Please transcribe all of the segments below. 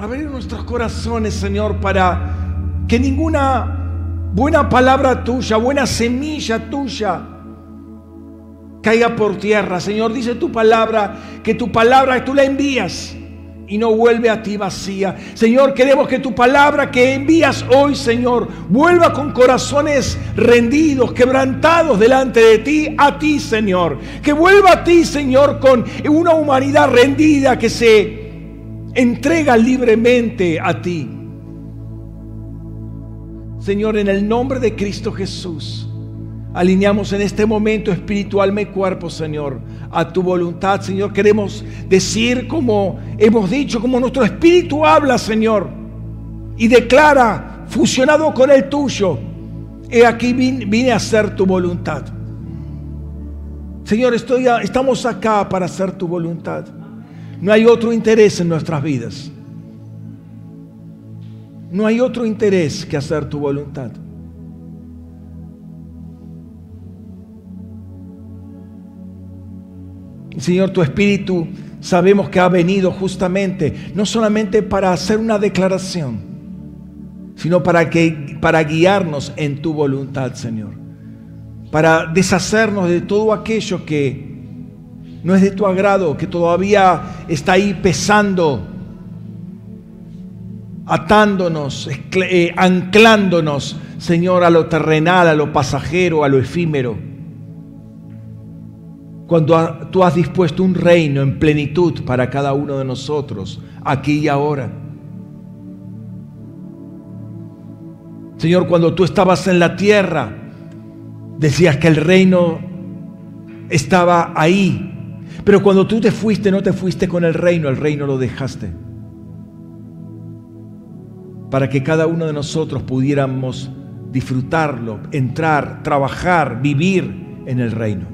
abrir nuestros corazones, Señor, para que ninguna buena palabra tuya, buena semilla tuya, caiga por tierra. Señor, dice tu palabra, que tu palabra tú la envías y no vuelve a ti vacía. Señor, queremos que tu palabra que envías hoy, Señor, vuelva con corazones rendidos, quebrantados delante de ti, a ti, Señor. Que vuelva a ti, Señor, con una humanidad rendida que se entrega libremente a ti. Señor, en el nombre de Cristo Jesús. Alineamos en este momento espiritual cuerpo, Señor, a tu voluntad, Señor. Queremos decir como hemos dicho, como nuestro espíritu habla, Señor, y declara, fusionado con el tuyo, he aquí vine, a hacer tu voluntad. Señor, estoy estamos acá para hacer tu voluntad. No hay otro interés en nuestras vidas. No hay otro interés que hacer tu voluntad. Señor, tu Espíritu sabemos que ha venido justamente, no solamente para hacer una declaración, sino para, que, para guiarnos en tu voluntad, Señor. Para deshacernos de todo aquello que no es de tu agrado, que todavía está ahí pesando, atándonos, eh, anclándonos, Señor, a lo terrenal, a lo pasajero, a lo efímero cuando tú has dispuesto un reino en plenitud para cada uno de nosotros, aquí y ahora. Señor, cuando tú estabas en la tierra, decías que el reino estaba ahí. Pero cuando tú te fuiste, no te fuiste con el reino, el reino lo dejaste. Para que cada uno de nosotros pudiéramos disfrutarlo, entrar, trabajar, vivir en el reino.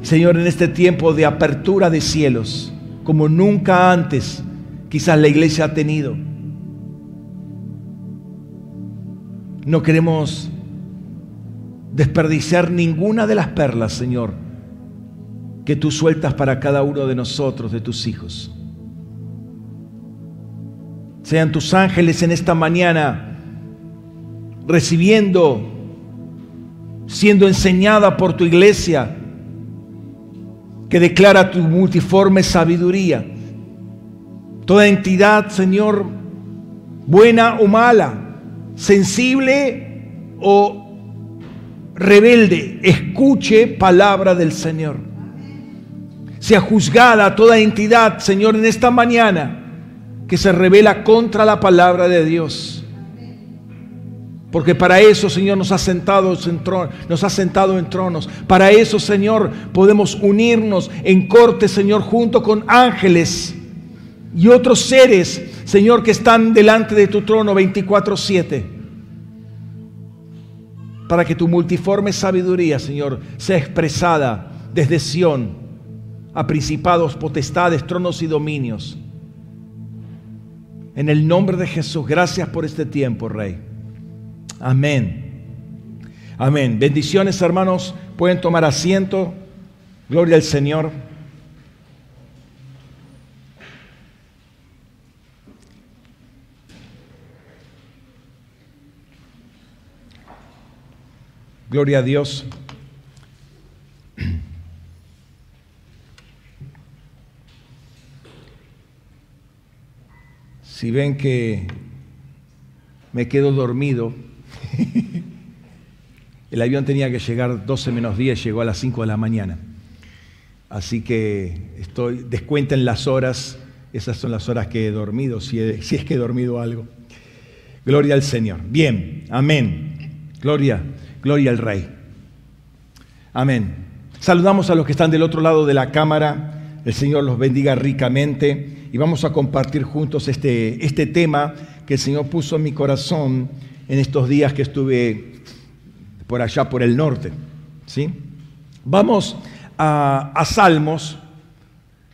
Señor, en este tiempo de apertura de cielos, como nunca antes quizás la iglesia ha tenido. No queremos desperdiciar ninguna de las perlas, Señor, que tú sueltas para cada uno de nosotros, de tus hijos. Sean tus ángeles en esta mañana recibiendo, siendo enseñada por tu iglesia que declara tu multiforme sabiduría. Toda entidad, Señor, buena o mala, sensible o rebelde, escuche palabra del Señor. Sea juzgada toda entidad, Señor, en esta mañana que se revela contra la palabra de Dios. Porque para eso, Señor, nos ha sentado en tronos, nos ha sentado en tronos. Para eso, Señor, podemos unirnos en corte, Señor, junto con ángeles y otros seres, Señor, que están delante de tu trono 24/7. Para que tu multiforme sabiduría, Señor, sea expresada desde Sión a principados, potestades, tronos y dominios. En el nombre de Jesús, gracias por este tiempo, Rey. Amén. Amén. Bendiciones, hermanos. Pueden tomar asiento. Gloria al Señor. Gloria a Dios. Si ven que me quedo dormido, El avión tenía que llegar 12 menos 10, llegó a las 5 de la mañana. Así que estoy, descuenten las horas, esas son las horas que he dormido, si, si es que he dormido algo. Gloria al Señor. Bien, amén. Gloria, gloria al Rey. Amén. Saludamos a los que están del otro lado de la cámara. El Señor los bendiga ricamente y vamos a compartir juntos este, este tema que el Señor puso en mi corazón en estos días que estuve por allá por el norte. ¿sí? Vamos a, Salmos,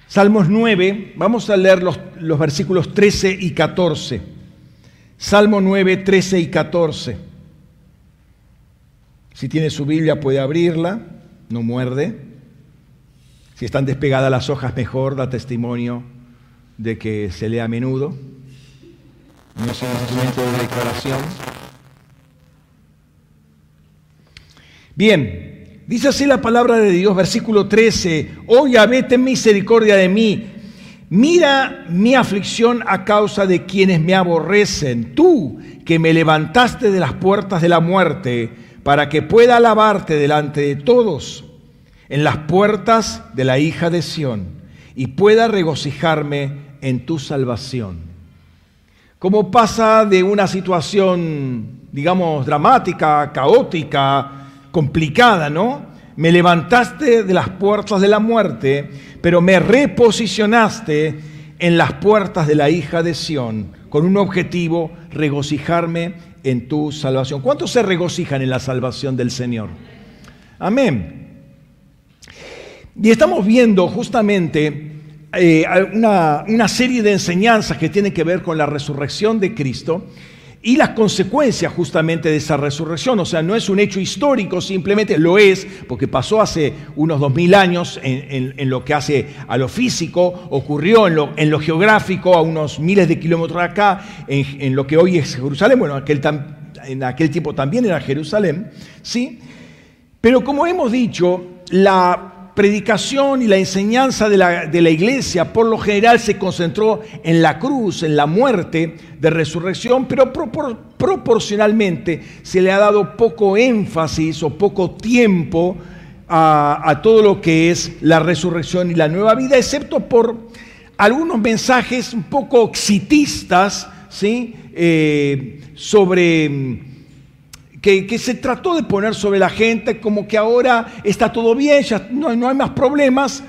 Salmos 9, vamos a leer los, los versículos 13 y 14. Salmo 9, 13 y 14. Si tiene su Biblia puede abrirla, no muerde. Si están despegadas las hojas mejor, da testimonio de que se lea a menudo, no es un de declaración. Bien, dice así la palabra de Dios, versículo 13, oh Yahvé, ten misericordia de mí, mira mi aflicción a causa de quienes me aborrecen, tú que me levantaste de las puertas de la muerte, para que pueda alabarte delante de todos en las puertas de la hija de Sión y pueda regocijarme en tu salvación. Como pasa de una situación, digamos, dramática, caótica, complicada, ¿no? Me levantaste de las puertas de la muerte, pero me reposicionaste en las puertas de la hija de Sión, con un objetivo, regocijarme en tu salvación. ¿Cuántos se regocijan en la salvación del Señor? Amén. Y estamos viendo justamente eh, una, una serie de enseñanzas que tienen que ver con la resurrección de Cristo y las consecuencias justamente de esa resurrección. O sea, no es un hecho histórico, simplemente lo es, porque pasó hace unos dos mil años en, lo que hace a lo físico, ocurrió en lo, en lo geográfico a unos miles de kilómetros de acá, en, lo que hoy es Jerusalén, bueno, en aquel tiempo también era Jerusalén, ¿sí? Pero como hemos dicho, la predicación y la enseñanza de la, de la, iglesia por lo general se concentró en la cruz, en la muerte de resurrección, pero proporcionalmente se le ha dado poco énfasis o poco tiempo a, todo lo que es la resurrección y la nueva vida, excepto por algunos mensajes un poco exitistas ¿sí? Eh, sobre que, se trató de poner sobre la gente como que ahora está todo bien, ya no, hay más problemas,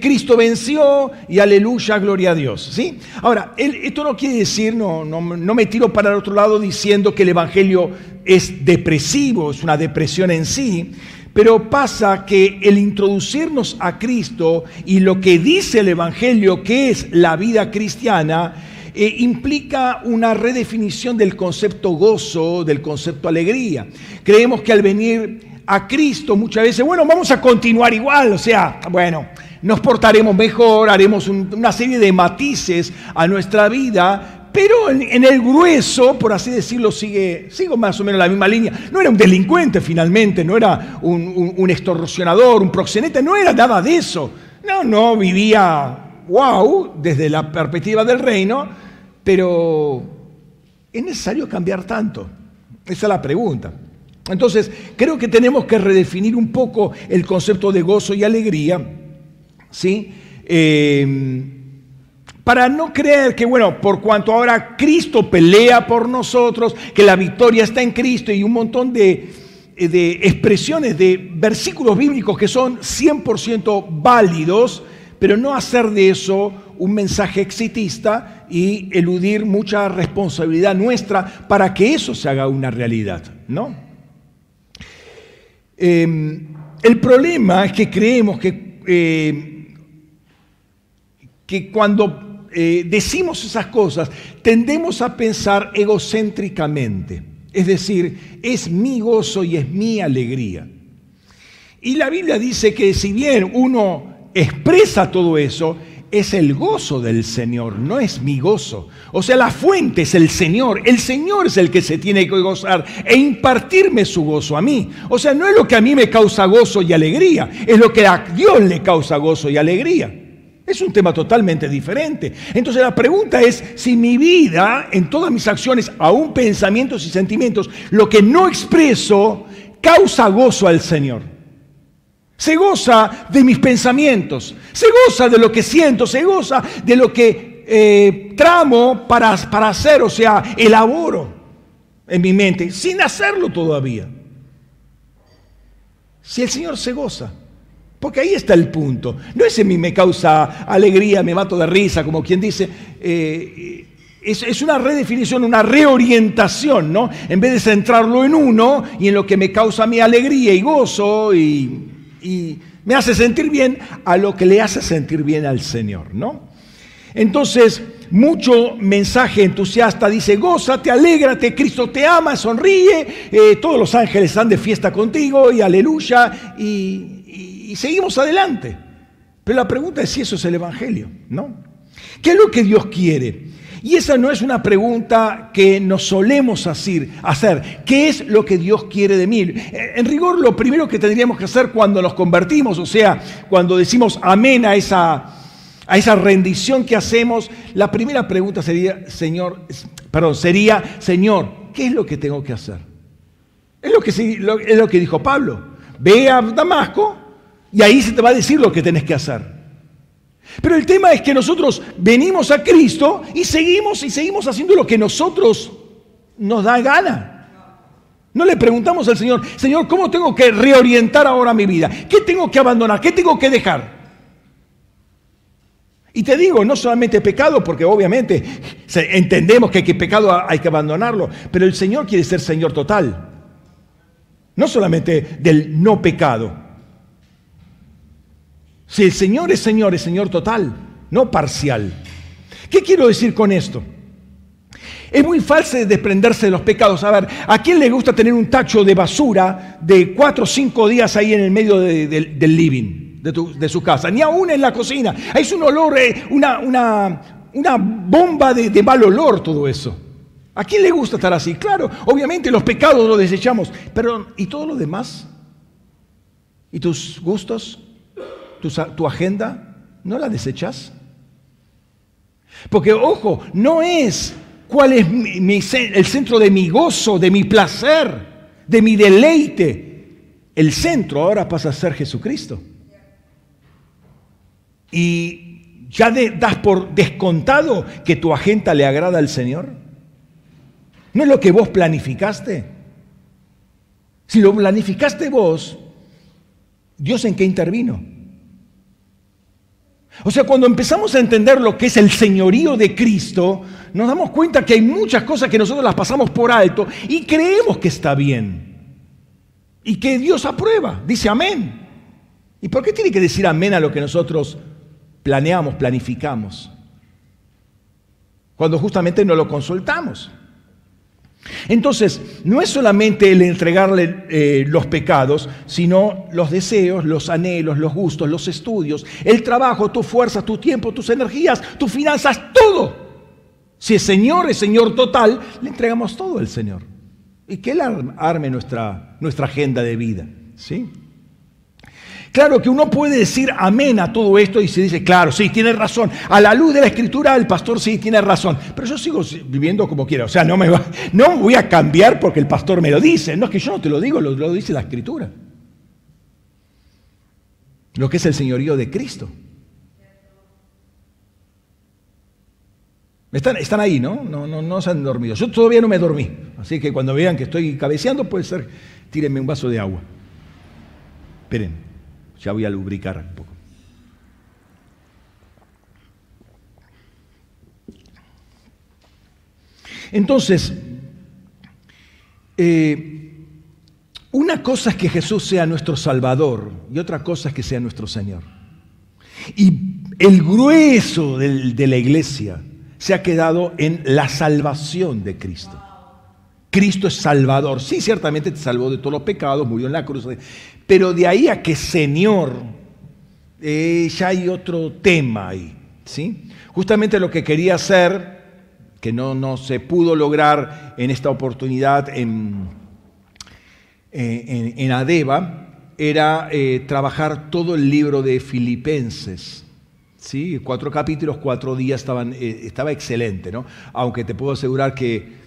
Cristo venció y aleluya, gloria a Dios. ¿sí? Ahora, esto no quiere decir, no, no, no me tiro para el otro lado diciendo que el Evangelio es depresivo, es una depresión en sí, pero pasa que el introducirnos a Cristo y lo que dice el Evangelio que es la vida cristiana, eh, implica una redefinición del concepto gozo, del concepto alegría. Creemos que al venir a Cristo muchas veces, bueno, vamos a continuar igual, o sea, bueno, nos portaremos mejor, haremos una serie de matices a nuestra vida, pero en, el grueso, por así decirlo, sigue, sigo más o menos la misma línea. No era un delincuente finalmente, no era un, un extorsionador, un proxeneta, no era nada de eso. No, no, vivía wow desde la perspectiva del reino, pero ¿es necesario cambiar tanto? Esa es la pregunta. Entonces, creo que tenemos que redefinir un poco el concepto de gozo y alegría, ¿sí? Eh, para no creer que, bueno, por cuanto ahora Cristo pelea por nosotros, que la victoria está en Cristo y un montón de, de expresiones, de versículos bíblicos que son 100% válidos, pero no hacer de eso un mensaje exitista y eludir mucha responsabilidad nuestra para que eso se haga una realidad, ¿no? Em, el problema es que creemos que, eh, que cuando eh, decimos esas cosas tendemos a pensar egocéntricamente, es decir, es mi gozo y es mi alegría. Y la Biblia dice que si bien uno expresa todo eso es el gozo del Señor, no es mi gozo. O sea, la fuente es el Señor. El Señor es el que se tiene que gozar e impartirme su gozo a mí. O sea, no es lo que a mí me causa gozo y alegría, es lo que a Dios le causa gozo y alegría. Es un tema totalmente diferente. Entonces la pregunta es si mi vida, en todas mis acciones, aún pensamientos y sentimientos, lo que no expreso, causa gozo al Señor se goza de mis pensamientos, se goza de lo que siento, se goza de lo que eh, tramo para, para hacer, o sea, elaboro en mi mente, sin hacerlo todavía. Si el Señor se goza, porque ahí está el punto. No es en mí me causa alegría, me mato de risa, como quien dice. Eh, es, es, una redefinición, una reorientación, ¿no? En vez de centrarlo en uno y en lo que me causa mi alegría y gozo y y me hace sentir bien a lo que le hace sentir bien al Señor, ¿no? Entonces, mucho mensaje entusiasta dice, gózate, alégrate, Cristo te ama, sonríe, eh, todos los ángeles están de fiesta contigo y aleluya, y, seguimos adelante. Pero la pregunta es si eso es el Evangelio, ¿no? ¿Qué es lo que Dios quiere? Y esa no es una pregunta que nos solemos hacer. ¿Qué es lo que Dios quiere de mí? En rigor, lo primero que tendríamos que hacer cuando nos convertimos, o sea, cuando decimos amén a esa, a esa rendición que hacemos, la primera pregunta sería, Señor, perdón, sería, Señor, ¿qué es lo que tengo que hacer? Es lo que, es lo que dijo Pablo. Ve a Damasco y ahí se te va a decir lo que tenés que hacer. Pero el tema es que nosotros venimos a Cristo y seguimos y seguimos haciendo lo que nosotros nos da gana. No le preguntamos al Señor, Señor, ¿cómo tengo que reorientar ahora mi vida? ¿Qué tengo que abandonar? ¿Qué tengo que dejar? Y te digo, no solamente pecado, porque obviamente entendemos que que pecado hay que abandonarlo, pero el Señor quiere ser Señor total. No solamente del no pecado. Si el Señor es Señor, es Señor total, no parcial. ¿Qué quiero decir con esto? Es muy fácil desprenderse de los pecados. A ver, ¿a quién le gusta tener un tacho de basura de cuatro o cinco días ahí en el medio del living de, su casa? Ni aún en la cocina. Es un olor, eh, una, bomba de, de mal olor todo eso. ¿A quién le gusta estar así? Claro, obviamente los pecados los desechamos, pero ¿y todo lo demás? ¿Y tus gustos? Tu, agenda, no la desechas. Porque, ojo, no es cuál es el centro de mi gozo, de mi placer, de mi deleite. El centro ahora pasa a ser Jesucristo. Y ya das por descontado que tu agenda le agrada al Señor. ¿No es lo que vos planificaste? Si lo planificaste vos, ¿Dios en qué intervino? O sea, cuando empezamos a entender lo que es el señorío de Cristo, nos damos cuenta que hay muchas cosas que nosotros las pasamos por alto y creemos que está bien. Y que Dios aprueba, dice amén. ¿Y por qué tiene que decir amén a lo que nosotros planeamos, planificamos? Cuando justamente no lo consultamos. Entonces, no es solamente el entregarle eh, los pecados, sino los deseos, los anhelos, los gustos, los estudios, el trabajo, tu fuerza, tu tiempo, tus energías, tus finanzas, todo. Si el Señor es Señor total, le entregamos todo al Señor. Y que Él arme nuestra, nuestra agenda de vida. ¿sí? Claro que uno puede decir amén a todo esto y se dice, claro, sí, tiene razón. A la luz de la escritura, el pastor sí tiene razón. Pero yo sigo viviendo como quiera. O sea, no me, no voy a cambiar porque el pastor me lo dice. No es que yo no te lo digo, lo, lo dice la escritura. Lo que es el señorío de Cristo. Están, están ahí, ¿no? No, ¿no? no se han dormido. Yo todavía no me dormí. Así que cuando vean que estoy cabeceando, puede ser, tírenme un vaso de agua. Esperen. Ya voy a lubricar un poco. Entonces, eh, una cosa es que Jesús sea nuestro Salvador y otra cosa es que sea nuestro Señor. Y el grueso de la iglesia se ha quedado en la salvación de Cristo. Cristo es Salvador. Sí, ciertamente te salvó de todos los pecados, murió en la cruz, pero de ahí a que Señor, eh, ya hay otro tema ahí. ¿sí? Justamente lo que quería hacer, que no, no se pudo lograr en esta oportunidad en, en, Adeba, era eh, trabajar todo el libro de Filipenses. ¿sí? Cuatro capítulos, cuatro días, estaban, eh, estaba excelente, ¿no? aunque te puedo asegurar que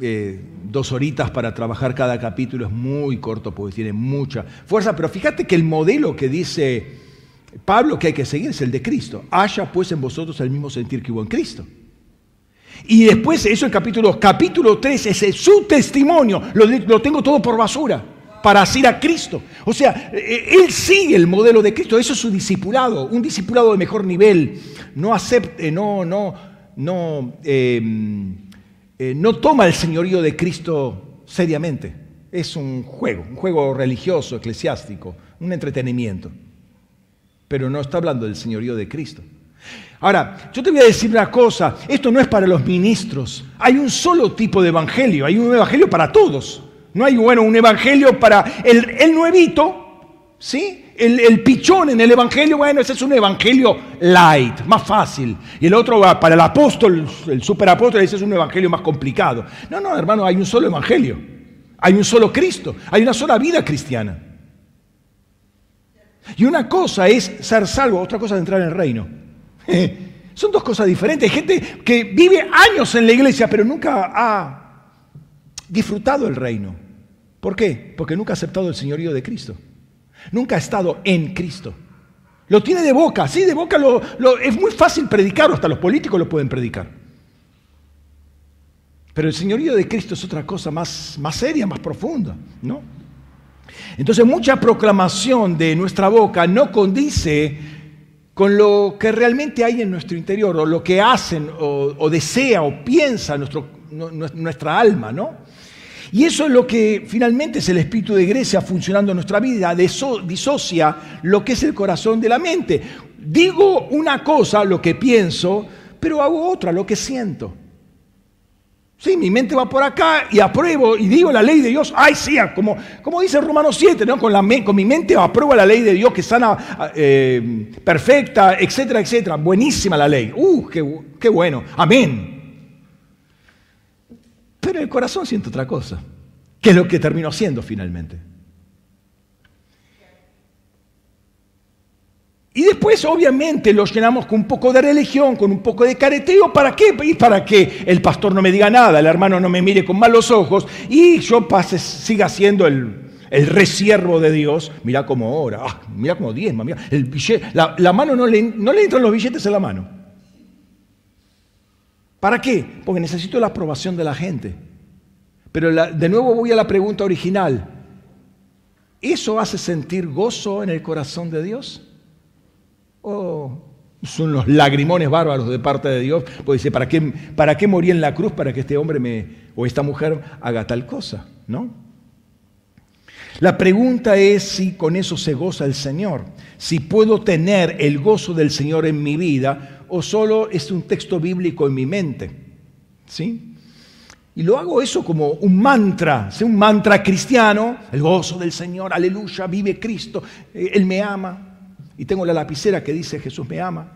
eh, dos horitas para trabajar cada capítulo es muy corto porque tiene mucha fuerza, pero fíjate que el modelo que dice Pablo que hay que seguir es el de Cristo. Haya pues en vosotros el mismo sentir que hubo en Cristo. Y después, eso el capítulo, capítulo 3, ese es su testimonio, lo, lo tengo todo por basura para asir a Cristo. O sea, eh, él sigue el modelo de Cristo, eso es su discipulado, un discipulado de mejor nivel. No acepte, no, no, no. Eh, eh, no toma el señorío de Cristo seriamente. Es un juego, un juego religioso, eclesiástico, un entretenimiento. Pero no está hablando del señorío de Cristo. Ahora, yo te voy a decir una cosa, esto no es para los ministros. Hay un solo tipo de evangelio, hay un evangelio para todos. No hay, bueno, un evangelio para el, el nuevito ¿Sí? El, pichón en el Evangelio, bueno, ese es un Evangelio light, más fácil. Y el otro, para el apóstol, el superapóstol, ese es un Evangelio más complicado. No, no, hermano, hay un solo Evangelio. Hay un solo Cristo. Hay una sola vida cristiana. Y una cosa es ser salvo, otra cosa es entrar en el reino. Son dos cosas diferentes. Hay gente que vive años en la iglesia, pero nunca ha disfrutado el reino. ¿Por qué? Porque nunca ha aceptado el señorío de Cristo. Nunca ha estado en Cristo. Lo tiene de boca, sí, de boca lo, es muy fácil predicarlo, hasta los políticos lo pueden predicar. Pero el señorío de Cristo es otra cosa más, más seria, más profunda, ¿no? Entonces mucha proclamación de nuestra boca no condice con lo que realmente hay en nuestro interior, o lo que hacen, o, desea, o piensa nuestra alma, ¿no? Y eso es lo que finalmente es el espíritu de Grecia funcionando en nuestra vida, disocia lo que es el corazón de la mente. Digo una cosa, lo que pienso, pero hago otra, lo que siento. Sí, mi mente va por acá y apruebo y digo la ley de Dios. Ay, sí, como, como dice Romanos 7, ¿no? con, la, con mi mente apruebo la ley de Dios que sana, eh, perfecta, etcétera, etcétera. Buenísima la ley. Uh, qué, qué bueno. Amén. Pero el corazón siente otra cosa, que es lo que terminó siendo finalmente. Y después, obviamente, lo llenamos con un poco de religión, con un poco de careteo. ¿Para qué? Y para que el pastor no me diga nada, el hermano no me mire con malos ojos y yo pase, siga siendo el, el resiervo de Dios. Mira cómo ora, ah, mira cómo diezma, mira, el la, mano no le, no le entran los billetes en la mano. ¿Para qué? Porque necesito la aprobación de la gente. Pero de nuevo voy a la pregunta original. ¿Eso hace sentir gozo en el corazón de Dios? ¿O son los lagrimones bárbaros de parte de Dios? Porque dice, ¿para qué, ¿para qué morí en la cruz para que este hombre me, o esta mujer haga tal cosa? ¿No? La pregunta es si con eso se goza el Señor, si puedo tener el gozo del Señor en mi vida o solo es un texto bíblico en mi mente. ¿Sí? Y lo hago eso como un mantra, un mantra cristiano, el gozo del Señor, aleluya, vive Cristo, eh, Él me ama. Y tengo la lapicera que dice Jesús me ama.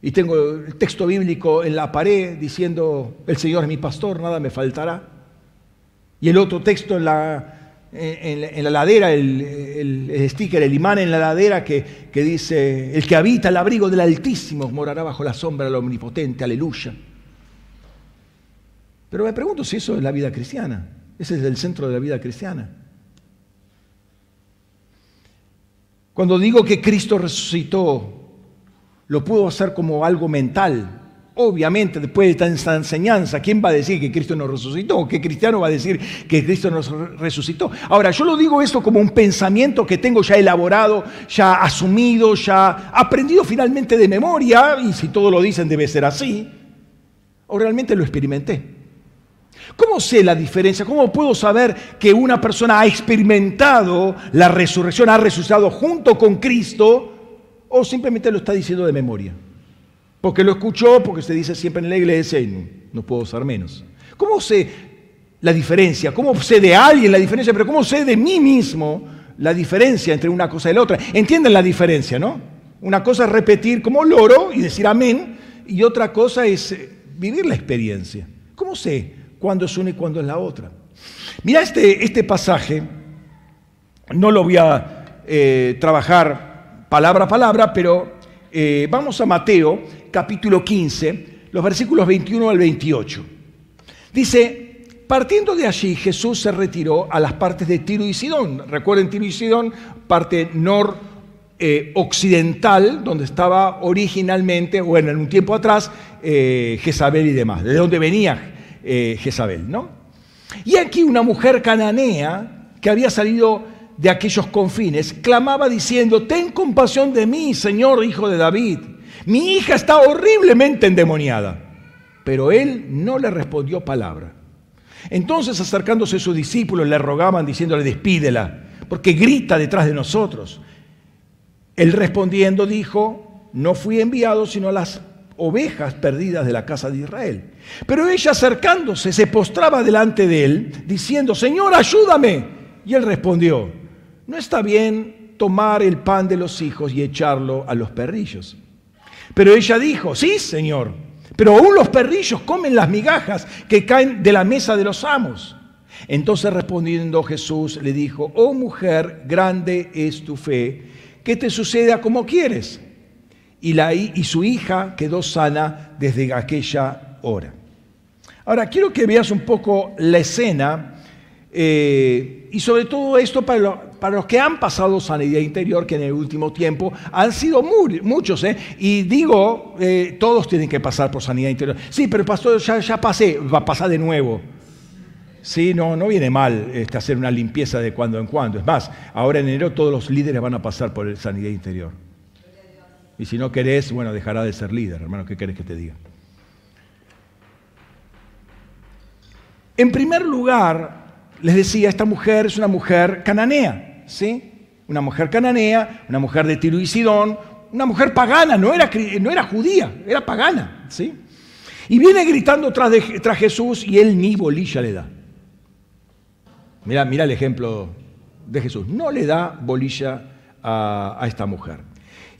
Y tengo el texto bíblico en la pared diciendo, el Señor es mi pastor, nada me faltará. Y el otro texto en la, en, la ladera, el, sticker, el imán en la ladera que, dice, el que habita el abrigo del Altísimo morará bajo la sombra del Omnipotente, aleluya. Pero me pregunto si eso es la vida cristiana, ese es el centro de la vida cristiana. Cuando digo que Cristo resucitó, lo puedo hacer como algo mental, Obviamente, después de esta enseñanza, ¿quién va a decir que Cristo nos resucitó? ¿Qué cristiano va a decir que Cristo nos resucitó? Ahora, yo lo digo esto como un pensamiento que tengo ya elaborado, ya asumido, ya aprendido finalmente de memoria, y si todos lo dicen debe ser así, o realmente lo experimenté. ¿Cómo sé la diferencia? ¿Cómo puedo saber que una persona ha experimentado la resurrección, ha resucitado junto con Cristo, o simplemente lo está diciendo de memoria? Porque lo escuchó, porque se dice siempre en la iglesia y no, puedo usar menos. ¿Cómo sé la diferencia? ¿Cómo sé de alguien la diferencia? Pero ¿cómo sé de mí mismo la diferencia entre una cosa y la otra? ¿Entienden la diferencia, no? Una cosa es repetir como loro y decir amén, y otra cosa es eh, vivir la experiencia. ¿Cómo sé cuándo es una y cuándo es la otra? Mira este, este pasaje, no lo voy a eh, trabajar palabra a palabra, pero eh, vamos a Mateo capítulo 15, los versículos 21 al 28. Dice, partiendo de allí Jesús se retiró a las partes de Tiro y Sidón. Recuerden Tiro y Sidón, parte noroccidental, eh, donde estaba originalmente, bueno, en un tiempo atrás, eh, Jezabel y demás, de donde venía Jezabel, ¿no? Y aquí una mujer cananea que había salido de aquellos confines, clamaba diciendo, ten compasión de mí, Señor, hijo de David. Mi hija está horriblemente endemoniada. Pero él no le respondió palabra. Entonces acercándose sus discípulos le rogaban diciéndole, despídela, porque grita detrás de nosotros. Él respondiendo dijo, no fui enviado sino a las ovejas perdidas de la casa de Israel. Pero ella acercándose se postraba delante de él, diciendo, Señor, ayúdame. Y él respondió, no está bien tomar el pan de los hijos y echarlo a los perrillos. Pero ella dijo, sí, Señor, pero aún los perrillos comen las migajas que caen de la mesa de los amos. Entonces respondiendo Jesús le dijo, oh mujer, grande es tu fe, que te suceda como quieres. Y, la, y su hija quedó sana desde aquella hora. Ahora, quiero que veas un poco la escena eh, y sobre todo esto para, los que han pasado sanidad interior, que en el último tiempo han sido muchos. ¿eh? Y digo, eh, todos tienen que pasar por sanidad interior. Sí, pero pastor, ya, ya pasé, va a pasar de nuevo. Sí, no, no viene mal este, hacer una limpieza de cuando en cuando. Es más, ahora en enero todos los líderes van a pasar por sanidad interior. Y si no querés, bueno, dejará de ser líder, hermano, ¿qué querés que te diga? En primer lugar, les decía, esta mujer es una mujer cananea, ¿sí? Una mujer cananea, una mujer de Tiro y Sidón, una mujer pagana, no era, no era judía, era pagana, ¿sí? Y viene gritando tras, de, tras Jesús y él ni bolilla le da. Mira, mira el ejemplo de Jesús. No le da bolilla a, esta mujer.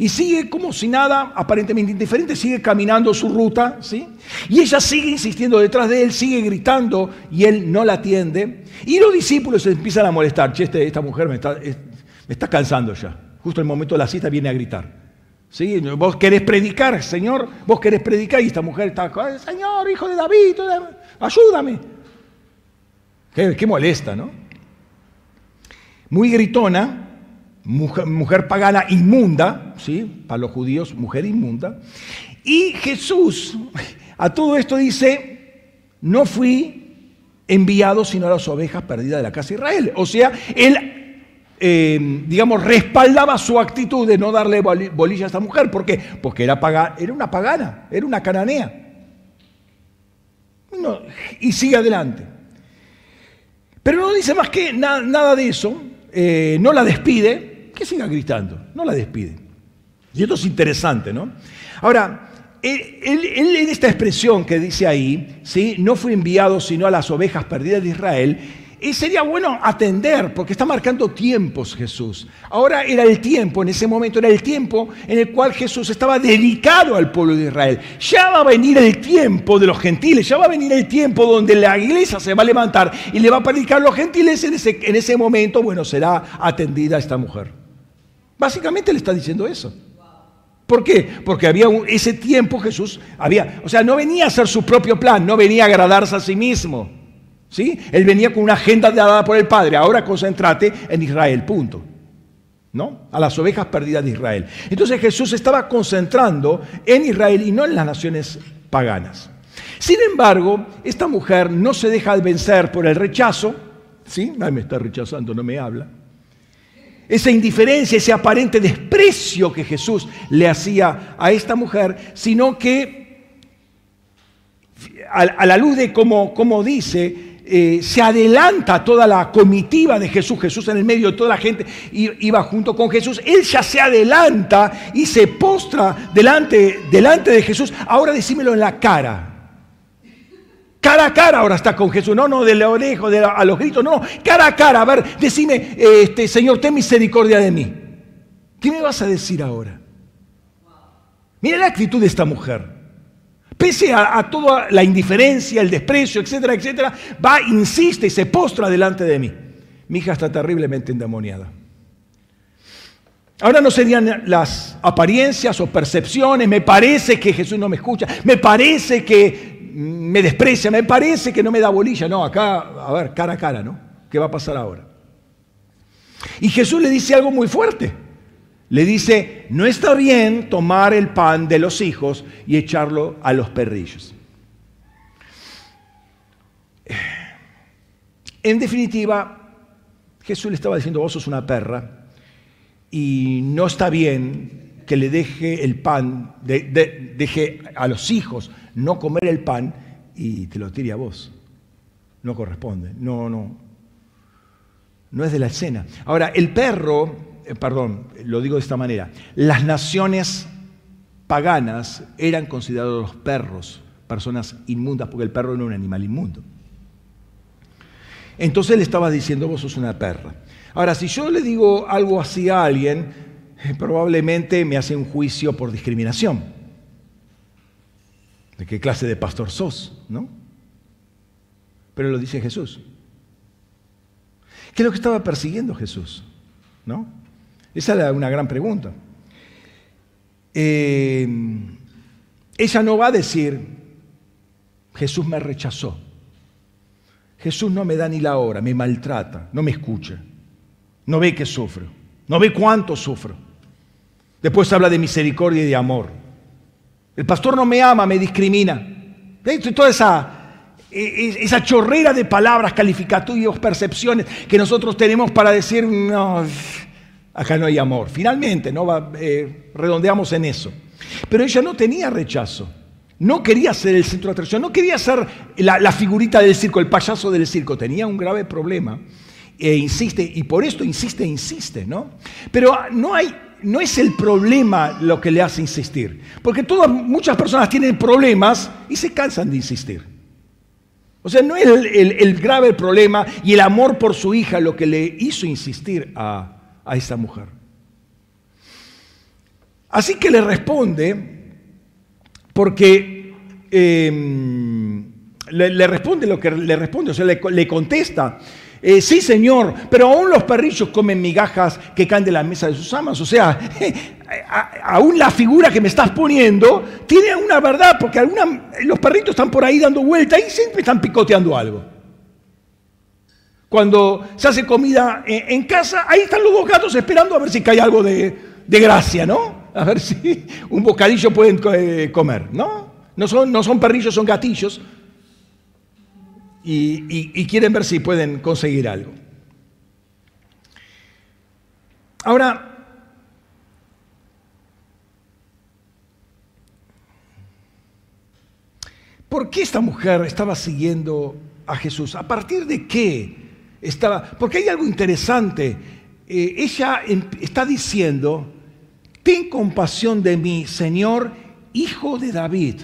Y sigue como si nada, aparentemente indiferente, sigue caminando su ruta, ¿sí? Y ella sigue insistiendo detrás de él, sigue gritando y él no la atiende. Y los discípulos empiezan a molestar. Che, este, esta mujer me está, me está cansando ya. Justo en el momento de la cita viene a gritar. ¿Sí? Vos querés predicar, Señor, vos querés predicar y esta mujer está, Señor, hijo de David, ayúdame. Qué, molesta, ¿no? Muy gritona, mujer, pagana inmunda, ¿sí? Para los judíos, mujer inmunda. Y Jesús a todo esto dice, no fui enviado sino a las ovejas perdidas de la casa de Israel. O sea, él, eh, digamos, respaldaba su actitud de no darle bolilla a esta mujer. ¿Por qué? Porque era, era una pagana, era una cananea. y sigue adelante. Pero no dice más que nada de eso, eh, no la despide, que siga gritando, no la despide. Y esto es interesante, ¿no? Ahora, él, en esta expresión que dice ahí, ¿sí? no fue enviado sino a las ovejas perdidas de Israel, y sería bueno atender, porque está marcando tiempos Jesús. Ahora era el tiempo, en ese momento era el tiempo en el cual Jesús estaba dedicado al pueblo de Israel. Ya va a venir el tiempo de los gentiles, ya va a venir el tiempo donde la iglesia se va a levantar y le va a predicar a los gentiles. En ese, en ese momento, bueno, será atendida esta mujer. Básicamente le está diciendo eso. ¿Por qué? Porque había ese tiempo Jesús había, o sea, no venía a hacer su propio plan, no venía a agradarse a sí mismo. ¿Sí? Él venía con una agenda dada por el Padre. Ahora concéntrate en Israel, punto. ¿No? A las ovejas perdidas de Israel. Entonces Jesús estaba concentrando en Israel y no en las naciones paganas. Sin embargo, esta mujer no se deja vencer por el rechazo. ¿Sí? Ay, me está rechazando, no me habla. Esa indiferencia, ese aparente desprecio que Jesús le hacía a esta mujer, sino que a la luz de como, dice, eh, se adelanta toda la comitiva de Jesús, Jesús en el medio de toda la gente iba junto con Jesús, él ya se adelanta y se postra delante, delante de Jesús, ahora decímelo en la cara. Cara a cara ahora está con Jesús, no, no, de lo lejos, de a los gritos, no, cara a cara, a ver, decime, este, Señor, ten misericordia de mí. ¿Qué me vas a decir ahora? Mira la actitud de esta mujer. Pese a, toda la indiferencia, el desprecio, etcétera, etcétera, va, insiste y se postra delante de mí. Mi hija está terriblemente endemoniada. Ahora no serían las apariencias o percepciones, me parece que Jesús no me escucha, me parece que me desprecia, me parece que no me da bolilla. No, acá, a ver, cara a cara, ¿no? ¿Qué va a pasar ahora? Y Jesús le dice algo muy fuerte le dice, no está bien tomar el pan de los hijos y echarlo a los perrillos. En definitiva, Jesús le estaba diciendo, vos sos una perra y no está bien que le deje el pan, deje a los hijos no comer el pan y te lo tire a vos. No corresponde, no, no. No es de la escena. Ahora, el perro eh, perdón, lo digo de esta manera, las naciones paganas eran considerados los perros, personas inmundas, porque el perro era un animal inmundo. Entonces le estaba diciendo, vos sos una perra. Ahora, si yo le digo algo así a alguien, probablemente me hace un juicio por discriminación. ¿De qué clase de pastor sos? ¿No? Pero lo dice Jesús. ¿Qué es lo que estaba persiguiendo Jesús? ¿No? Esa era una gran pregunta. Eh, ella no va a decir, Jesús me rechazó. Jesús no me da ni la hora, me maltrata, no me escucha, no ve que sufro, no ve cuánto sufro. Después habla de misericordia y de amor. El pastor no me ama, me discrimina. Toda esa e, e, esa chorrera de palabras, calificativos, percepciones que nosotros tenemos para decir, no, acá no hay amor. Finalmente, ¿no? Eh, redondeamos en eso. Pero ella no tenía rechazo. No quería ser el centro de atracción, no quería ser la, figurita del circo, el payaso del circo. Tenía un grave problema e insiste, y por esto insiste, insiste, ¿no? Pero no hay, no es el problema lo que le hace insistir, porque todas, muchas personas tienen problemas y se cansan de insistir. O sea, no es el, grave problema y el amor por su hija lo que le hizo insistir a, esa mujer. Así que le responde, porque em, le, responde lo que le responde, o sea, le contesta. Eh, sí, Señor, pero aún los perrillos comen migajas que caen de la mesa de sus amas. O sea, aún la figura que me estás poniendo tiene una verdad, porque los perritos están por ahí dando vuelta y siempre están picoteando algo. Cuando se hace comida en, casa, ahí están los dos gatos esperando a ver si cae algo de, gracia, ¿no? A ver si un bocadillo pueden eh, comer, ¿no? No son perrillos, son gatillos y, quieren ver si pueden conseguir algo. Ahora, ¿Por qué esta mujer estaba siguiendo a Jesús? ¿A partir de qué estaba? Porque hay algo interesante. Eh, ella está diciendo, ten compasión de mí, Señor, hijo de David.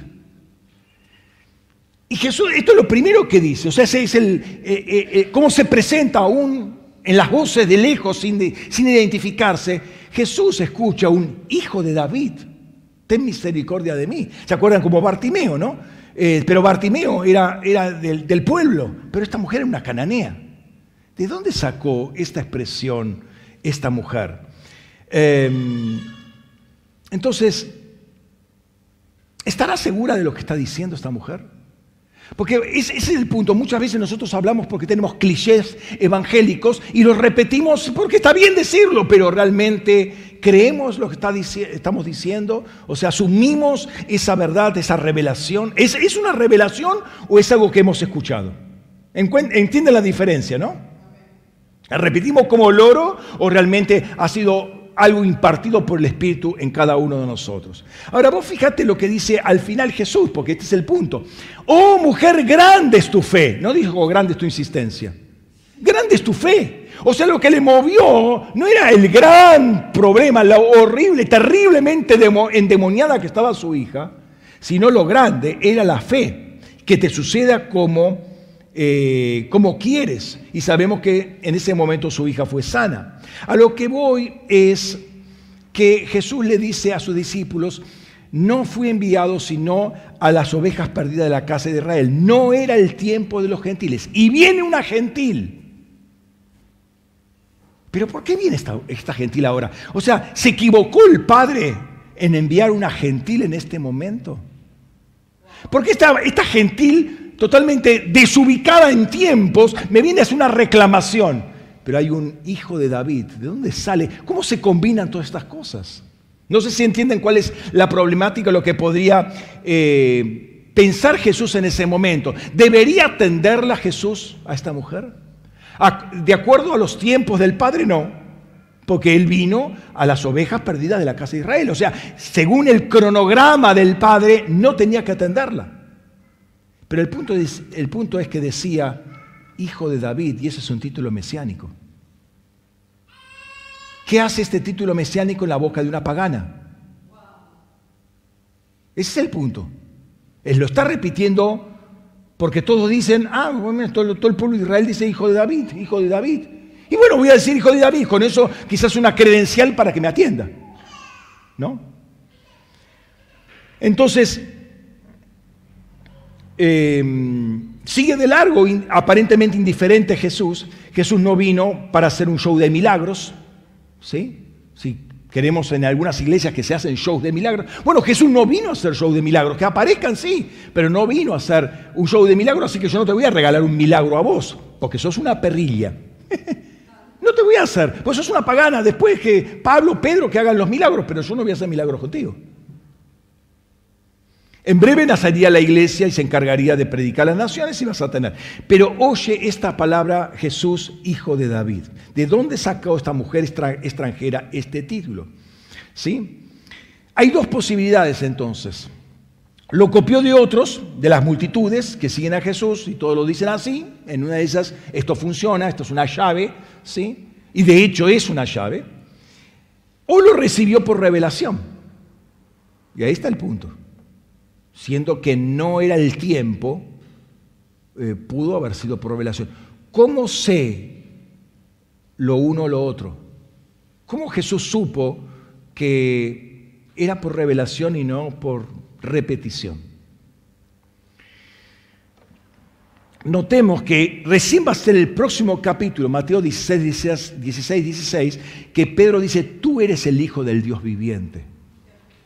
Y Jesús, esto es lo primero que dice, o sea, es el, eh, eh, eh, cómo se presenta aún en las voces de lejos, sin, sin identificarse. Jesús escucha un hijo de David, ten misericordia de mí. ¿Se acuerdan como Bartimeo, no? pero Bartimeo era, era del, del, pueblo, pero esta mujer era una cananea. ¿De dónde sacó esta expresión esta mujer? Em, entonces, ¿estará segura de lo que está diciendo esta mujer? Porque ese es el punto. Muchas veces nosotros hablamos porque tenemos clichés evangélicos y los repetimos porque está bien decirlo, pero realmente creemos lo que estamos diciendo, o sea, asumimos esa verdad, esa revelación. ¿Es, ¿Es, una revelación o es algo que hemos escuchado? ¿Entienden la diferencia, no? ¿Repetimos como loro o realmente ha sido algo impartido por el Espíritu en cada uno de nosotros. Ahora vos fíjate lo que dice al final Jesús, porque este es el punto. Oh mujer, grande es tu fe. No dijo grande es tu insistencia. Grande es tu fe. O sea, lo que le movió no era el gran problema, la horrible, terriblemente endemoniada que estaba su hija, sino lo grande era la fe, que te suceda como eh, como quieres. Y sabemos que en ese momento su hija fue sana. A lo que voy es que Jesús le dice a sus discípulos, no fui enviado sino a las ovejas perdidas de la casa de Israel. No era el tiempo de los gentiles. Y viene una gentil. Pero ¿por qué viene esta, esta gentil ahora? O sea, ¿se equivocó el Padre en enviar una gentil en este momento? Porque esta, esta gentil totalmente desubicada en tiempos, me viene a hacer una reclamación. Pero hay un hijo de David. ¿De dónde sale? ¿Cómo se combinan todas estas cosas? No sé si entienden cuál es la problemática, lo que podría eh, pensar Jesús en ese momento. ¿Debería atenderla Jesús a esta mujer? ¿De acuerdo a los tiempos del Padre? No, porque Él vino a las ovejas perdidas de la casa de Israel. O sea, según el cronograma del Padre, no tenía que atenderla. Pero el punto, es, el punto es que decía hijo de David, y ese es un título mesiánico. ¿Qué hace este título mesiánico en la boca de una pagana? Ese es el punto. Él lo está repitiendo porque todos dicen, ah, bueno, todo, todo, el pueblo de Israel dice hijo de David, hijo de David. Y bueno, voy a decir hijo de David, con eso quizás una credencial para que me atienda. ¿No? Entonces, em, sigue de largo, aparentemente indiferente Jesús. Jesús no vino para hacer un show de milagros. ¿Sí? Si queremos en algunas iglesias que se hacen shows de milagros. Bueno, Jesús no vino a hacer show de milagros, que aparezcan sí, pero no vino a hacer un show de milagros, así que yo no te voy a regalar un milagro a vos, porque sos una perrilla. no te voy a hacer, pues sos una pagana, después que Pablo, Pedro, que hagan los milagros, pero yo no voy a hacer milagros contigo. En breve nacería la iglesia y se encargaría de predicar a las naciones y vas a tener. Pero oye esta palabra Jesús, hijo de David. ¿De dónde sacó esta mujer extranjera este título? ¿Sí? Hay dos posibilidades entonces. Lo copió de otros, de las multitudes que siguen a Jesús y todos lo dicen así. En una de esas, esto funciona, esto es una llave, ¿sí? Y de hecho es una llave. O lo recibió por revelación. Y ahí está el punto siendo que no era el tiempo, eh, pudo haber sido por revelación. ¿Cómo sé lo uno o lo otro? ¿Cómo Jesús supo que era por revelación y no por repetición? Notemos que recién va a ser el próximo capítulo, Mateo 16, 16, 16, que Pedro dice, tú eres el Hijo del Dios viviente.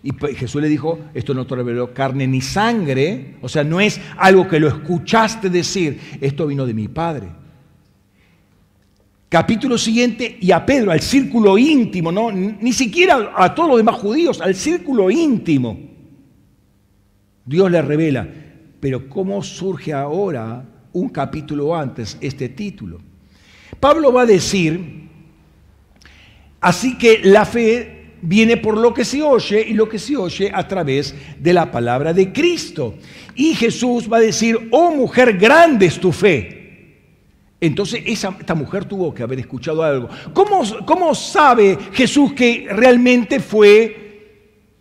Y Jesús le dijo, esto no te reveló carne ni sangre, o sea, no es algo que lo escuchaste decir, esto vino de mi Padre. Capítulo siguiente, y a Pedro, al círculo íntimo, ¿no? ni siquiera a todos los demás judíos, al círculo íntimo. Dios le revela, pero ¿cómo surge ahora, un capítulo antes, este título? Pablo va a decir, así que la fe viene por lo que se oye y lo que se oye a través de la palabra de Cristo. Y Jesús va a decir, oh mujer, grande es tu fe. Entonces esa, esta mujer tuvo que haber escuchado algo. ¿Cómo, cómo sabe Jesús que realmente fue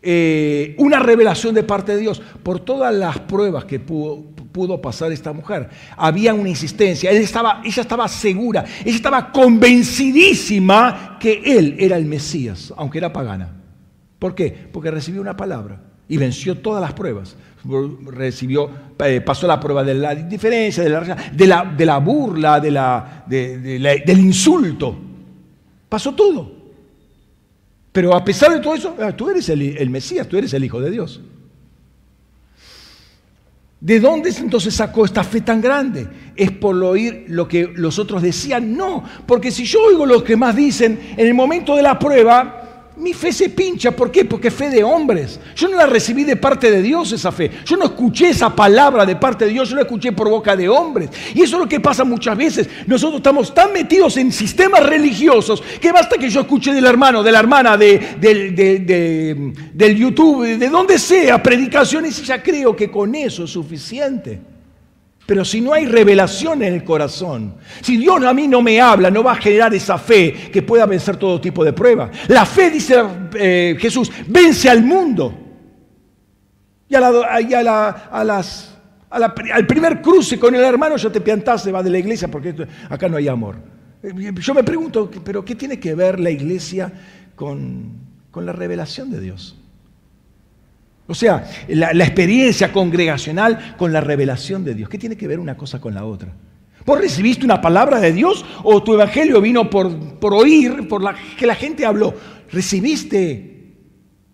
eh, una revelación de parte de Dios? Por todas las pruebas que pudo, pudo pasar esta mujer. Había una insistencia, él estaba, ella estaba segura, ella estaba convencidísima que él era el Mesías, aunque era pagana. ¿Por qué? Porque recibió una palabra y venció todas las pruebas. Recibió, eh, pasó la prueba de la indiferencia, de la, de la, burla, de la, del insulto. Pasó todo. Pero a pesar de todo eso, ah, tú eres el Mesías, tú eres el Hijo de Dios. ¿De dónde entonces sacó esta fe tan grande? ¿Es por oír lo que los otros decían? No, porque si yo oigo lo que más dicen en el momento de la prueba, mi fe se pincha. ¿Por qué? Porque fe de hombres. Yo no la recibí de parte de Dios esa fe. Yo no escuché esa palabra de parte de Dios, yo la escuché por boca de hombres. Y eso es lo que pasa muchas veces. Nosotros estamos tan metidos en sistemas religiosos que basta que yo escuche del hermano, de la hermana, de, del YouTube, de donde sea, predicaciones y ya creo que con eso es suficiente. Pero si no hay revelación en el corazón, si Dios a mí no me habla, no va a generar esa fe que pueda vencer todo tipo de prueba. La fe, dice eh, Jesús, vence al mundo. Y, a las, al primer cruce con el hermano ya te piantaste, va de la iglesia porque acá no hay amor. Yo me pregunto, ¿pero qué tiene que ver la iglesia con la revelación de Dios? O sea, la, experiencia congregacional con la revelación de Dios. ¿Qué tiene que ver una cosa con la otra? ¿Vos recibiste una palabra de Dios o tu evangelio vino por, por oír, por la, que la gente habló? ¿Recibiste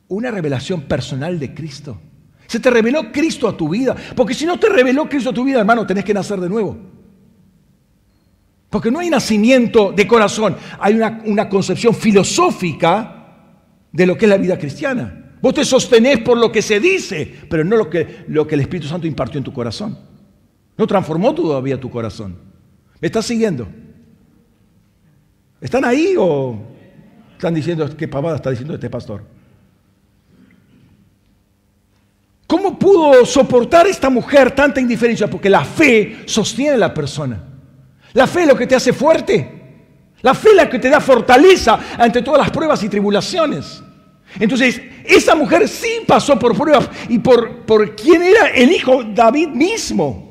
una revelación personal de Cristo? ¿Se te reveló Cristo a tu vida? Porque si no te reveló Cristo a tu vida, hermano, tenés que nacer de nuevo. Porque no hay nacimiento de corazón, hay una, una concepción filosófica de lo que es la vida cristiana. Vos te sostenés por lo que se dice, pero no lo que, lo que el Espíritu Santo impartió en tu corazón. No transformó todavía tu corazón. ¿Me estás siguiendo? ¿Están ahí o están diciendo qué pavada está diciendo este pastor? ¿Cómo pudo soportar esta mujer tanta indiferencia? Porque la fe sostiene a la persona. La fe es lo que te hace fuerte. La fe es la que te da fortaleza ante todas las pruebas y tribulaciones. Entonces, esa mujer sí pasó por pruebas y por, por quién era el hijo David mismo.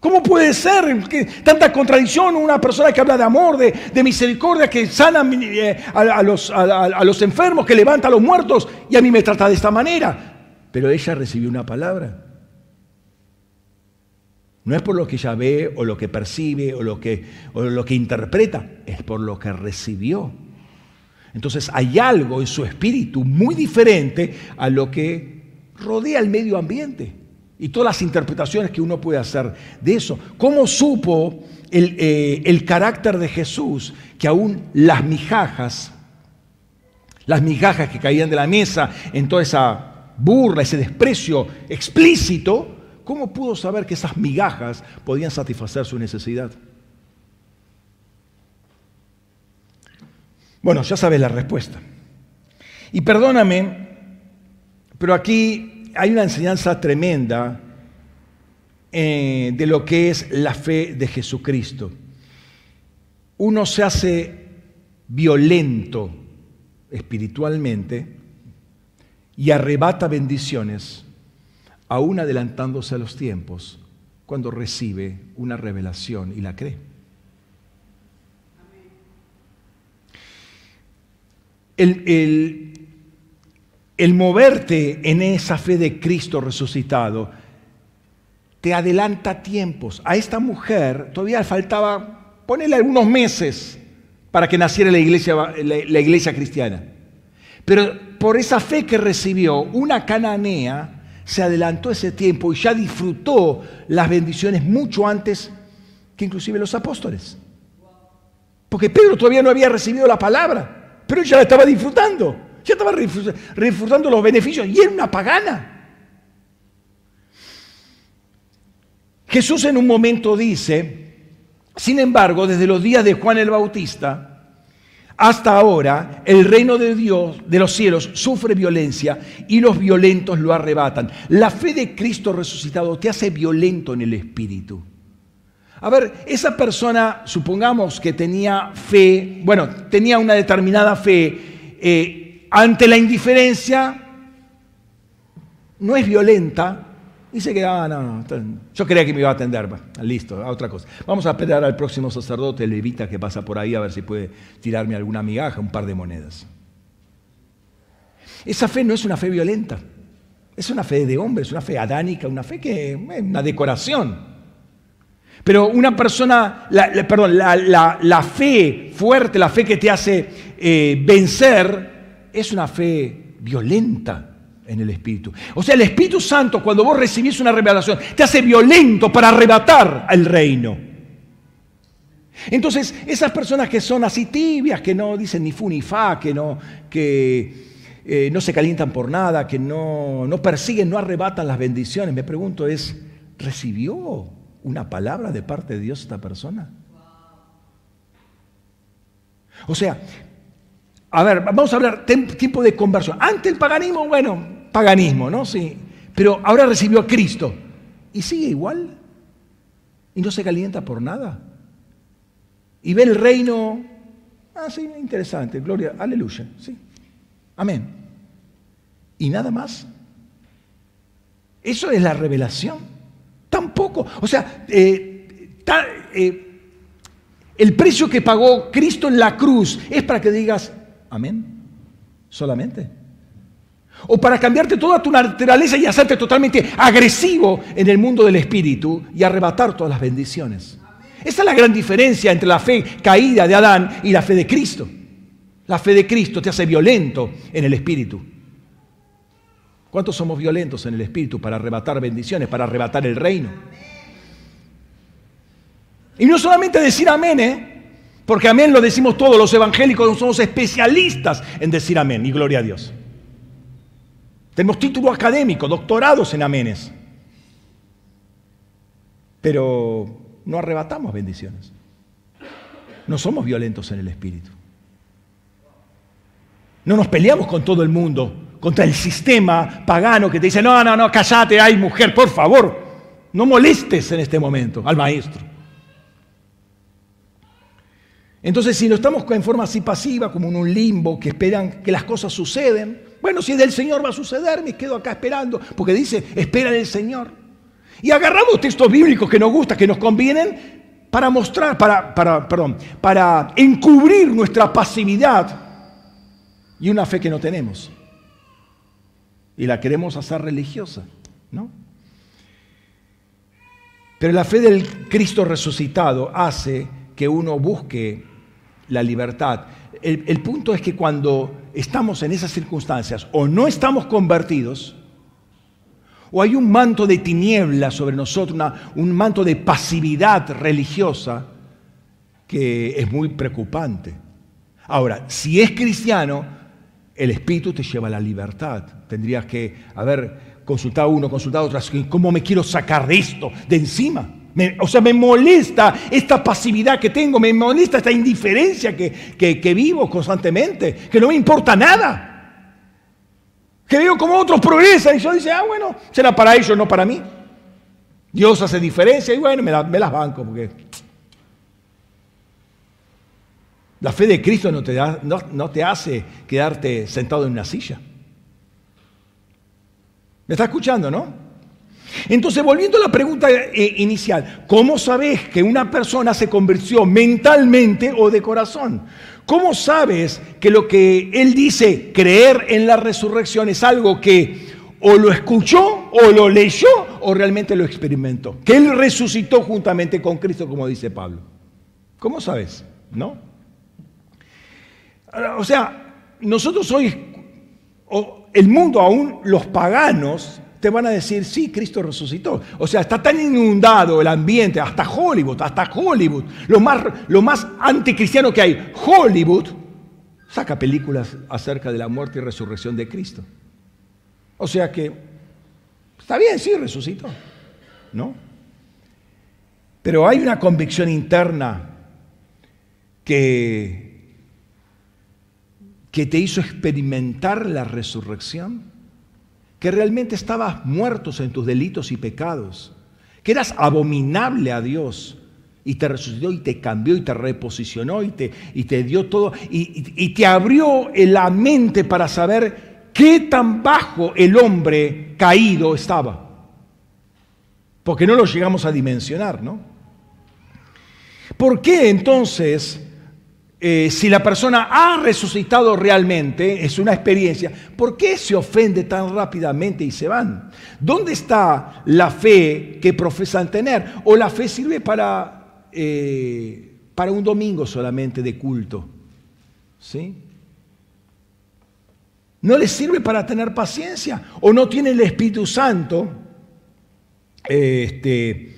¿Cómo puede ser que tanta contradicción una persona que habla de amor, de, misericordia, que sana eh, a, los, a los enfermos, que levanta a los muertos y a mí me trata de esta manera? Pero ella recibió una palabra. No es por lo que ella ve o lo que percibe o lo que, o lo que interpreta, es por lo que recibió. Entonces hay algo en su espíritu muy diferente a lo que rodea el medio ambiente y todas las interpretaciones que uno puede hacer de eso. ¿Cómo supo el, eh, el carácter de Jesús que aún las migajas, las migajas que caían de la mesa en toda esa burla, ese desprecio explícito, ¿cómo pudo saber que esas migajas podían satisfacer su necesidad? Bueno, ya sabes la respuesta. Y perdóname, pero aquí hay una enseñanza tremenda eh, de lo que es la fe de Jesucristo. Uno se hace violento espiritualmente y arrebata bendiciones aún adelantándose a los tiempos, cuando recibe una revelación y la cree. El, el, moverte en esa fe de Cristo resucitado te adelanta tiempos. A esta mujer todavía faltaba ponerle algunos meses para que naciera la iglesia, la iglesia cristiana. Pero por esa fe que recibió, una cananea se adelantó ese tiempo y ya disfrutó las bendiciones mucho antes que inclusive los apóstoles. Porque Pedro todavía no había recibido la palabra, pero ya la estaba disfrutando, ya estaba disfrutando los beneficios y era una pagana. Jesús en un momento dice, sin embargo, desde los días de Juan el Bautista, hasta ahora el reino de Dios, de los cielos, sufre violencia y los violentos lo arrebatan. La fe de Cristo resucitado te hace violento en el espíritu. A ver, esa persona, supongamos que tenía fe, bueno, tenía una determinada fe, eh, ante la indiferencia, no es violenta, Dice que, ah, no, no, yo creía que me iba a atender. listo, a otra cosa. Vamos a esperar al próximo sacerdote levita que pasa por ahí a ver si puede tirarme alguna migaja, un par de monedas. Esa fe no es una fe violenta. Es una fe de hombre, es una fe adánica, una fe que es una decoración. Pero una persona, perdón, la, fe fuerte, la fe que te hace eh, vencer, es una fe violenta en el Espíritu. O sea, el Espíritu Santo, cuando vos recibís una revelación, te hace violento para arrebatar al reino. Entonces, esas personas que son así tibias, que no dicen ni fu ni fa, que no, que, eh, no se calientan por nada, que no, no persiguen, no arrebatan las bendiciones, me pregunto es, ¿recibió una palabra de parte de Dios esta persona? O sea, a ver, vamos a hablar tiempo de conversión. Antes el paganismo, bueno, paganismo, ¿no? Sí. Pero ahora recibió a Cristo. Y sigue igual. Y no se calienta por nada. Y ve el reino. Ah, sí, interesante. Gloria, aleluya. Sí. Amén. Y nada más. Eso es la revelación. Tampoco. O sea, eh, eh, el precio que pagó Cristo en la cruz es para que digas, Amén. Solamente. O para cambiarte toda tu naturaleza y hacerte totalmente agresivo en el mundo del espíritu y arrebatar todas las bendiciones. Esa es la gran diferencia entre la fe caída de Adán y la fe de Cristo. La fe de Cristo te hace violento en el espíritu. ¿Cuántos somos violentos en el espíritu para arrebatar bendiciones, para arrebatar el reino? Y no solamente decir amén, ¿eh? Porque amén lo decimos todos, los evangélicos somos especialistas en decir amén y gloria a Dios. Tenemos título académico, doctorados en aménes. Pero no arrebatamos bendiciones. No somos violentos en el espíritu. No nos peleamos con todo el mundo, contra el sistema pagano que te dice, no, no, no, callate, ay mujer, por favor, no molestes en este momento al maestro. Entonces, si no estamos en forma así pasiva, como en un limbo, que esperan que las cosas suceden, bueno, si del Señor va a suceder, me quedo acá esperando, porque dice, espera en el Señor. Y agarramos textos bíblicos que nos gustan, que nos convienen, para mostrar, para, para, perdón, para encubrir nuestra pasividad y una fe que no tenemos. Y la queremos hacer religiosa, ¿no? Pero la fe del Cristo resucitado hace que uno busque la libertad. El, punto es que cuando estamos en esas circunstancias o no estamos convertidos, o hay un manto de tiniebla sobre nosotros, un manto de pasividad religiosa que es muy preocupante. Ahora, si es cristiano, el Espíritu te lleva a la libertad. Tendrías que haber consultado uno, consultado otro, ¿cómo me quiero sacar de esto, de encima? o sea, me molesta esta pasividad que tengo, me molesta esta indiferencia que, que vivo constantemente, que no me importa nada que veo como otros progresan y yo dice, ah, bueno, será para ellos, no para mí. Dios hace diferencia y bueno, me, las banco porque la fe de Cristo no te, da, no, te hace quedarte sentado en una silla. ¿Me está escuchando, no? Entonces, volviendo a la pregunta eh, inicial, ¿cómo sabes que una persona se convirtió mentalmente o de corazón? ¿Cómo sabes que lo que él dice, creer en la resurrección, es algo que o lo escuchó o lo leyó o realmente lo experimentó? Que él resucitó juntamente con Cristo, como dice Pablo. ¿Cómo sabes? ¿No? O sea, nosotros hoy, el mundo aún, los paganos, te van a decir, sí, Cristo resucitó. O sea, está tan inundado el ambiente, hasta Hollywood, hasta Hollywood, lo más, lo más anticristiano que hay, Hollywood, saca películas acerca de la muerte y resurrección de Cristo. O sea que, está bien, sí, resucitó, ¿no? Pero hay una convicción interna que, que te hizo experimentar la resurrección que realmente estabas muertos en tus delitos y pecados, que eras abominable a Dios y te resucitó y te cambió y te reposicionó y te, y te dio todo y, y te abrió la mente para saber qué tan bajo el hombre caído estaba. Porque no lo llegamos a dimensionar, ¿no? ¿Por qué entonces eh, si la persona ha resucitado realmente, es una experiencia, ¿por qué se ofende tan rápidamente y se van? ¿Dónde está la fe que profesan tener? ¿O la fe sirve para, eh, para un domingo solamente de culto? ¿Sí? ¿No les sirve para tener paciencia? ¿O no tiene el Espíritu Santo? Este,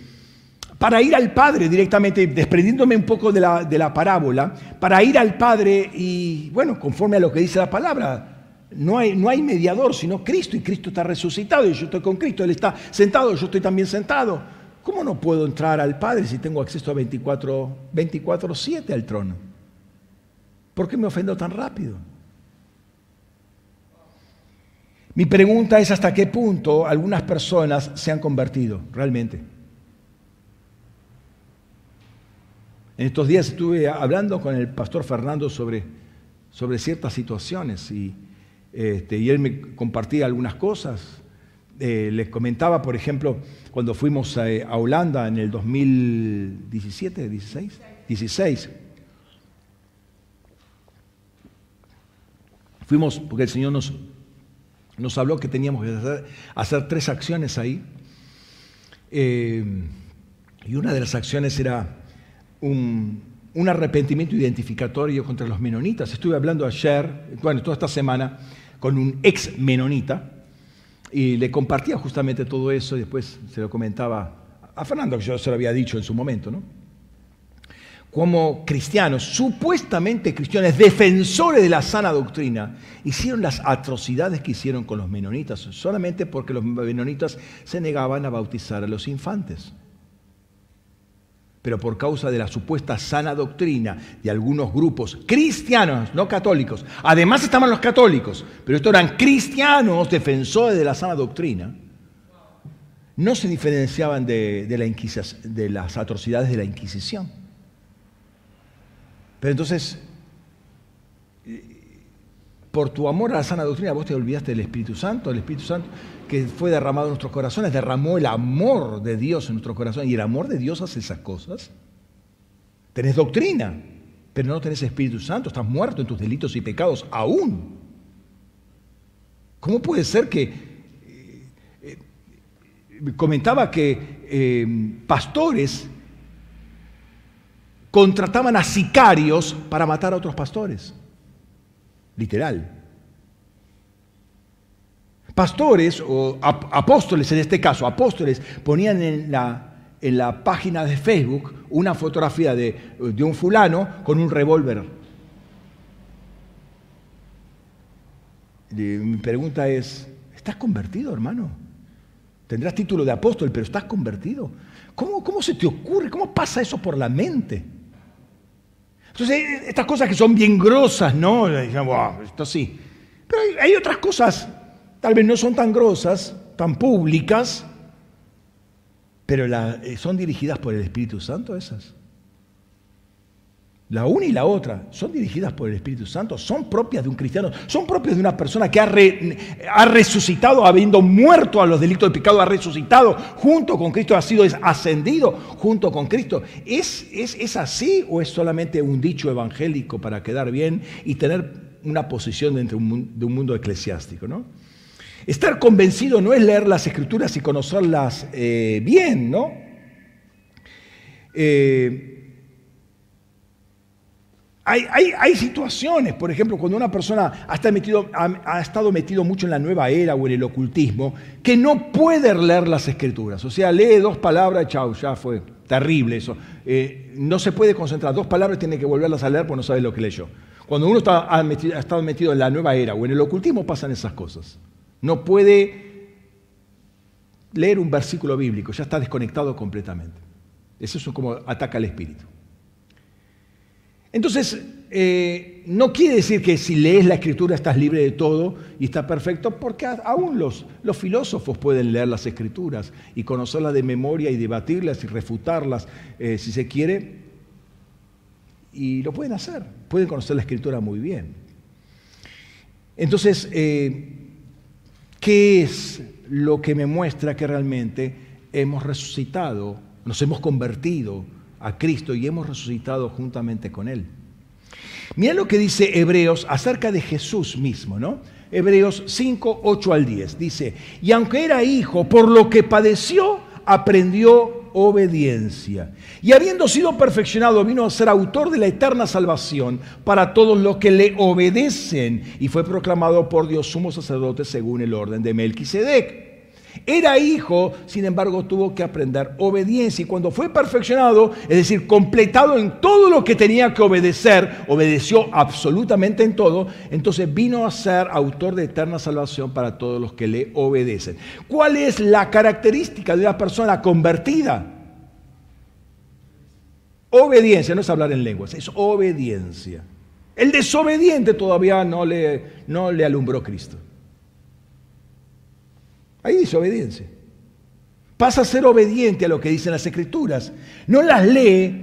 para ir al Padre directamente, desprendiéndome un poco de la, de la parábola, para ir al Padre y, bueno, conforme a lo que dice la palabra, no hay, no hay, mediador, sino Cristo, y Cristo está resucitado, y yo estoy con Cristo, Él está sentado, yo estoy también sentado. ¿Cómo no puedo entrar al Padre si tengo acceso a 24-7 al trono? ¿Por qué me ofendo tan rápido? Mi pregunta es hasta qué punto algunas personas se han convertido realmente. En estos días estuve hablando con el pastor Fernando sobre, sobre ciertas situaciones y, este, él me compartía algunas cosas. Eh, les comentaba, por ejemplo, cuando fuimos a, Holanda en el 2017, 16, 16. Fuimos porque el Señor nos, nos habló que teníamos que hacer, tres acciones ahí. Eh, y una de las acciones era un, arrepentimiento identificatorio contra los menonitas. Estuve hablando ayer, bueno, toda esta semana, con un ex menonita y le compartía justamente todo eso y después se lo comentaba a Fernando, que yo se lo había dicho en su momento, ¿no? Como cristianos, supuestamente cristianos, defensores de la sana doctrina, hicieron las atrocidades que hicieron con los menonitas, solamente porque los menonitas se negaban a bautizar a los infantes pero por causa de la supuesta sana doctrina de algunos grupos cristianos, no católicos. Además estaban los católicos, pero estos eran cristianos defensores de la sana doctrina. No se diferenciaban de, las atrocidades de la Inquisición. Pero entonces, por tu amor a la sana doctrina, vos te olvidaste del Espíritu Santo, el Espíritu Santo que fue derramado en nuestros corazones, derramó el amor de Dios en nuestros corazones. Y el amor de Dios hace esas cosas. Tenés doctrina, pero no tenés Espíritu Santo, estás muerto en tus delitos y pecados aún. ¿Cómo puede ser que... Eh, eh, comentaba que eh, pastores contrataban a sicarios para matar a otros pastores literal. Pastores o apóstoles, en este caso, apóstoles, ponían en la, en la página de Facebook una fotografía de, de un fulano con un revólver. Mi pregunta es, ¿estás convertido, hermano? Tendrás título de apóstol, pero ¿estás convertido? ¿Cómo, ¿Cómo se te ocurre? ¿Cómo pasa eso por la mente? Entonces, estas cosas que son bien grosas, ¿no? esto sí. Pero hay, otras cosas, tal vez no son tan grosas, tan públicas, pero eh, son dirigidas por el Espíritu Santo esas. La una y la otra son dirigidas por el Espíritu Santo, son propias de un cristiano, son propias de una persona que ha, resucitado, habiendo muerto a los delitos de pecado, ha resucitado junto con Cristo, ha sido ascendido junto con Cristo. ¿Es, es, es así o es solamente un dicho evangélico para quedar bien y tener una posición dentro de un mundo eclesiástico? ¿no? Estar convencido no es leer las escrituras y conocerlas eh, bien, ¿no? Eh, hay, situaciones, por ejemplo, cuando una persona ha estado, metido, mucho en la nueva era o en el ocultismo, que no puede leer las escrituras. O sea, lee dos palabras, chau, ya fue terrible eso. Eh, no se puede concentrar. Dos palabras tiene que volverlas a leer porque no sabe lo que leyó. Cuando uno está, ha, ha estado metido en la nueva era o en el ocultismo pasan esas cosas. No puede leer un versículo bíblico, ya está desconectado completamente. Eso es como ataca al espíritu. Entonces, eh, no quiere decir que si lees la escritura estás libre de todo y está perfecto, porque aún los, los filósofos pueden leer las escrituras y conocerlas de memoria y debatirlas y refutarlas, eh, si se quiere, y lo pueden hacer, pueden conocer la escritura muy bien. Entonces, eh, ¿qué es lo que me muestra que realmente hemos resucitado, nos hemos convertido a Cristo y hemos resucitado juntamente con Él. Mira lo que dice Hebreos acerca de Jesús mismo, ¿no? Hebreos 5, 8 al 10. Dice, y aunque era hijo, por lo que padeció, aprendió obediencia. Y habiendo sido perfeccionado, vino a ser autor de la eterna salvación para todos los que le obedecen. Y fue proclamado por Dios sumo sacerdote según el orden de Melquisedec. Era hijo, sin embargo, tuvo que aprender obediencia y cuando fue perfeccionado, es decir, completado en todo lo que tenía que obedecer, obedeció absolutamente en todo, entonces vino a ser autor de eterna salvación para todos los que le obedecen. ¿Cuál es la característica de una persona convertida? Obediencia, no es hablar en lenguas, es obediencia. El desobediente todavía no le, no le alumbró Cristo. Ahí dice obediencia. Pasa a ser obediente a lo que dicen las escrituras. No las lee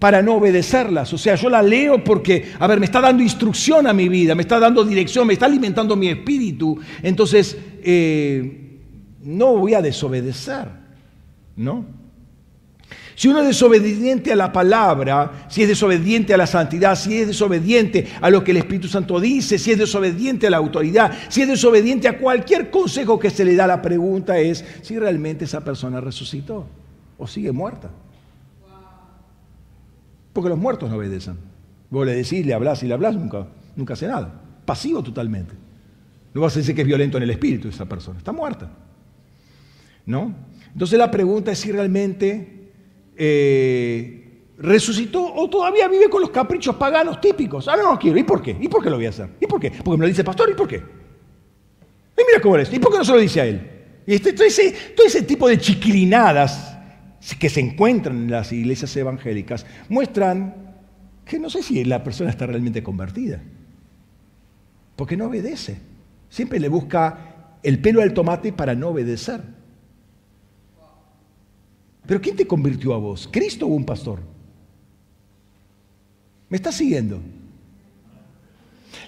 para no obedecerlas. O sea, yo las leo porque, a ver, me está dando instrucción a mi vida, me está dando dirección, me está alimentando mi espíritu. Entonces, eh, no voy a desobedecer, ¿no? Si uno es desobediente a la palabra, si es desobediente a la santidad, si es desobediente a lo que el Espíritu Santo dice, si es desobediente a la autoridad, si es desobediente a cualquier consejo que se le da, la pregunta es si realmente esa persona resucitó o sigue muerta. Porque los muertos no obedecen. Vos le decís, le hablas y le hablas, nunca, nunca hace nada. Pasivo totalmente. No vas a decir que es violento en el espíritu esa persona. Está muerta. ¿No? Entonces la pregunta es si realmente eh, resucitó o todavía vive con los caprichos paganos típicos. Ah, no, no quiero. ¿Y por qué? ¿Y por qué lo voy a hacer? ¿Y por qué? Porque me lo dice el pastor. ¿Y por qué? Y mira cómo es. ¿Y por qué no se lo dice a él? Y este, todo, ese, todo ese tipo de chiquilinadas que se encuentran en las iglesias evangélicas muestran que no sé si la persona está realmente convertida. Porque no obedece. Siempre le busca el pelo al tomate para no obedecer. Pero ¿quién te convirtió a vos? ¿Cristo o un pastor? ¿Me estás siguiendo?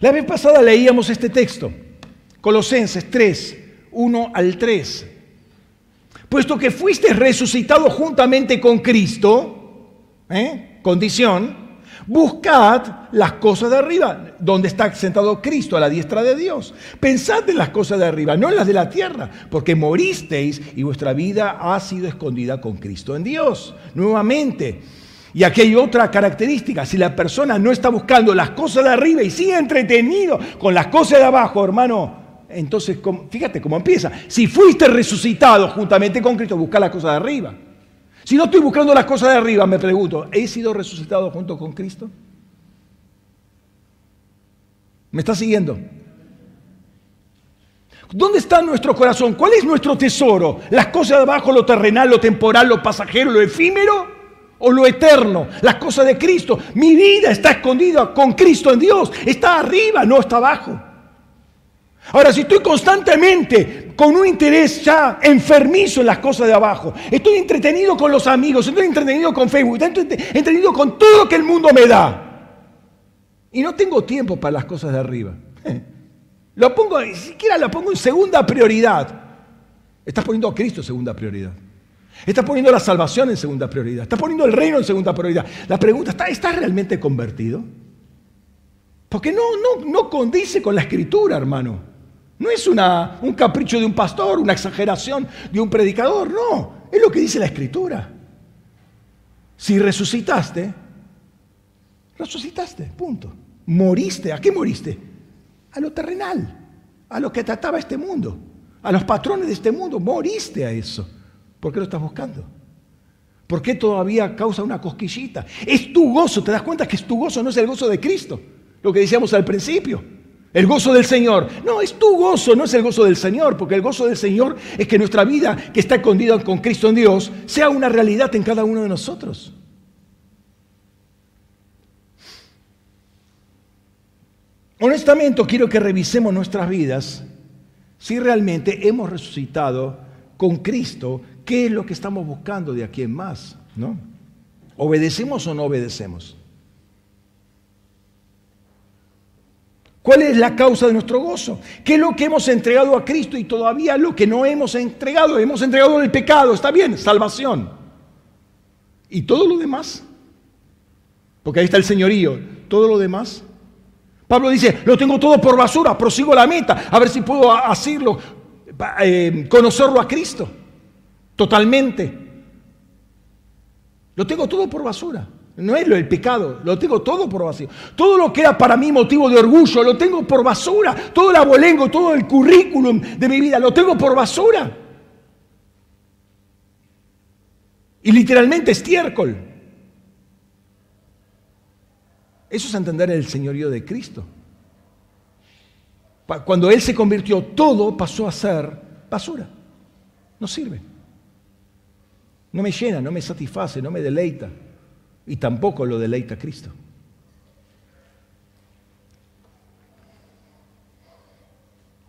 La vez pasada leíamos este texto, Colosenses 3, 1 al 3. Puesto que fuiste resucitado juntamente con Cristo, ¿eh? condición, buscad las cosas de arriba, donde está sentado Cristo a la diestra de Dios. Pensad en las cosas de arriba, no en las de la tierra, porque moristeis y vuestra vida ha sido escondida con Cristo en Dios. Nuevamente, y aquí hay otra característica, si la persona no está buscando las cosas de arriba y sigue entretenido con las cosas de abajo, hermano, entonces fíjate cómo empieza. Si fuiste resucitado juntamente con Cristo, busca las cosas de arriba. Si no estoy buscando las cosas de arriba, me pregunto, ¿he sido resucitado junto con Cristo? ¿Me está siguiendo? ¿Dónde está nuestro corazón? ¿Cuál es nuestro tesoro? ¿Las cosas de abajo, lo terrenal, lo temporal, lo pasajero, lo efímero? o lo eterno, las cosas de Cristo. Mi vida está escondida con Cristo en Dios. Está arriba, no está abajo. Ahora, si estoy constantemente con un interés ya enfermizo en las cosas de abajo, estoy entretenido con los amigos, estoy entretenido con Facebook, estoy entretenido con todo lo que el mundo me da. Y no tengo tiempo para las cosas de arriba. Lo pongo, ni siquiera lo pongo en segunda prioridad. Estás poniendo a Cristo en segunda prioridad. Estás poniendo la salvación en segunda prioridad. Estás poniendo el reino en segunda prioridad. La pregunta está, ¿estás realmente convertido? Porque no, no, no condice con la escritura, hermano. No es una, un capricho de un pastor, una exageración de un predicador. No, es lo que dice la escritura. Si resucitaste, resucitaste, punto. Moriste, ¿a qué moriste? A lo terrenal, a lo que trataba este mundo, a los patrones de este mundo. Moriste a eso. ¿Por qué lo estás buscando? ¿Por qué todavía causa una cosquillita? Es tu gozo, ¿te das cuenta que es tu gozo? No es el gozo de Cristo, lo que decíamos al principio. El gozo del Señor. No, es tu gozo, no es el gozo del Señor, porque el gozo del Señor es que nuestra vida que está escondida con Cristo en Dios sea una realidad en cada uno de nosotros. Honestamente, quiero que revisemos nuestras vidas si realmente hemos resucitado con Cristo ¿Qué es lo que estamos buscando de aquí en más? ¿No? ¿Obedecemos o no obedecemos? ¿Cuál es la causa de nuestro gozo? ¿Qué es lo que hemos entregado a Cristo y todavía lo que no hemos entregado? Hemos entregado el pecado, está bien, salvación. ¿Y todo lo demás? Porque ahí está el señorío. ¿Todo lo demás? Pablo dice, lo tengo todo por basura, prosigo la meta, a ver si puedo hacerlo, eh, conocerlo a Cristo totalmente. Lo tengo todo por basura. No es lo del pecado, lo tengo todo por vacío. Todo lo que era para mí motivo de orgullo, lo tengo por basura. Todo el abolengo, todo el currículum de mi vida, lo tengo por basura. Y literalmente estiércol. Eso es entender el señorío de Cristo. Cuando Él se convirtió, todo pasó a ser basura. No sirve. No me llena, no me satisface, no me deleita. Y tampoco lo deleita Cristo.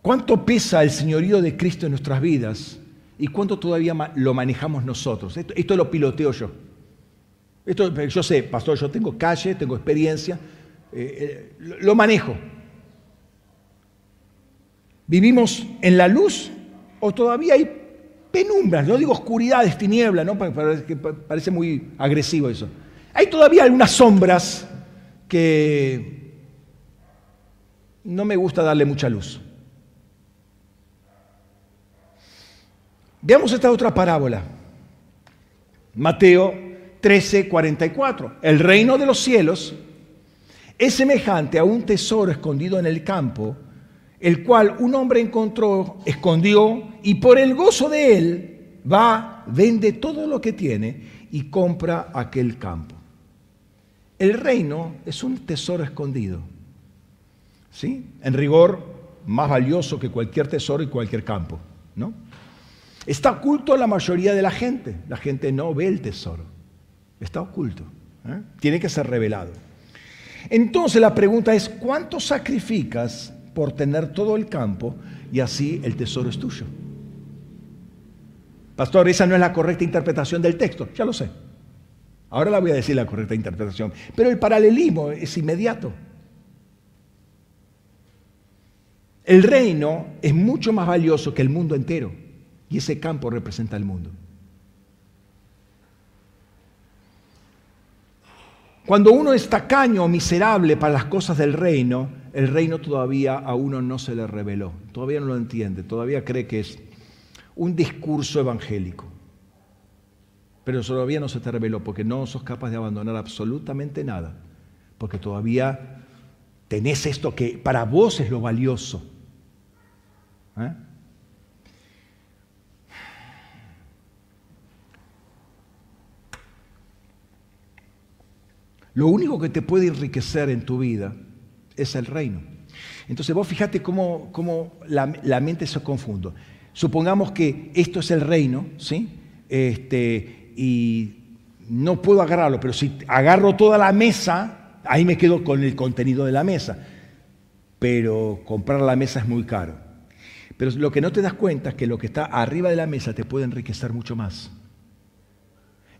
¿Cuánto pesa el señorío de Cristo en nuestras vidas y cuánto todavía lo manejamos nosotros? Esto, lo piloteo yo. Esto, yo sé, pastor, yo tengo calle, tengo experiencia, eh, eh, lo manejo. ¿Vivimos en la luz o todavía hay penumbras, no digo oscuridades, tinieblas, ¿no? Parece, parece muy agresivo eso. Hay todavía algunas sombras que no me gusta darle mucha luz. Veamos esta otra parábola. Mateo 13, 44. El reino de los cielos es semejante a un tesoro escondido en el campo el cual un hombre encontró, escondió, y por el gozo de él va, vende todo lo que tiene y compra aquel campo. El reino es un tesoro escondido. ¿Sí? En rigor, más valioso que cualquier tesoro y cualquier campo. ¿no? Está oculto la mayoría de la gente. La gente no ve el tesoro. Está oculto. ¿eh? Tiene que ser revelado. Entonces la pregunta es, ¿cuánto sacrificas por tener todo el campo y así el tesoro es tuyo. Pastor, esa no es la correcta interpretación del texto, ya lo sé. Ahora la voy a decir la correcta interpretación, pero el paralelismo es inmediato. El reino es mucho más valioso que el mundo entero y ese campo representa el mundo. Cuando uno es tacaño o miserable para las cosas del reino, el reino todavía a uno no se le reveló, todavía no lo entiende, todavía cree que es un discurso evangélico. Pero todavía no se te reveló porque no sos capaz de abandonar absolutamente nada, porque todavía tenés esto que para vos es lo valioso. ¿Eh? Lo único que te puede enriquecer en tu vida es el reino. Entonces vos fíjate cómo, la, mente se confunde. Supongamos que esto es el reino, ¿sí? Este, y no puedo agarrarlo, pero si agarro toda la mesa, ahí me quedo con el contenido de la mesa. Pero comprar la mesa es muy caro. Pero lo que no te das cuenta es que lo que está arriba de la mesa te puede enriquecer mucho más.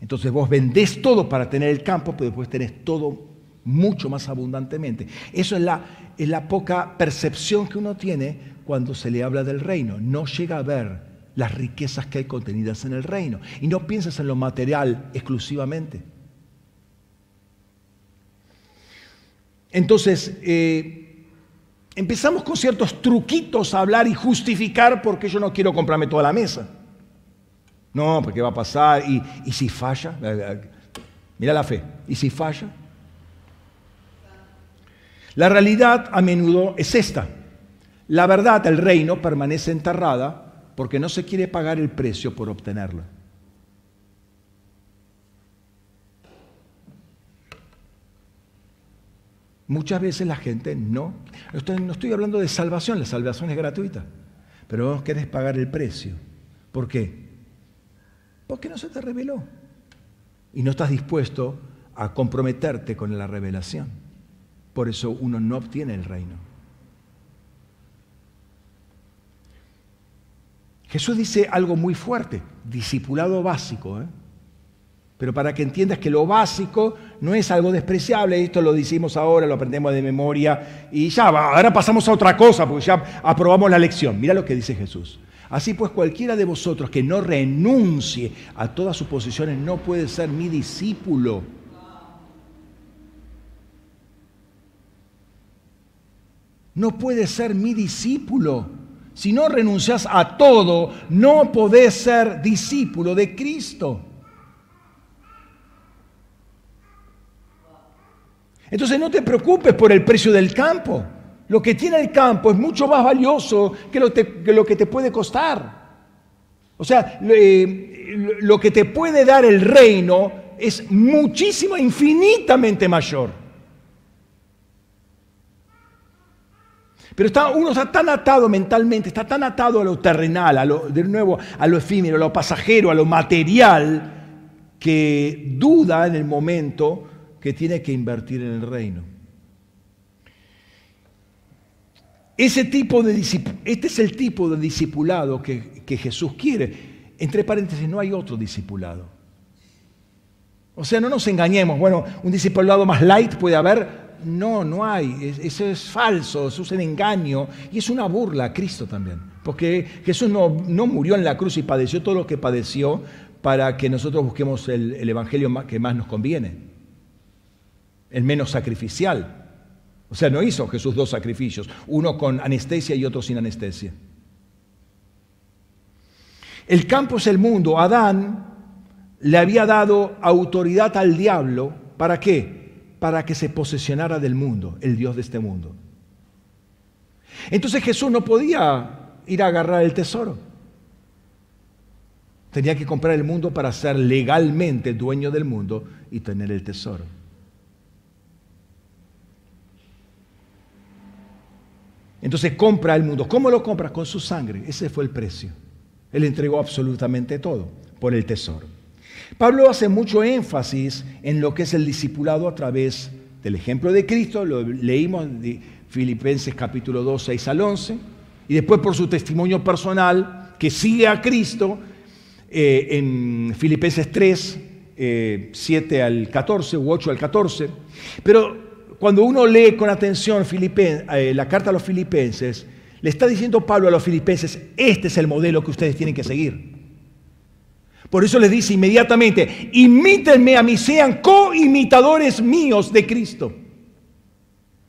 Entonces vos vendés todo para tener el campo, pero después tenés todo mucho más abundantemente. Eso es la, es la poca percepción que uno tiene cuando se le habla del reino. No llega a ver las riquezas que hay contenidas en el reino. Y no piensas en lo material exclusivamente. Entonces, eh, empezamos con ciertos truquitos a hablar y justificar por qué yo no quiero comprarme toda la mesa. No, porque va a pasar. ¿Y, si falla? Mira la fe. ¿Y si falla? La realidad a menudo es esta. La verdad, el reino, permanece enterrada porque no se quiere pagar el precio por obtenerla. Muchas veces la gente no, no estoy hablando de salvación, la salvación es gratuita, pero vos querés pagar el precio. ¿Por qué? ¿Por qué no se te reveló. Y no estás dispuesto a comprometerte con la revelación. Por eso uno no obtiene el reino. Jesús dice algo muy fuerte, discipulado básico. ¿eh? Pero para que entiendas que lo básico no es algo despreciable, esto lo decimos ahora, lo aprendemos de memoria y ya, ahora pasamos a otra cosa porque ya aprobamos la lección. Mira lo que dice Jesús. Así pues, cualquiera de vosotros que no renuncie a todas sus posiciones no puede ser mi discípulo. No puede ser mi discípulo. Si no renuncias a todo, no podés ser discípulo de Cristo. Entonces no te preocupes por el precio del campo. Lo que tiene el campo es mucho más valioso que lo, que te puede costar. O sea, lo que te puede dar el reino es muchísimo, infinitamente mayor. Pero está, uno está tan atado mentalmente, está tan atado a lo terrenal, a lo, de nuevo a lo efímero, a lo pasajero, a lo material, que duda en el momento que tiene que invertir en el reino. Ese tipo de este es el tipo de discipulado que, que Jesús quiere. Entre paréntesis, no hay otro discipulado. O sea, no nos engañemos. Bueno, un discipulado más light puede haber. No, no hay. Eso es falso, eso es un engaño y es una burla a Cristo también. Porque Jesús no, no murió en la cruz y padeció todo lo que padeció para que nosotros busquemos el, el evangelio que más nos conviene, el menos sacrificial. O sea, no hizo Jesús dos sacrificios, uno con anestesia y otro sin anestesia. El campo es el mundo. Adán le había dado autoridad al diablo. ¿Para qué? Para que se posesionara del mundo, el Dios de este mundo. Entonces Jesús no podía ir a agarrar el tesoro. Tenía que comprar el mundo para ser legalmente dueño del mundo y tener el tesoro. Entonces compra el mundo. ¿Cómo lo compra? Con su sangre. Ese fue el precio. Él entregó absolutamente todo por el tesoro. Pablo hace mucho énfasis en lo que es el discipulado a través del ejemplo de Cristo. Lo leímos de Filipenses capítulo 2, 6 al 11. Y después por su testimonio personal que sigue a Cristo eh, en Filipenses 3, 7 eh, al 14 u 8 al 14. Pero cuando uno lee con atención eh, la carta a los filipenses, Le está diciendo Pablo a los filipenses, este es el modelo que ustedes tienen que seguir. Por eso les dice inmediatamente, imítenme a mí, sean coimitadores míos de Cristo.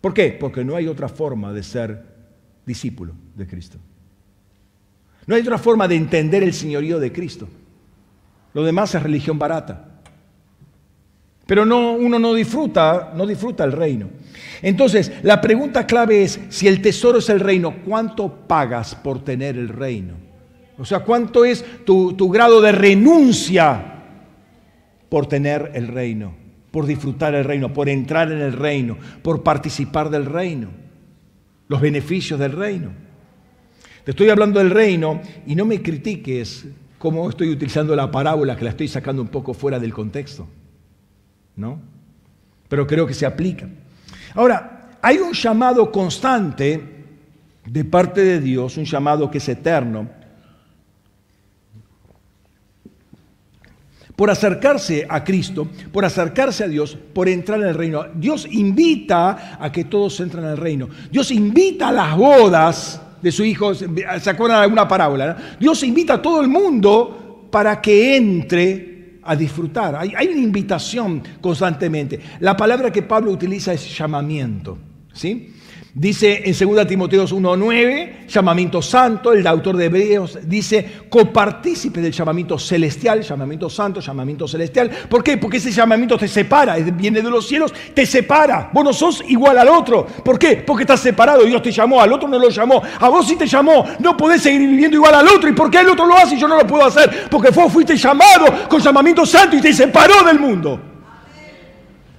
¿Por qué? Porque no hay otra forma de ser discípulo de Cristo. No hay otra forma de entender el señorío de Cristo. Lo demás es religión barata. Pero no, uno no disfruta, no disfruta el reino. Entonces, la pregunta clave es, si el tesoro es el reino, ¿cuánto pagas por tener el reino? O sea, ¿cuánto es tu, tu grado de renuncia por tener el reino, por disfrutar el reino, por entrar en el reino, por participar del reino, los beneficios del reino? Te estoy hablando del reino y no me critiques cómo estoy utilizando la parábola, que la estoy sacando un poco fuera del contexto. ¿no? Pero creo que se aplica. Ahora, hay un llamado constante de parte de Dios, un llamado que es eterno, por acercarse a Cristo, por acercarse a Dios, por entrar en el reino. Dios invita a que todos entren en el reino. Dios invita a las bodas de su hijo. ¿Se acuerdan de alguna parábola? Dios invita a todo el mundo para que entre a disfrutar. Hay, hay, una invitación constantemente. La palabra que Pablo utiliza es llamamiento. ¿sí? Dice en 2 Timoteo 1.9, llamamiento santo, el autor de Hebreos dice copartícipe del llamamiento celestial, llamamiento santo, llamamiento celestial. ¿Por qué? Porque ese llamamiento te separa, viene de los cielos, te separa. Vos no sos igual al otro. ¿Por qué? Porque estás separado, Dios te llamó, al otro no lo llamó, a vos sí te llamó, no podés seguir viviendo igual al otro. ¿Y por qué el otro lo hace y yo no lo puedo hacer? Porque vos fuiste llamado con llamamiento santo y te separó del mundo.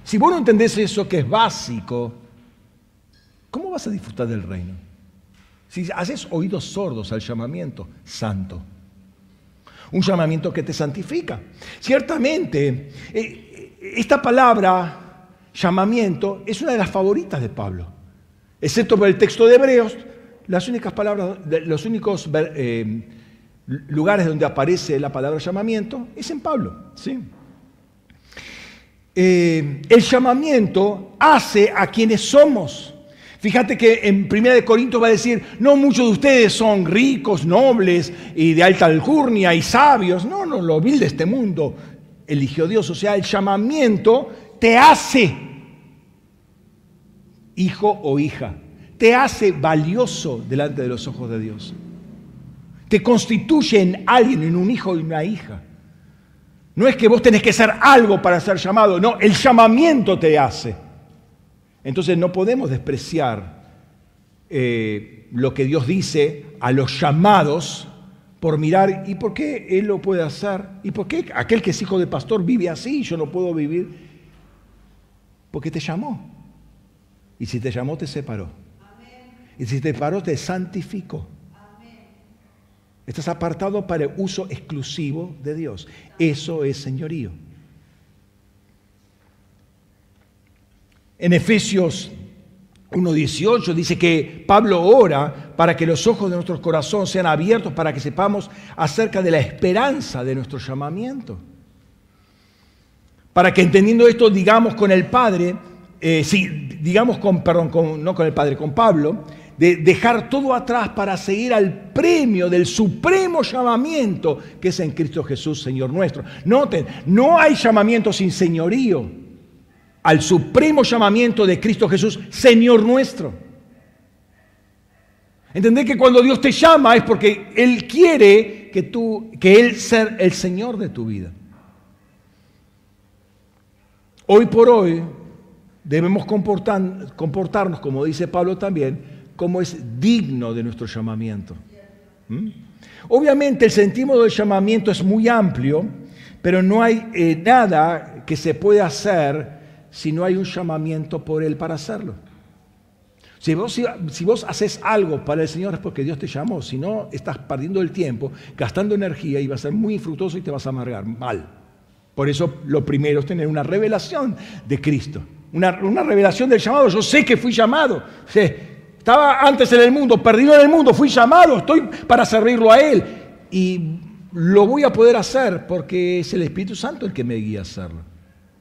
Si vos no entendés eso que es básico, ¿Cómo vas a disfrutar del reino? Si haces oídos sordos al llamamiento santo, un llamamiento que te santifica. Ciertamente, eh, esta palabra, llamamiento, es una de las favoritas de Pablo, excepto por el texto de Hebreos, las únicas palabras, los únicos eh, lugares donde aparece la palabra llamamiento es en Pablo. ¿sí? Eh, el llamamiento hace a quienes somos. Fíjate que en 1 Corintios va a decir, no muchos de ustedes son ricos, nobles y de alta alcurnia y sabios. No, no, lo vil de este mundo eligió Dios. O sea, el llamamiento te hace hijo o hija. Te hace valioso delante de los ojos de Dios. Te constituye en alguien, en un hijo y una hija. No es que vos tenés que ser algo para ser llamado, no, el llamamiento te hace. Entonces no podemos despreciar eh, lo que Dios dice a los llamados por mirar, ¿y por qué Él lo puede hacer? ¿Y por qué aquel que es hijo de pastor vive así y yo no puedo vivir? Porque te llamó. Y si te llamó, te separó. Y si te separó, te santificó. Estás apartado para el uso exclusivo de Dios. Eso es señorío. En Efesios 1.18 dice que Pablo ora para que los ojos de nuestro corazón sean abiertos para que sepamos acerca de la esperanza de nuestro llamamiento. Para que entendiendo esto digamos con el Padre, eh, sí, digamos con, perdón, no con el Padre, con Pablo, de dejar todo atrás para seguir al premio del supremo llamamiento que es en Cristo Jesús, Señor nuestro. Noten, no hay llamamiento sin señorío al supremo llamamiento de Cristo Jesús, Señor nuestro. Entender que cuando Dios te llama es porque Él quiere que tú, que Él sea el Señor de tu vida. Hoy por hoy debemos comportarnos, como dice Pablo también, como es digno de nuestro llamamiento. ¿Mm? Obviamente el sentido del llamamiento es muy amplio, pero no hay eh, nada que se pueda hacer si no hay un llamamiento por Él para hacerlo. Si vos, si, vos haces algo para el Señor es porque Dios te llamó, si no estás perdiendo el tiempo, gastando energía y va a ser muy infructuoso y te vas a amargar mal. Por eso lo primero es tener una revelación de Cristo, una, revelación del llamado. Yo sé que fui llamado, estaba antes en el mundo, perdido en el mundo, fui llamado, estoy para servirlo a Él y lo voy a poder hacer porque es el Espíritu Santo el que me guía a hacerlo.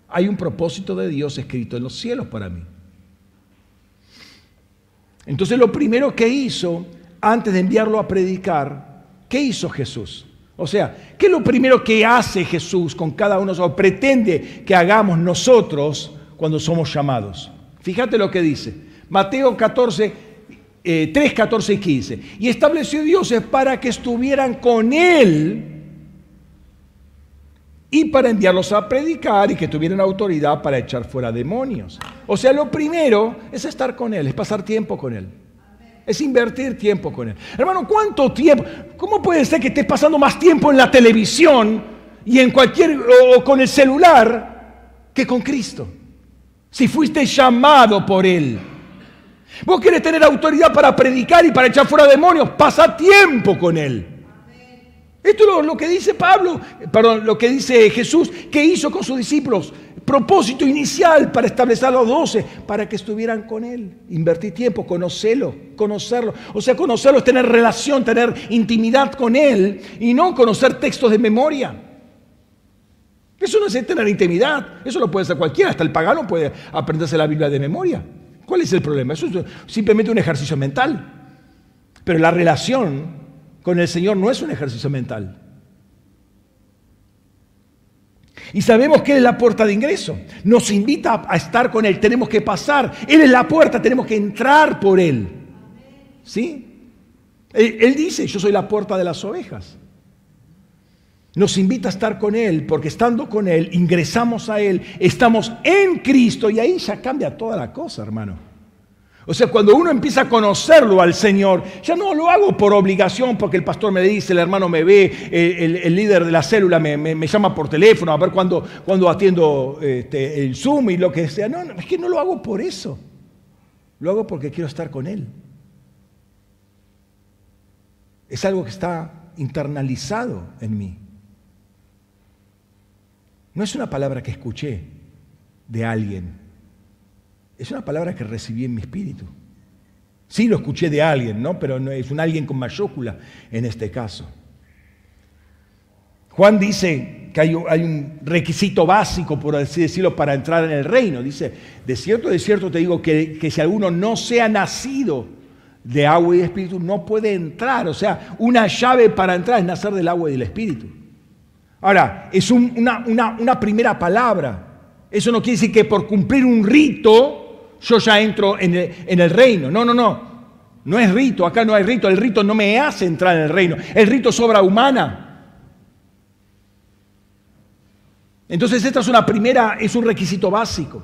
Hay un propósito de Dios escrito en los cielos para mí. Entonces lo primero que hizo antes de enviarlo a predicar, ¿qué hizo Jesús? O sea, ¿qué es lo primero que hace Jesús con cada uno de nosotros? Pretende que hagamos nosotros cuando somos llamados. Fíjate lo que dice. Mateo 14, 3, 14 y 15. Y estableció dioses para que estuvieran con Él y para enviarlos a predicar y que tuvieran autoridad para echar fuera demonios. O sea, lo primero es estar con Él, es pasar tiempo con Él. Es invertir tiempo con Él. Hermano, ¿cuánto tiempo? ¿Cómo puede ser que estés pasando más tiempo en la televisión y en cualquier o con el celular que con Cristo? Si fuiste llamado por Él. Vos querés tener autoridad para predicar y para echar fuera demonios, pasa tiempo con Él. Esto es lo, que dice Pablo, perdón, lo que dice Jesús, que hizo con sus discípulos. Propósito inicial para establecer a los doce, para que estuvieran con Él. Invertir tiempo, conocerlo, conocerlo. O sea, conocerlo es tener relación, tener intimidad con Él y no conocer textos de memoria. Eso no es tener intimidad, eso lo puede hacer cualquiera, hasta el pagano puede aprenderse la Biblia de memoria. ¿Cuál es el problema? Eso es simplemente un ejercicio mental. Pero la relación con el Señor no es un ejercicio mental. Y sabemos que Él es la puerta de ingreso. Nos invita a estar con Él. Tenemos que pasar. Él es la puerta. Tenemos que entrar por Él. ¿Sí? Él, él dice, yo soy la puerta de las ovejas. Nos invita a estar con Él porque estando con Él, ingresamos a Él, estamos en Cristo y ahí ya cambia toda la cosa, hermano. O sea, cuando uno empieza a conocerlo al Señor, ya no lo hago por obligación, porque el pastor me dice, el hermano me ve, el, líder de la célula me, llama por teléfono a ver cuándo, atiendo este, el Zoom y lo que sea. No, no, es que no lo hago por eso. Lo hago porque quiero estar con Él. Es algo que está internalizado en mí. No es una palabra que escuché de alguien es una palabra que recibí en mi espíritu. Sí lo escuché de alguien, ¿no? Pero no es un alguien con mayúscula en este caso. Juan dice que hay un, requisito básico, por así decirlo, para entrar en el reino. Dice, de cierto, de cierto te digo que, si alguno no sea nacido de agua y espíritu, no puede entrar. O sea, una llave para entrar es nacer del agua y del espíritu. Ahora, es una primera palabra. Eso no quiere decir que por cumplir un rito yo ya entro en el, reino. No, no, no. No es rito, acá no hay rito. El rito no me hace entrar en el reino. El rito es obra humana. Entonces esta es una primera, es un requisito básico.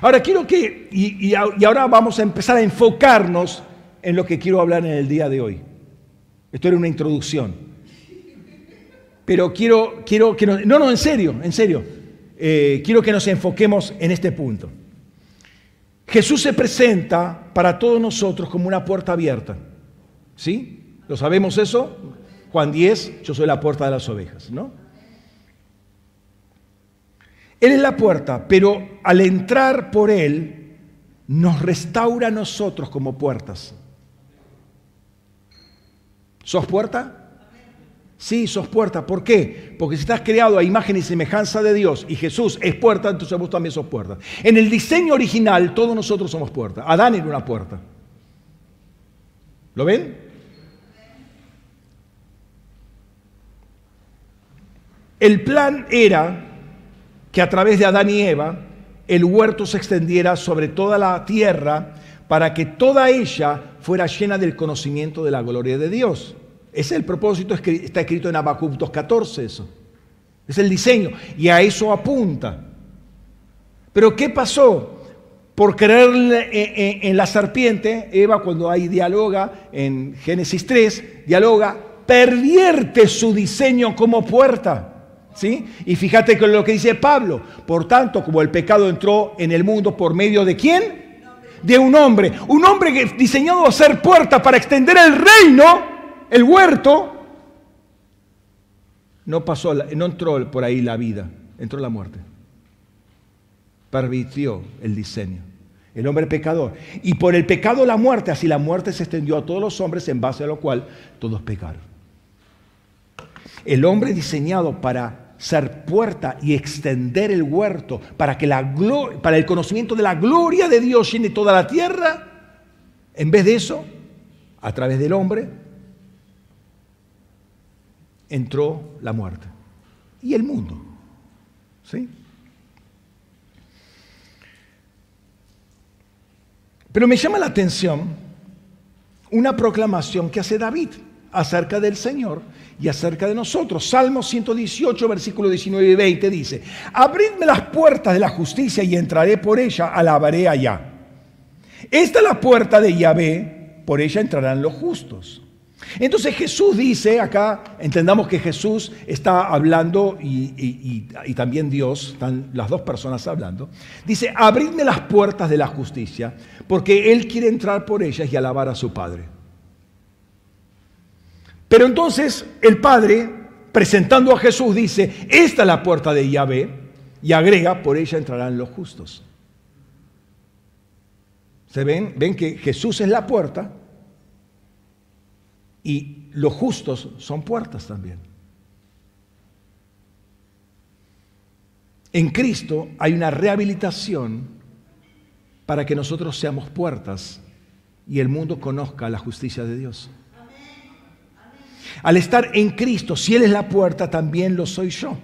Ahora quiero que, y, ahora vamos a empezar a enfocarnos en lo que quiero hablar en el día de hoy. Esto era una introducción. Pero quiero, quiero que nos, no, no, en serio, en serio. Eh, quiero que nos enfoquemos en este punto. Jesús se presenta para todos nosotros como una puerta abierta. ¿Sí? ¿Lo sabemos eso? Juan 10, yo soy la puerta de las ovejas, ¿no? Él es la puerta, pero al entrar por Él, nos restaura a nosotros como puertas. ¿Sos puerta? Sí, sos puerta. ¿Por qué? Porque si estás creado a imagen y semejanza de Dios y Jesús es puerta, entonces vos también sos puerta. En el diseño original, todos nosotros somos puerta. Adán era una puerta. ¿Lo ven? El plan era que a través de Adán y Eva el huerto se extendiera sobre toda la tierra para que toda ella fuera llena del conocimiento de la gloria de Dios. Ese es el propósito, está escrito en Habacuc 2.14 eso. Es el diseño y a eso apunta. Pero ¿qué pasó? Por creer en la serpiente, Eva cuando hay dialoga en Génesis 3, dialoga, pervierte su diseño como puerta. ¿Sí? Y fíjate con lo que dice Pablo. Por tanto, como el pecado entró en el mundo por medio de quién? De un hombre. Un hombre diseñado a ser puerta para extender el reino el huerto, no pasó, no entró por ahí la vida, entró la muerte. Permitió el diseño. El hombre pecador. Y por el pecado la muerte, así la muerte se extendió a todos los hombres, en base a lo cual todos pecaron. El hombre diseñado para ser puerta y extender el huerto, para que la para el conocimiento de la gloria de Dios llene toda la tierra, en vez de eso, a través del hombre, entró la muerte. Y el mundo. ¿Sí? Pero me llama la atención una proclamación que hace David acerca del Señor y acerca de nosotros. Salmo 118, versículo 19 y 20 dice, abridme las puertas de la justicia y entraré por ella, alabaré allá. Esta es la puerta de Yahvé, por ella entrarán los justos. Entonces Jesús dice acá, entendamos que Jesús está hablando y, también Dios, están las dos personas hablando, dice, abridme las puertas de la justicia, porque Él quiere entrar por ellas y alabar a su Padre. Pero entonces el Padre, presentando a Jesús, dice, esta es la puerta de Yahvé, y agrega, por ella entrarán los justos. ¿Se ven? Ven que Jesús es la puerta y los justos son puertas también. En Cristo hay una rehabilitación para que nosotros seamos puertas y el mundo conozca la justicia de Dios. Al estar en Cristo, si Él es la puerta, también lo soy yo.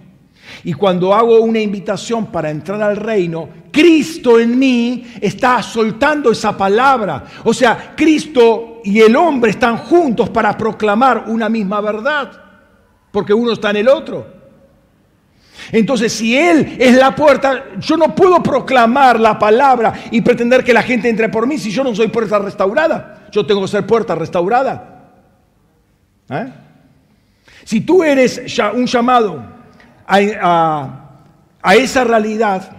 Y cuando hago una invitación para entrar al reino, Cristo en mí está soltando esa palabra. O sea, Cristo y el hombre están juntos para proclamar una misma verdad, porque uno está en el otro. Entonces, si Él es la puerta, yo no puedo proclamar la palabra y pretender que la gente entre por mí si yo no soy puerta restaurada. Yo tengo que ser puerta restaurada. ¿Eh? Si tú eres un llamado a, esa realidad,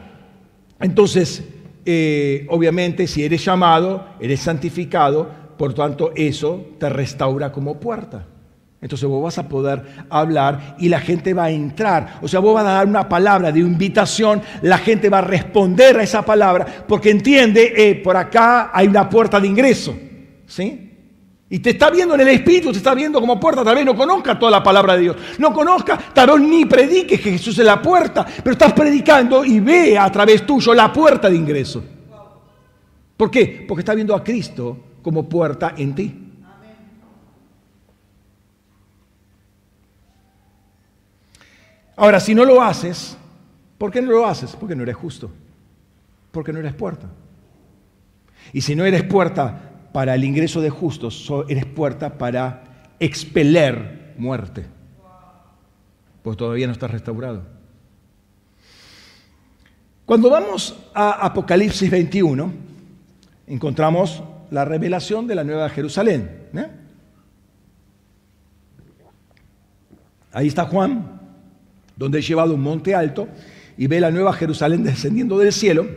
entonces, eh, obviamente, si eres llamado, eres santificado, por tanto, eso te restaura como puerta. Entonces vos vas a poder hablar y la gente va a entrar. O sea, vos vas a dar una palabra de invitación, la gente va a responder a esa palabra porque entiende, eh, por acá hay una puerta de ingreso. ¿Sí? Y te está viendo en el Espíritu, te está viendo como puerta. Tal vez no conozca toda la palabra de Dios. No conozca, tal vez ni predique que Jesús es la puerta. Pero estás predicando y ve a través tuyo la puerta de ingreso. ¿Por qué? Porque está viendo a Cristo como puerta en ti. Ahora, si no lo haces, ¿por qué no lo haces? Porque no eres justo. Porque no eres puerta. Y si no eres puerta para el ingreso de justos, eres puerta para expeler muerte. Pues todavía no estás restaurado. Cuando vamos a Apocalipsis 21, encontramos la revelación de la Nueva Jerusalén. ¿eh? Ahí está Juan, donde he llevado un monte alto y ve la Nueva Jerusalén descendiendo del cielo.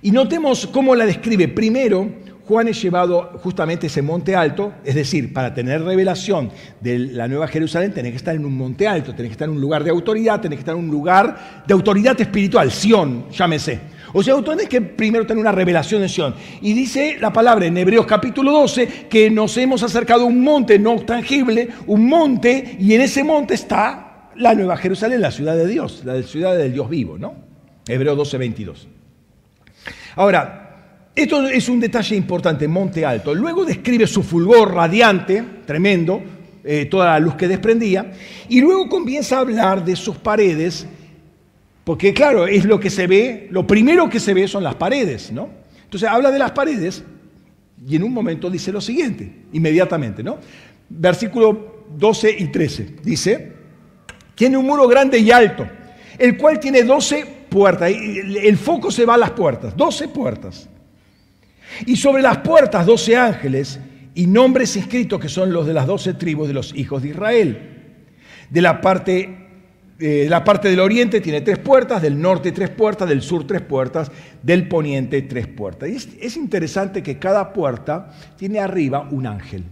Y notemos cómo la describe. Primero, Juan es llevado justamente a ese monte alto, es decir, para tener revelación de la Nueva Jerusalén, tenés que estar en un monte alto, tenés que estar en un lugar de autoridad, tenés que estar en un lugar de autoridad espiritual, Sión, llámese. O sea, tenés que primero tener una revelación de Sión. Y dice la palabra en Hebreos capítulo 12 que nos hemos acercado a un monte no tangible, un monte, y en ese monte está la Nueva Jerusalén, la ciudad de Dios, la ciudad del Dios vivo, ¿no? Hebreos 12, 22. Ahora, esto es un detalle importante, Monte Alto. Luego describe su fulgor radiante, tremendo, eh, toda la luz que desprendía, y luego comienza a hablar de sus paredes, porque claro, es lo que se ve, lo primero que se ve son las paredes, ¿no? Entonces habla de las paredes y en un momento dice lo siguiente, inmediatamente, ¿no? Versículo 12 y 13, dice, tiene un muro grande y alto, el cual tiene 12 puertas, el foco se va a las puertas, 12 puertas. Y sobre las puertas doce ángeles y nombres inscritos que son los de las doce tribus de los hijos de Israel. De la parte, eh, la parte del oriente tiene tres puertas, del norte tres puertas, del sur tres puertas, del poniente tres puertas. Y es, interesante que cada puerta tiene arriba un ángel.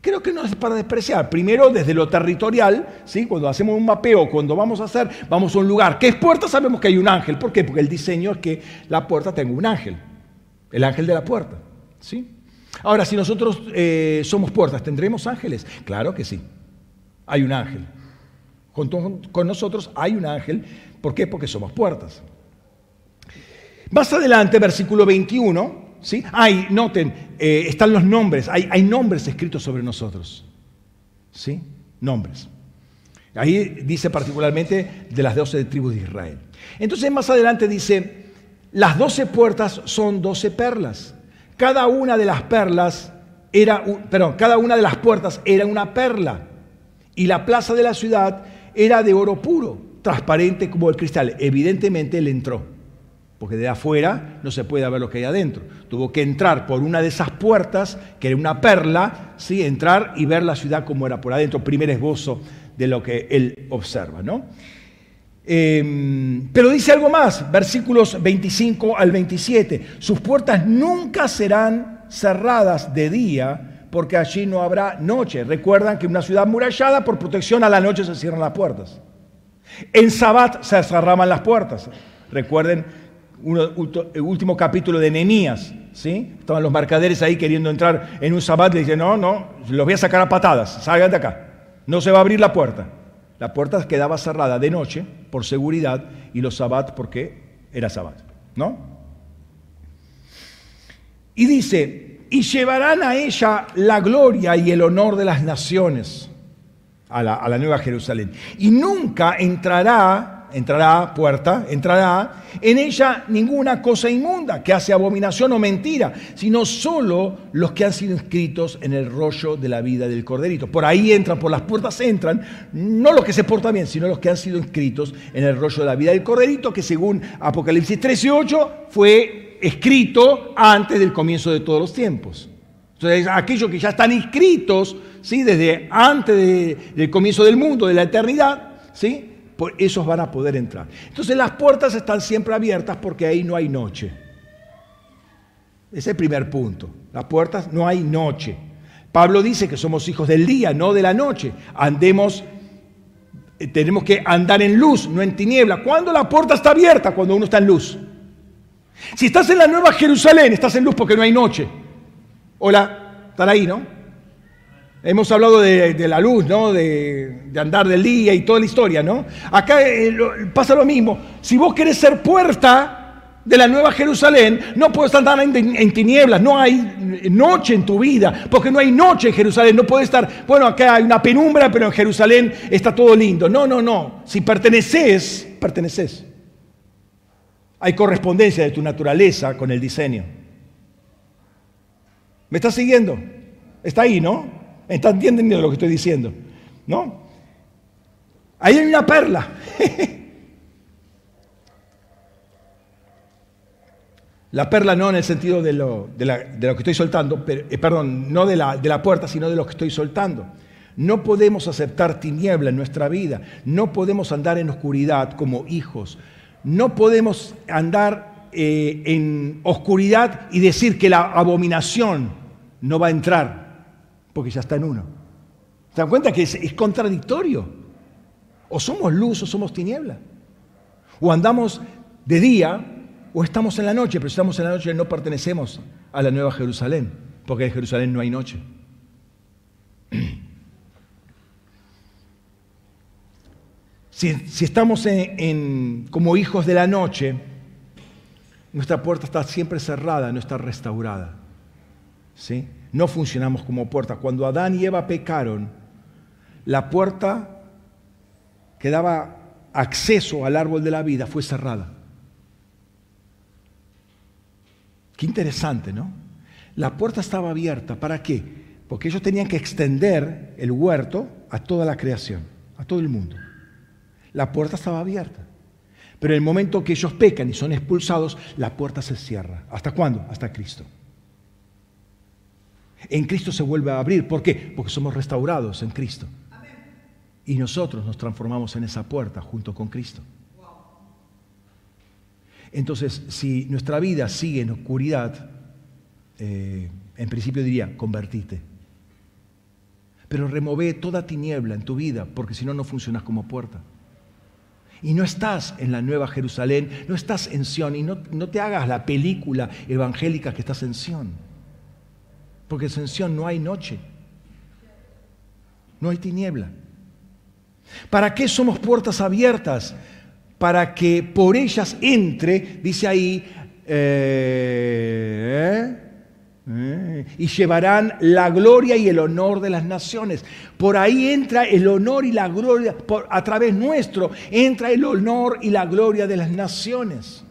Creo que no es para despreciar. Primero, desde lo territorial, ¿sí? cuando hacemos un mapeo, cuando vamos a hacer, vamos a un lugar que es puerta, sabemos que hay un ángel. ¿Por qué? Porque el diseño es que la puerta tenga un ángel. El ángel de la puerta. ¿sí? Ahora, si nosotros eh, somos puertas, ¿tendremos ángeles? Claro que sí. Hay un ángel. Junto con nosotros hay un ángel. ¿Por qué? Porque somos puertas. Más adelante, versículo 21, ¿sí? Hay, noten, eh, están los nombres, hay, hay nombres escritos sobre nosotros. ¿Sí? Nombres. Ahí dice particularmente de las doce tribus de Israel. Entonces más adelante dice, las doce puertas son doce perlas. Cada una de las perlas era, perdón, cada una de las puertas era una perla. Y la plaza de la ciudad era de oro puro, transparente como el cristal. Evidentemente él entró, porque de afuera no se puede ver lo que hay adentro. Tuvo que entrar por una de esas puertas, que era una perla, ¿sí? entrar y ver la ciudad como era por adentro. Primer esbozo de lo que él observa, ¿no? Em, pero dice algo más, versículos 25 al 27. Sus puertas nunca serán cerradas de día porque allí no habrá noche. Recuerdan que en una ciudad murallada, por protección a la noche se cierran las puertas. En Sabbat se cerraban las puertas. Recuerden el último capítulo de Nehemías, ¿sí? Estaban los mercaderes ahí queriendo entrar en un Sabbat y dicen, no, no, los voy a sacar a patadas, salgan de acá no se va a abrir la puerta. La puerta quedaba cerrada de noche por seguridad y los sabbat porque era sabbat, ¿no? Y dice, y llevarán a ella la gloria y el honor de las naciones, a la, a la Nueva Jerusalén. Y nunca entrará entrará, puerta, entrará, en ella ninguna cosa inmunda que hace abominación o mentira, sino solo los que han sido inscritos en el rollo de la vida del corderito. Por ahí entran, por las puertas entran, no los que se portan bien, sino los que han sido inscritos en el rollo de la vida del corderito, que según Apocalipsis 13:8 fue escrito antes del comienzo de todos los tiempos. Entonces, aquellos que ya están inscritos, ¿sí? desde antes del comienzo del mundo, de la eternidad, ¿sí? Esos van a poder entrar. Entonces las puertas están siempre abiertas porque ahí no hay noche. Ese es el primer punto. Las puertas no hay noche. Pablo dice que somos hijos del día, no de la noche. Andemos, eh, tenemos que andar en luz, no en tiniebla. ¿Cuándo la puerta está abierta? Cuando uno está en luz. Si estás en la Nueva Jerusalén, estás en luz porque no hay noche. Hola, están ahí, ¿no? Hemos hablado de, la luz, ¿no? De, andar del día y toda la historia, ¿no? Acá eh, pasa lo mismo. Si vos querés ser puerta de la Nueva Jerusalén, no puedes andar en, tinieblas, no hay noche en tu vida, porque no hay noche en Jerusalén, no puedes estar, bueno, acá hay una penumbra, pero en Jerusalén está todo lindo. No, no, no. Si perteneces, perteneces. Hay correspondencia de tu naturaleza con el diseño. ¿Me estás siguiendo? Está ahí, ¿no? ¿Está entendiendo lo que estoy diciendo? ¿No? Ahí hay una perla. La perla no en el sentido de lo, de lo que estoy soltando, eh, perdón, no de la, de la puerta, sino de lo que estoy soltando. No podemos aceptar tiniebla en nuestra vida, no podemos andar en oscuridad como hijos, no podemos andar eh, en oscuridad y decir que la abominación no va a entrar porque ya está en uno. ¿Se dan cuenta que es, contradictorio? O somos luz o somos tiniebla. O andamos de día o estamos en la noche, pero si estamos en la noche no pertenecemos a la Nueva Jerusalén, porque en Jerusalén no hay noche. Si, estamos como hijos de la noche, nuestra puerta está siempre cerrada, no está restaurada. ¿Sí? No funcionamos como puerta. Cuando Adán y Eva pecaron, la puerta que daba acceso al árbol de la vida fue cerrada. Qué interesante, ¿no? La puerta estaba abierta. ¿Para qué? Porque ellos tenían que extender el huerto a toda la creación, a todo el mundo. La puerta estaba abierta. Pero en el momento que ellos pecan y son expulsados, la puerta se cierra. ¿Hasta cuándo? Hasta Cristo. En Cristo se vuelve a abrir. ¿Por qué? Porque somos restaurados en Cristo. Y nosotros nos transformamos en esa puerta junto con Cristo. Entonces, si nuestra vida sigue en oscuridad, eh, en principio diría, convertite. Pero remove toda tiniebla en tu vida, porque si no, no funcionas como puerta. Y no estás en la Nueva Jerusalén, no estás en Sion, y no, no te hagas la película evangélica que estás en Sion. Porque en Sion no hay noche, no hay tiniebla. ¿Para qué somos puertas abiertas? Para que por ellas entre, dice ahí, Eh, eh, y llevarán la gloria y el honor de las naciones. Por ahí entra el honor y la gloria, a través nuestro entra el honor y la gloria de las naciones.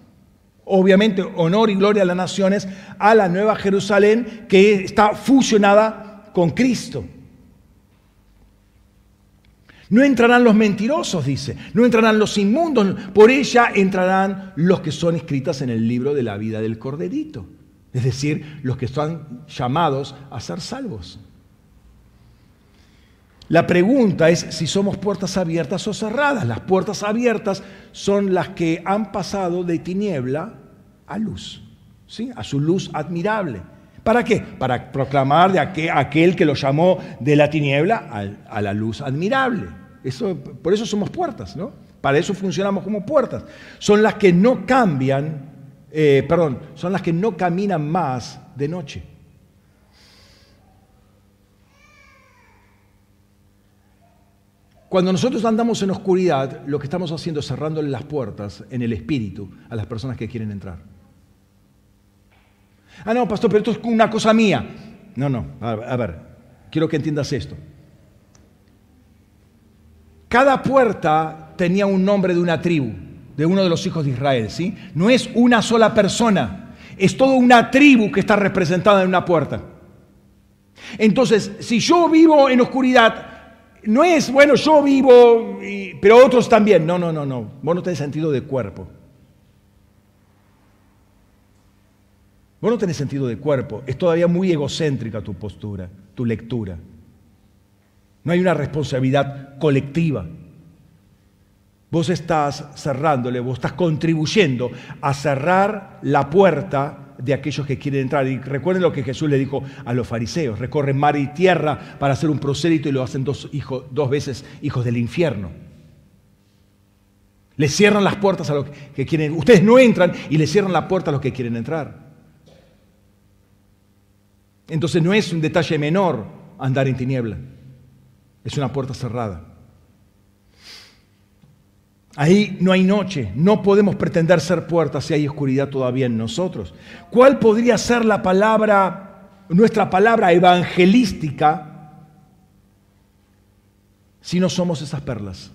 Obviamente, honor y gloria a las naciones, a la nueva Jerusalén que está fusionada con Cristo. No entrarán los mentirosos, dice. No entrarán los inmundos. Por ella entrarán los que son escritas en el libro de la vida del Corderito. Es decir, los que están llamados a ser salvos. La pregunta es si somos puertas abiertas o cerradas. Las puertas abiertas son las que han pasado de tiniebla a luz, ¿sí? a su luz admirable. ¿Para qué? Para proclamar de aquel, que lo llamó de la tiniebla a, la luz admirable. Eso, por eso somos puertas, ¿no? Para eso funcionamos como puertas. Son las que no cambian, eh, perdón, son las que no caminan más de noche. Cuando nosotros andamos en oscuridad, lo que estamos haciendo es cerrándole las puertas en el espíritu a las personas que quieren entrar. Ah, no, pastor, pero esto es una cosa mía. No, no, a ver, quiero que entiendas esto. Cada puerta tenía un nombre de una tribu, de uno de los hijos de Israel, ¿sí? No es una sola persona, es toda una tribu que está representada en una puerta. Entonces, si yo vivo en oscuridad, no es, bueno, yo vivo, pero otros también. No, no, no, no. Vos no tenés sentido de cuerpo. Vos no tenés sentido de cuerpo, es todavía muy egocéntrica tu postura, tu lectura. No hay una responsabilidad colectiva. Vos estás cerrándole, vos estás contribuyendo a cerrar la puerta de aquellos que quieren entrar. Y recuerden lo que Jesús le dijo a los fariseos, recorren mar y tierra para hacer un prosélito y lo hacen dos, dos veces hijos del infierno. Le cierran las puertas a los que quieren. Ustedes no entran y le cierran la puerta a los que quieren entrar. Entonces no es un detalle menor andar en tiniebla, es una puerta cerrada. Ahí no hay noche, no podemos pretender ser puertas si hay oscuridad todavía en nosotros. ¿Cuál podría ser la palabra, nuestra palabra evangelística, si no somos esas perlas?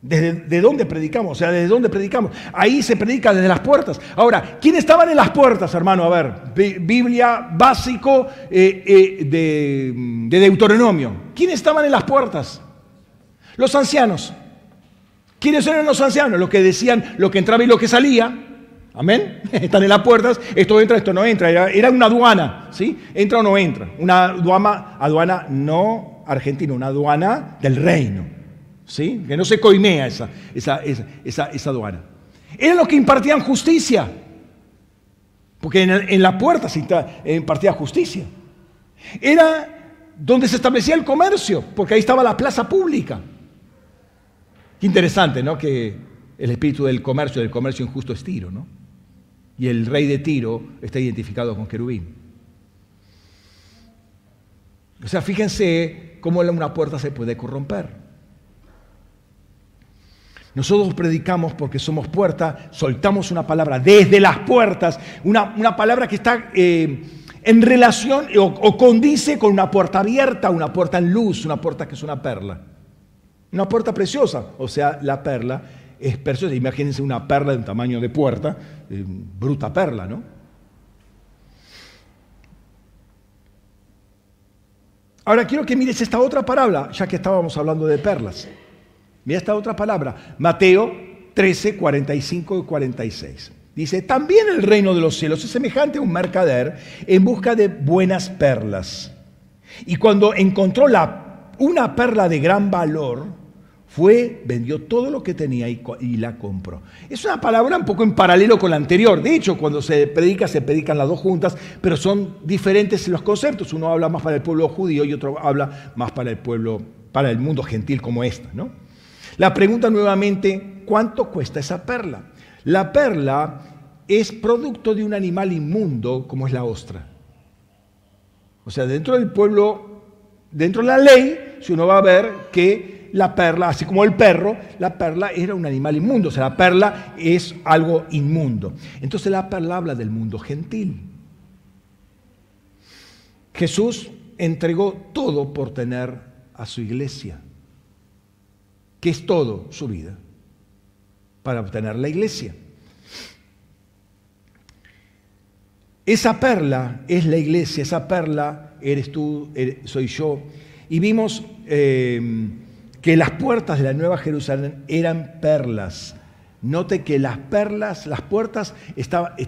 ¿Desde de dónde predicamos? O sea, ¿desde dónde predicamos? Ahí se predica desde las puertas. Ahora, ¿quiénes estaban en las puertas, hermano? A ver, Biblia básico eh, eh, de, de Deuteronomio. ¿Quiénes estaban en las puertas? Los ancianos. ¿Quiénes eran los ancianos? Los que decían lo que entraba y lo que salía. Amén. Están en las puertas. Esto entra, esto no entra. Era, una aduana. ¿sí? Entra o no entra. Una aduana, aduana no argentina, una aduana del reino. ¿sí? que no se coimea esa, esa, esa, aduana. Eran los que impartían justicia, porque en, la puerta se impartía justicia. Era donde se establecía el comercio, porque ahí estaba la plaza pública. Qué interesante, ¿no? Que el espíritu del comercio, del comercio injusto es Tiro, ¿no? Y el rey de Tiro está identificado con querubín. O sea, fíjense cómo una puerta se puede corromper. Nosotros predicamos porque somos puerta, soltamos una palabra desde las puertas, una, palabra que está eh, en relación o, condice con una puerta abierta, una puerta en luz, una puerta que es una perla. Una puerta preciosa, o sea, la perla es preciosa. Imagínense una perla de un tamaño de puerta, eh, bruta perla, ¿no? Ahora quiero que mires esta otra palabra, ya que estábamos hablando de perlas. Mira esta otra palabra, Mateo 13, 45 y 46. Dice, también el reino de los cielos es semejante a un mercader en busca de buenas perlas. Y cuando encontró la, una perla de gran valor, fue, vendió todo lo que tenía y, la compró. Es una palabra un poco en paralelo con la anterior. De hecho, cuando se predica, se predican las dos juntas, pero son diferentes los conceptos. Uno habla más para el pueblo judío y otro habla más para el pueblo, para el mundo gentil como esta, ¿no? La pregunta nuevamente, ¿cuánto cuesta esa perla? La perla es producto de un animal inmundo como es la ostra. O sea, dentro del pueblo, dentro de la ley, si uno va a ver que la perla, así como el perro, la perla era un animal inmundo, o sea, la perla es algo inmundo. Entonces la perla habla del mundo gentil. Jesús entregó todo por tener a su iglesia, que es todo su vida, para obtener la iglesia. Esa perla es la iglesia, esa perla eres tú, soy yo. Y vimos eh, que las puertas de la Nueva Jerusalén eran perlas. Note que las perlas, las puertas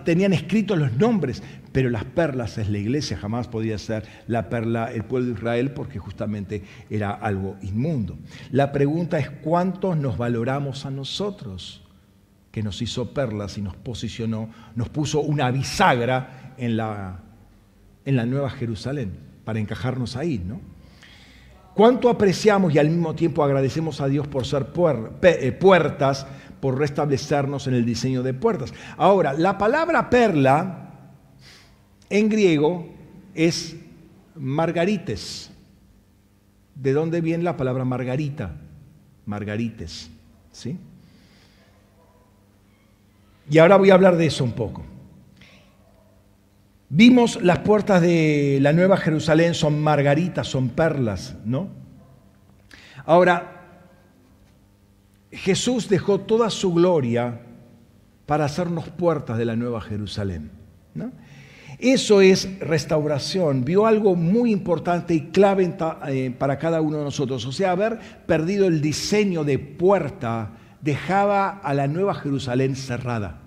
tenían escritos los nombres, pero las perlas es la iglesia, jamás podía ser la perla el pueblo de Israel porque justamente era algo inmundo. La pregunta es cuántos nos valoramos a nosotros, que nos hizo perlas y nos posicionó, nos puso una bisagra en la, en la Nueva Jerusalén, para encajarnos ahí, ¿no? ¿Cuánto apreciamos y al mismo tiempo agradecemos a Dios por ser eh, puertas, por restablecernos en el diseño de puertas? Ahora, la palabra perla en griego es margarites. ¿De dónde viene la palabra margarita? Margarites, ¿sí? Y ahora voy a hablar de eso un poco. Vimos las puertas de la Nueva Jerusalén son margaritas, son perlas, ¿no? Ahora, Jesús dejó toda su gloria para hacernos puertas de la Nueva Jerusalén. Eso es restauración. Vio algo muy importante y clave eh, para cada uno de nosotros. O sea, haber perdido el diseño de puerta dejaba a la Nueva Jerusalén cerrada.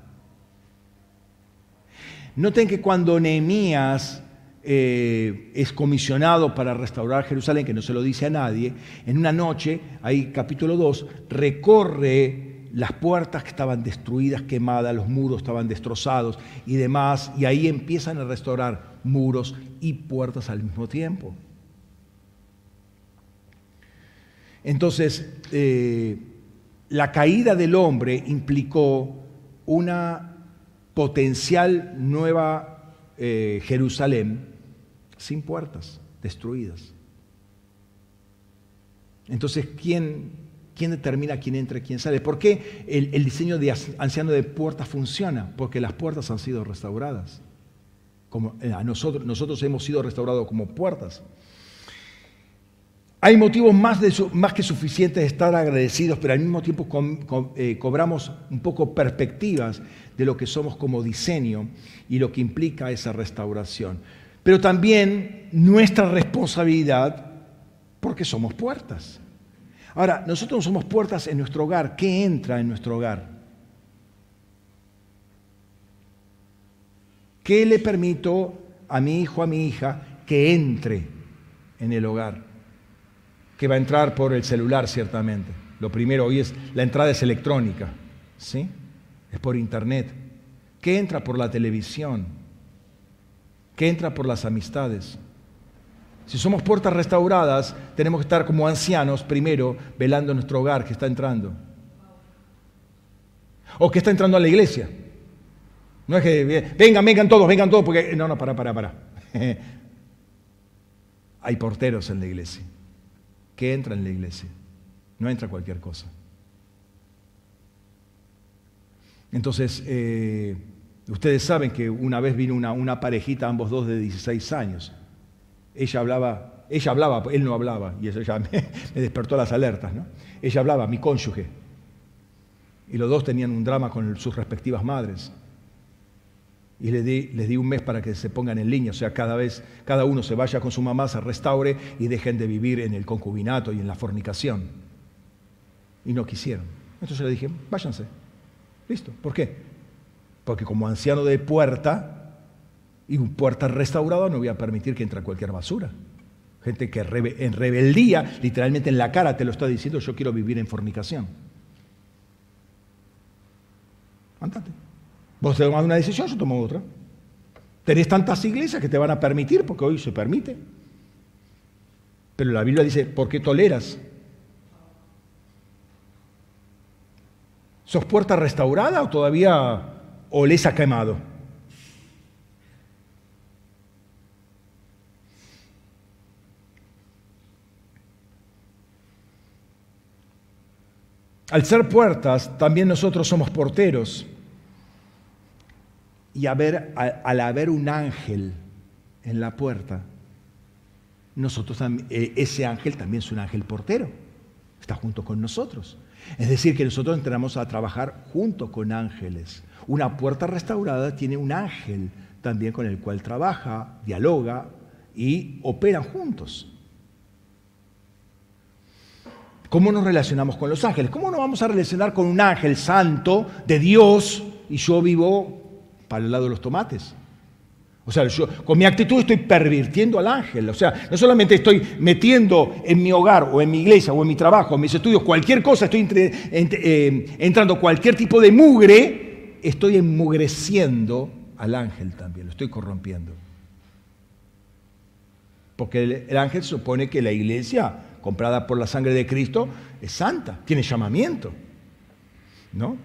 Noten que cuando Nehemías eh, es comisionado para restaurar Jerusalén, que no se lo dice a nadie, en una noche, ahí capítulo 2, recorre las puertas que estaban destruidas, quemadas, los muros estaban destrozados y demás, y ahí empiezan a restaurar muros y puertas al mismo tiempo. Entonces, eh, la caída del hombre implicó una potencial nueva eh, Jerusalén sin puertas, destruidas. Entonces, ¿quién, ¿quién determina quién entra y quién sale? ¿Por qué el, diseño de anciano de puertas funciona? Porque las puertas han sido restauradas. Como eh, a nosotros, nosotros hemos sido restaurados como puertas. Hay motivos más, más, que suficientes de estar agradecidos, pero al mismo tiempo eh, cobramos un poco perspectivas de lo que somos como diseño y lo que implica esa restauración. Pero también nuestra responsabilidad porque somos puertas. Ahora, nosotros somos puertas en nuestro hogar. ¿Qué entra en nuestro hogar? ¿Qué le permito a mi hijo, a mi hija, que entre en el hogar? Que va a entrar por el celular ciertamente. Lo primero hoy es la entrada es electrónica, ¿sí? Es por internet. ¿Qué entra por la televisión? ¿Qué entra por las amistades? Si somos puertas restauradas, tenemos que estar como ancianos primero velando nuestro hogar que está entrando. O que está entrando a la iglesia. No es que vengan, vengan todos, vengan todos, porque no, no, para, para, para. Hay porteros en la iglesia que entra en la iglesia. No entra cualquier cosa. Entonces, eh, ustedes saben que una vez vino una, parejita, ambos dos de 16 años. Ella hablaba, ella hablaba, él no hablaba, y eso ya me, me despertó las alertas. ¿no? Ella hablaba, mi cónyuge. Y los dos tenían un drama con sus respectivas madres y les di, les di un mes para que se pongan en línea, o sea, cada vez, cada uno se vaya con su mamá, se restaure y dejen de vivir en el concubinato y en la fornicación. Y no quisieron. Entonces le dije, váyanse. Listo. ¿Por qué? Porque como anciano de puerta y un puerta restaurado no voy a permitir que entre cualquier basura. Gente que en rebeldía, literalmente en la cara te lo está diciendo, yo quiero vivir en fornicación. Andate. Vos tomás una decisión, yo tomo otra. Tenés tantas iglesias que te van a permitir, porque hoy se permite. Pero la Biblia dice, ¿por qué toleras? ¿Sos puerta restaurada o todavía olés a quemado? Al ser puertas, también nosotros somos porteros. Y al, haber un ángel en la puerta, nosotros eh, ese ángel también es un ángel portero. Está junto con nosotros. Es decir, que nosotros entramos a trabajar junto con ángeles. Una puerta restaurada tiene un ángel también con el cual trabaja, dialoga y operan juntos. ¿Cómo nos relacionamos con los ángeles? ¿Cómo nos vamos a relacionar con un ángel santo de Dios y yo vivo para el lado de los tomates? O sea, yo con mi actitud estoy pervirtiendo al ángel. O sea, no solamente estoy metiendo en mi hogar o en mi iglesia o en mi trabajo, en mis estudios, cualquier cosa, estoy eh, entrando cualquier tipo de mugre, estoy enmugreciendo al ángel también, lo estoy corrompiendo. Porque el, el ángel supone que la iglesia, comprada por la sangre de Cristo, es santa, tiene llamamiento. ¿No?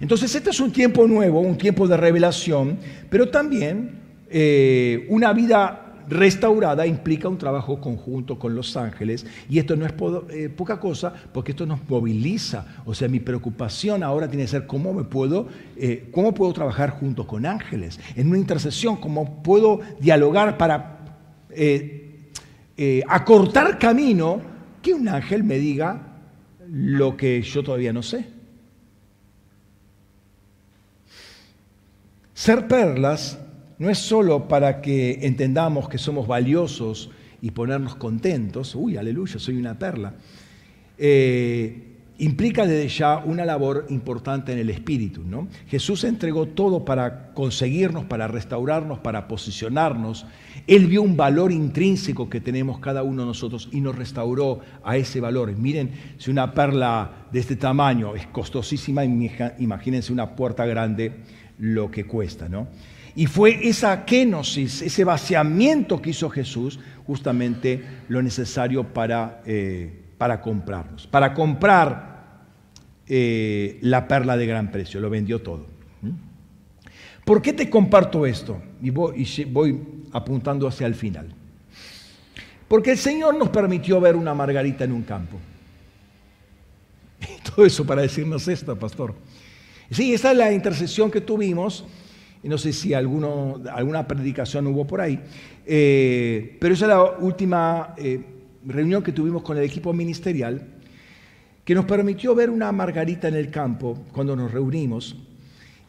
Entonces, este es un tiempo nuevo, un tiempo de revelación, pero también eh, una vida restaurada implica un trabajo conjunto con los ángeles y esto no es eh, poca cosa porque esto nos moviliza. O sea, mi preocupación ahora tiene que ser cómo me puedo, eh, cómo puedo trabajar junto con ángeles, en una intercesión, cómo puedo dialogar para acortar camino que un ángel me diga lo que yo todavía no sé. Ser perlas no es solo para que entendamos que somos valiosos y ponernos contentos, uy, aleluya, soy una perla, eh, implica desde ya una labor importante en el espíritu. ¿no? Jesús entregó todo para conseguirnos, para restaurarnos, para posicionarnos. Él vio un valor intrínseco que tenemos cada uno de nosotros y nos restauró a ese valor. Miren, si una perla de este tamaño es costosísima, imagínense una puerta grande lo que cuesta, ¿no? Y fue esa kenosis, ese vaciamiento que hizo Jesús, justamente lo necesario para, eh, para comprarnos. Para comprar eh, la perla de gran precio, lo vendió todo. ¿Por qué te comparto esto? Y voy, y voy apuntando hacia el final. Porque el Señor nos permitió ver una margarita en un campo. todo eso para decirnos esto, pastor. Sí, esa es la intercesión que tuvimos no sé si alguna predicación hubo por ahí, eh, pero esa es la última eh, reunión que tuvimos con el equipo ministerial, que nos permitió ver una margarita en el campo cuando nos reunimos.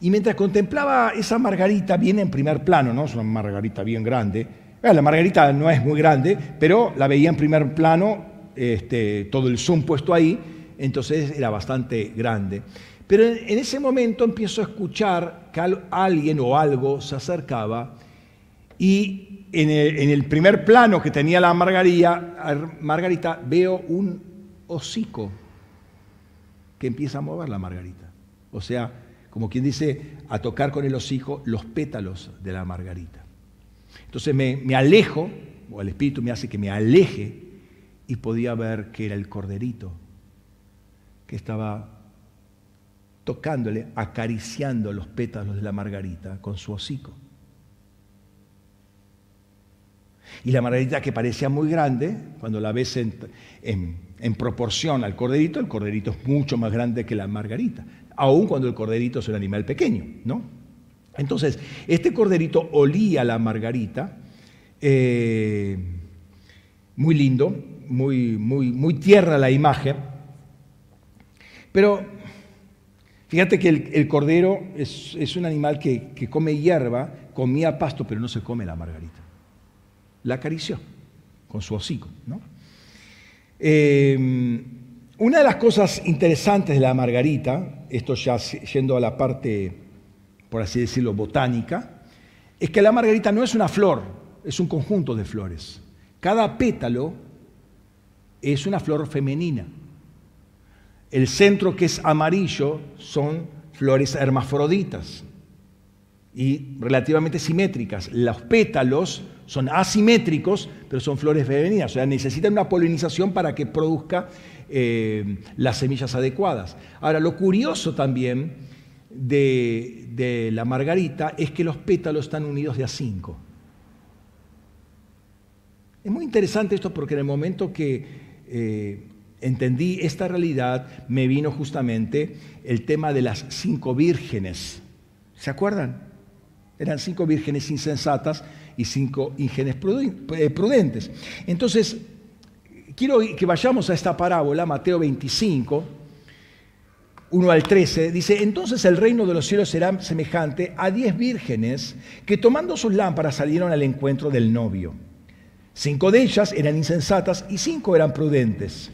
Y mientras contemplaba esa margarita, viene en primer plano, ¿no? Es una margarita bien grande. La margarita no es muy grande, pero la veía en primer plano, este, todo el zoom puesto ahí, entonces era bastante grande. Pero en ese momento empiezo a escuchar que alguien o algo se acercaba y en el, primer plano que tenía la margarita veo un hocico que empieza a mover la margarita. O sea, como quien dice, a tocar con el hocico los pétalos de la margarita. Entonces me, me alejo, o el espíritu me hace que me aleje y podía ver que era el corderito que estaba tocándole, acariciando los pétalos de la margarita con su hocico. Y la margarita que parecía muy grande, cuando la ves en, en, proporción al corderito, el corderito es mucho más grande que la margarita, aun cuando el corderito es un animal pequeño, ¿no? Entonces, este corderito olía la margarita, eh, muy lindo, muy, muy, muy la imagen, pero Fíjate que el, cordero es, un animal que, come hierba, comía pasto, pero no se come la margarita. La acarició con su hocico. Em, una de las cosas interesantes de la margarita, esto ya yendo a la parte, por así decirlo, botánica, es que la margarita no es una flor, es un conjunto de flores. Cada pétalo es una flor femenina. El centro que es amarillo son flores hermafroditas y relativamente simétricas. Los pétalos son asimétricos, pero son flores femeninas, o sea, necesitan una polinización para que produzca eh, las semillas adecuadas. Ahora, lo curioso también de, la margarita es que los pétalos están unidos de a cinco. Es muy interesante esto porque en el momento que eh, entendí esta realidad, me vino justamente el tema de las cinco vírgenes. ¿Se acuerdan? Eran cinco vírgenes insensatas y cinco íngenes eh, prudentes. Entonces, quiero que vayamos a esta parábola, Mateo 25, 1 al 13, dice, entonces el reino de los cielos será semejante a diez vírgenes que tomando sus lámparas salieron al encuentro del novio. Cinco de ellas eran insensatas y cinco eran prudentes.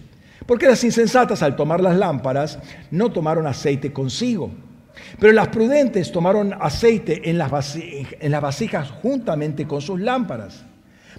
Porque las insensatas al tomar las lámparas no tomaron aceite consigo, pero las prudentes tomaron aceite en las, vasijas juntamente con sus lámparas.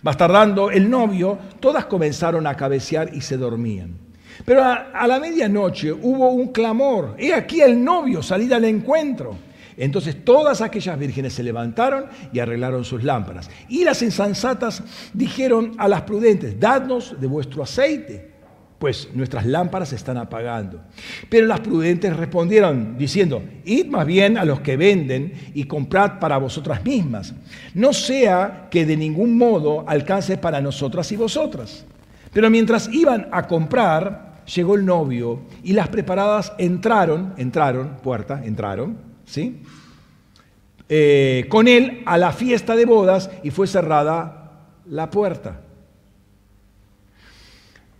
Más tardando el novio, todas comenzaron a cabecear y se dormían. Pero a, la medianoche hubo un clamor. He aquí el novio, salida al encuentro. Entonces todas aquellas vírgenes se levantaron y arreglaron sus lámparas. Y las insensatas dijeron a las prudentes, dadnos de vuestro aceite, pues nuestras lámparas se están apagando. Pero las prudentes respondieron diciendo, id más bien a los que venden y comprad para vosotras mismas, no sea que de ningún modo alcance para nosotras y vosotras. Pero mientras iban a comprar, llegó el novio y las preparadas entraron, entraron, puerta, entraron, ¿sí? Eh, con él a la fiesta de bodas y fue cerrada la puerta.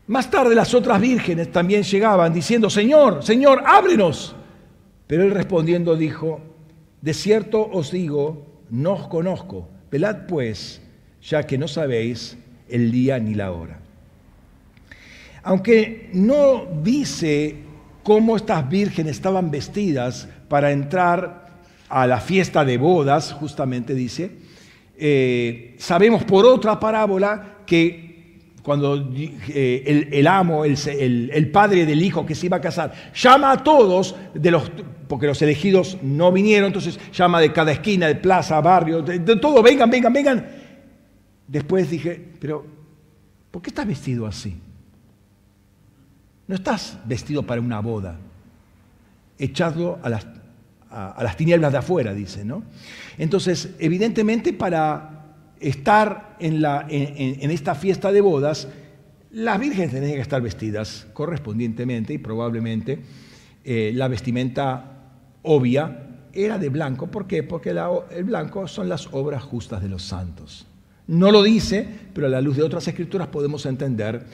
Más tarde las otras vírgenes también llegaban diciendo, Señor, Señor, ábrenos. Pero él respondiendo dijo, de cierto os digo, no os conozco, velad pues, ya que no sabéis el día ni la hora aunque no dice cómo estas vírgenes estaban vestidas para entrar a la fiesta de bodas, justamente dice, eh, sabemos por otra parábola que cuando eh, el, amo, el, padre del hijo que se iba a casar, llama a todos, de los, porque los elegidos no vinieron, entonces llama de cada esquina, de plaza, barrio, de, todo, vengan, vengan, vengan. Después dije, pero ¿por qué estás vestido así? No estás vestido para una boda, las, a, las tinieblas de afuera, dice, ¿no? Entonces, evidentemente para estar en, la, en, esta fiesta de bodas, las vírgenes tenían que estar vestidas correspondientemente y probablemente eh, la vestimenta obvia era de blanco. ¿Por qué? Porque el blanco son las obras justas de los santos. No lo dice, pero a la luz de otras escrituras podemos entender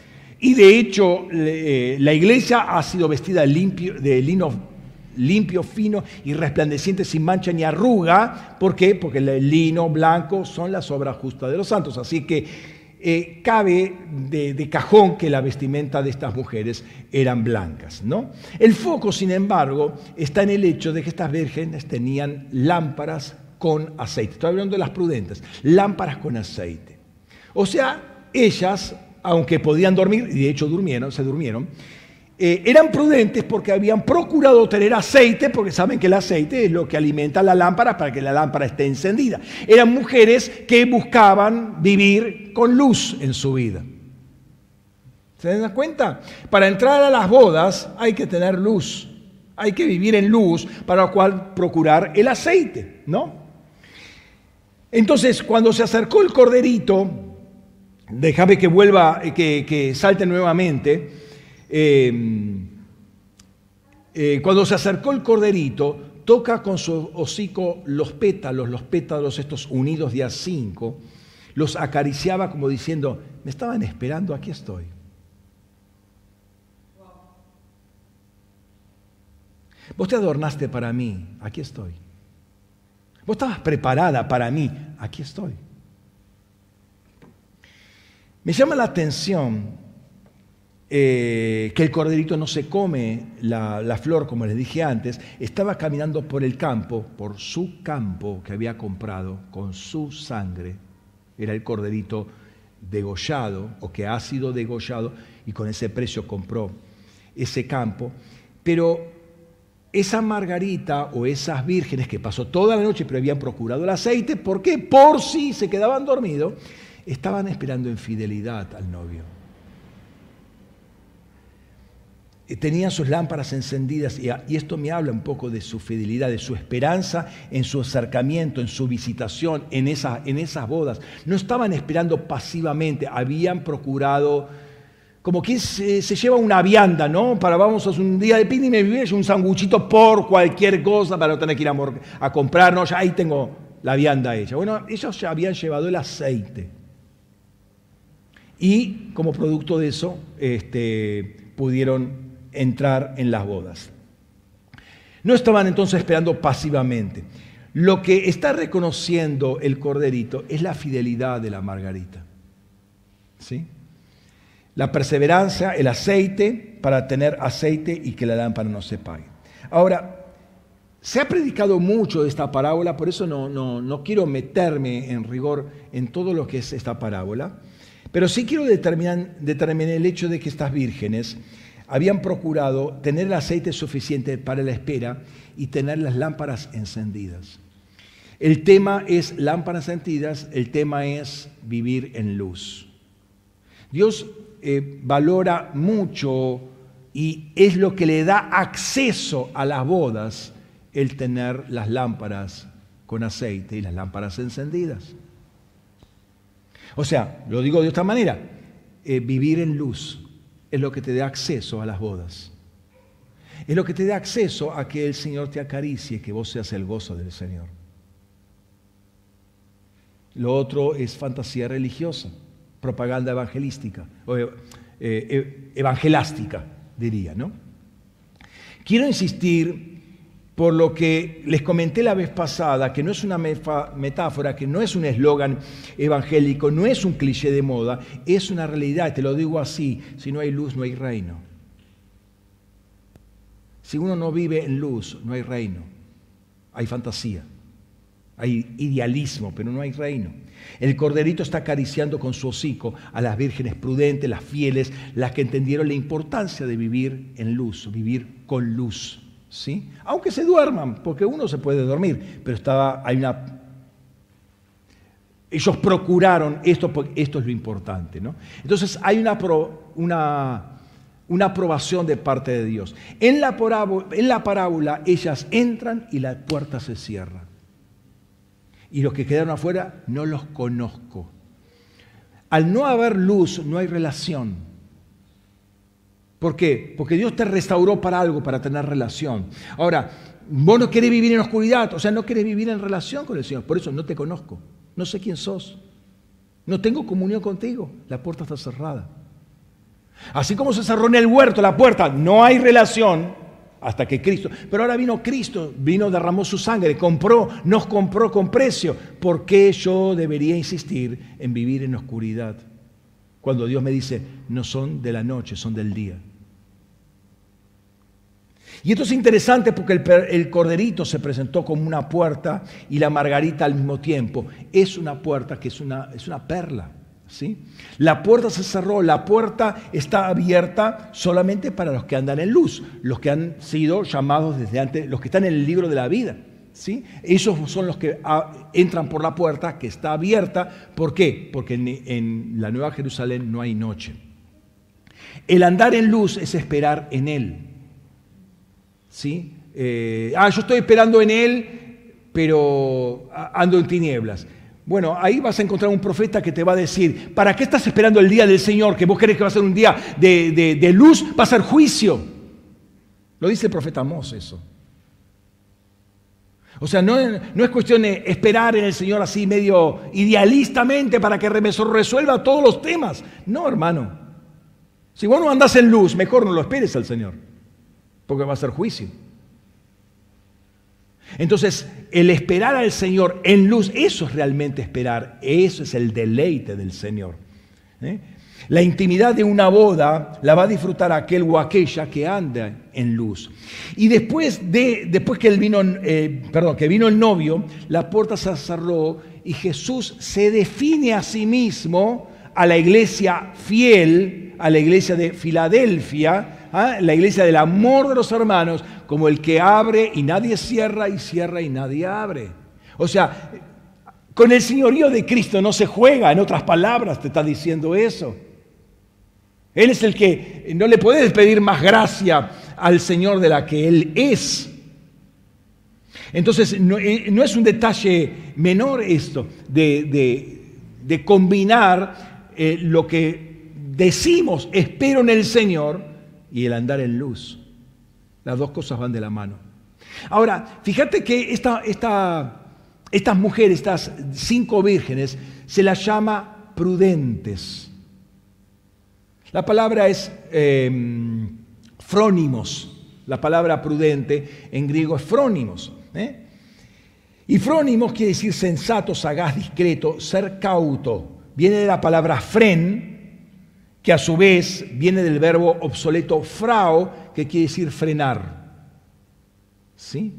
y de hecho, eh, la iglesia ha sido vestida limpio, de lino limpio, fino y resplandeciente, sin mancha ni arruga. ¿Por qué? Porque el lino blanco son las obras justas de los santos. Así que eh, cabe de, cajón que la vestimenta de estas mujeres eran blancas. ¿no? El foco, sin embargo, está en el hecho de que estas vírgenes tenían lámparas con aceite. Estoy hablando de las prudentes, lámparas con aceite. O sea, ellas aunque podían dormir, y de hecho durmieron, se durmieron, eh, eran prudentes porque habían procurado tener aceite, porque saben que el aceite es lo que alimenta la lámpara para que la lámpara esté encendida. Eran mujeres que buscaban vivir con luz en su vida. ¿Se dan cuenta? Para entrar a las bodas hay que tener luz, hay que vivir en luz, para lo cual procurar el aceite, ¿no? Entonces, cuando se acercó el corderito, Déjame que vuelva, eh, que, salte nuevamente. Em, eh, cuando se acercó el corderito, toca con su hocico los pétalos, los pétalos estos unidos de a cinco, los acariciaba como diciendo, me estaban esperando, aquí estoy. Vos te adornaste para mí, aquí estoy. Vos estabas preparada para mí, aquí estoy. Me llama la atención eh, que el corderito no se come la, flor, como les dije antes, estaba caminando por el campo, por su campo que había comprado con su sangre. Era el corderito degollado o que ha sido degollado y con ese precio compró ese campo. Pero esa margarita o esas vírgenes que pasó toda la noche pero habían procurado el aceite, ¿por qué? Por si se quedaban dormidos, estaban esperando en fidelidad al novio. Eh, tenían sus lámparas encendidas y esto me habla un poco de su fidelidad, de su esperanza en su acercamiento, en su visitación, en, en esas bodas. No estaban esperando pasivamente, habían procurado como quien se, lleva una vianda, ¿no? Para vamos a un día de picnic y me un sanguchito por cualquier cosa para no tener que ir a, a comprar, ¿no? Ya ahí tengo la vianda hecha. Bueno, ellos ya habían llevado el aceite. Y como producto de eso, este, pudieron entrar en las bodas. No estaban entonces esperando pasivamente. Lo que está reconociendo el corderito es la fidelidad de la margarita. ¿Sí? La perseverancia, el aceite para tener aceite y que la lámpara no se pague. Ahora, se ha predicado mucho de esta parábola, por eso no, no, no quiero meterme en rigor en todo lo que es esta parábola, pero sí quiero determinar, determinar el hecho de que estas vírgenes habían procurado tener el aceite suficiente para la espera y tener las lámparas encendidas. El tema es lámparas encendidas, el tema es vivir en luz. Dios eh, valora mucho y es lo que le da acceso a las bodas el tener las lámparas con aceite y las lámparas encendidas. O sea, lo digo de otra manera, eh, vivir en luz es lo que te da acceso a las bodas. Es lo que te da acceso a que el Señor te acaricie, que vos seas el gozo del Señor. Lo otro es fantasía religiosa propaganda evangelística, o eh, eh, evangelástica, diría, ¿no? Quiero insistir por lo que les comenté la vez pasada, que no es una metáfora, que no es un eslogan evangélico, no es un cliché de moda, es una realidad, te lo digo así, si no hay luz no hay reino. Si uno no vive en luz, no hay reino, hay fantasía, hay idealismo, pero no hay reino. El corderito está acariciando con su hocico a las vírgenes prudentes, las fieles, las que entendieron la importancia de vivir en luz, vivir con luz. ¿Sí? Aunque se duerman, porque uno se puede dormir, pero estaba, hay una... Ellos procuraron esto, esto es lo importante. ¿no? Entonces hay una, una, una aprobación de parte de Dios. En la parábola ellas entran y la puerta se cierra y los que quedaron afuera no los conozco. Al no haber luz no hay relación. ¿Por qué? Porque Dios te restauró para algo, para tener relación. Ahora, vos no querés vivir en oscuridad, o sea, no querés vivir en relación con el Señor. Por eso no te conozco, no sé quién sos. No tengo comunión contigo, la puerta está cerrada. Así como se cerró en el huerto la puerta, no hay relación, hasta que Cristo. Pero ahora vino Cristo, vino, derramó su sangre, compró, nos compró con precio. ¿Por qué yo debería insistir en vivir en oscuridad? Cuando Dios me dice, no son de la noche, son del día. Y esto es interesante porque el, corderito se presentó como una puerta y la margarita al mismo tiempo. Es una puerta que es una, es una perla. La puerta se cerró, la puerta está abierta solamente para los que andan en luz, los que han sido llamados desde antes, los que están en el libro de la vida. ¿sí? Esos son los que ah, entran por la puerta que está abierta. ¿Por qué? Porque en, la Nueva Jerusalén no hay noche. El andar en luz es esperar en Él. ¿Sí? Eh, ah, yo estoy esperando en Él, pero ando en tinieblas. Bueno, ahí vas a encontrar un profeta que te va a decir, ¿para qué estás esperando el día del Señor? Que vos querés que va a ser un día de, luz, va a ser juicio. Lo dice el profeta Amós eso. O sea, no, no, es cuestión de esperar en el Señor así medio idealistamente para que resuelva todos los temas. No, hermano. Si vos no andás en luz, mejor no lo esperes al Señor, porque va a ser juicio. Entonces, el esperar al Señor en luz, eso es realmente esperar, eso es el deleite del Señor. ¿eh? La intimidad de una boda la va a disfrutar aquel o aquella que anda en luz. Y después, de, después que, vino, eh, perdón, que vino el novio, la puerta se cerró y Jesús se define a sí mismo a la iglesia fiel, a la iglesia de Filadelfia, ¿ah? la iglesia del amor de los hermanos, como el que abre y nadie cierra y cierra y nadie abre. O sea, con el señorío de Cristo no se juega, en otras palabras te está diciendo eso. Él es el que no le puedes pedir más gracia al Señor de la que Él es. Entonces, no, eh, es un detalle menor esto de, combinar eh, lo que decimos, espero en el Señor, y el andar en luz. Las dos cosas van de la mano. Ahora, fíjate que esta, estas mujeres, estas cinco vírgenes, se las llama prudentes. La palabra es eh, frónimos. La palabra prudente en griego es frónimos. ¿eh? Y frónimos quiere decir sensato, sagaz, discreto, ser cauto. Viene de la palabra fren, que a su vez viene del verbo obsoleto frao, que quiere decir frenar. ¿Sí?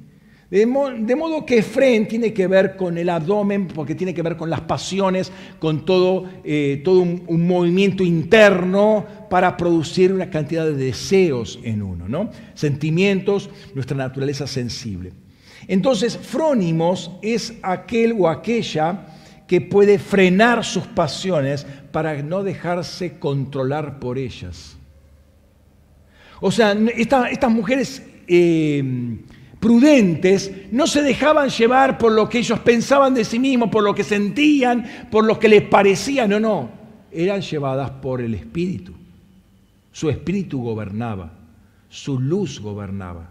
De, modo que fren tiene que ver con el abdomen, porque tiene que ver con las pasiones, con todo, eh, todo un, movimiento interno para producir una cantidad de deseos en uno, ¿no? Sentimientos, nuestra naturaleza sensible. Entonces, frónimos es aquel o aquella que puede frenar sus pasiones para no dejarse controlar por ellas. O sea, estas mujeres eh, prudentes no se dejaban llevar por lo que ellos pensaban de sí mismos, por lo que sentían, por lo que les parecía, no, no, eran llevadas por el Espíritu. Su Espíritu gobernaba, su luz gobernaba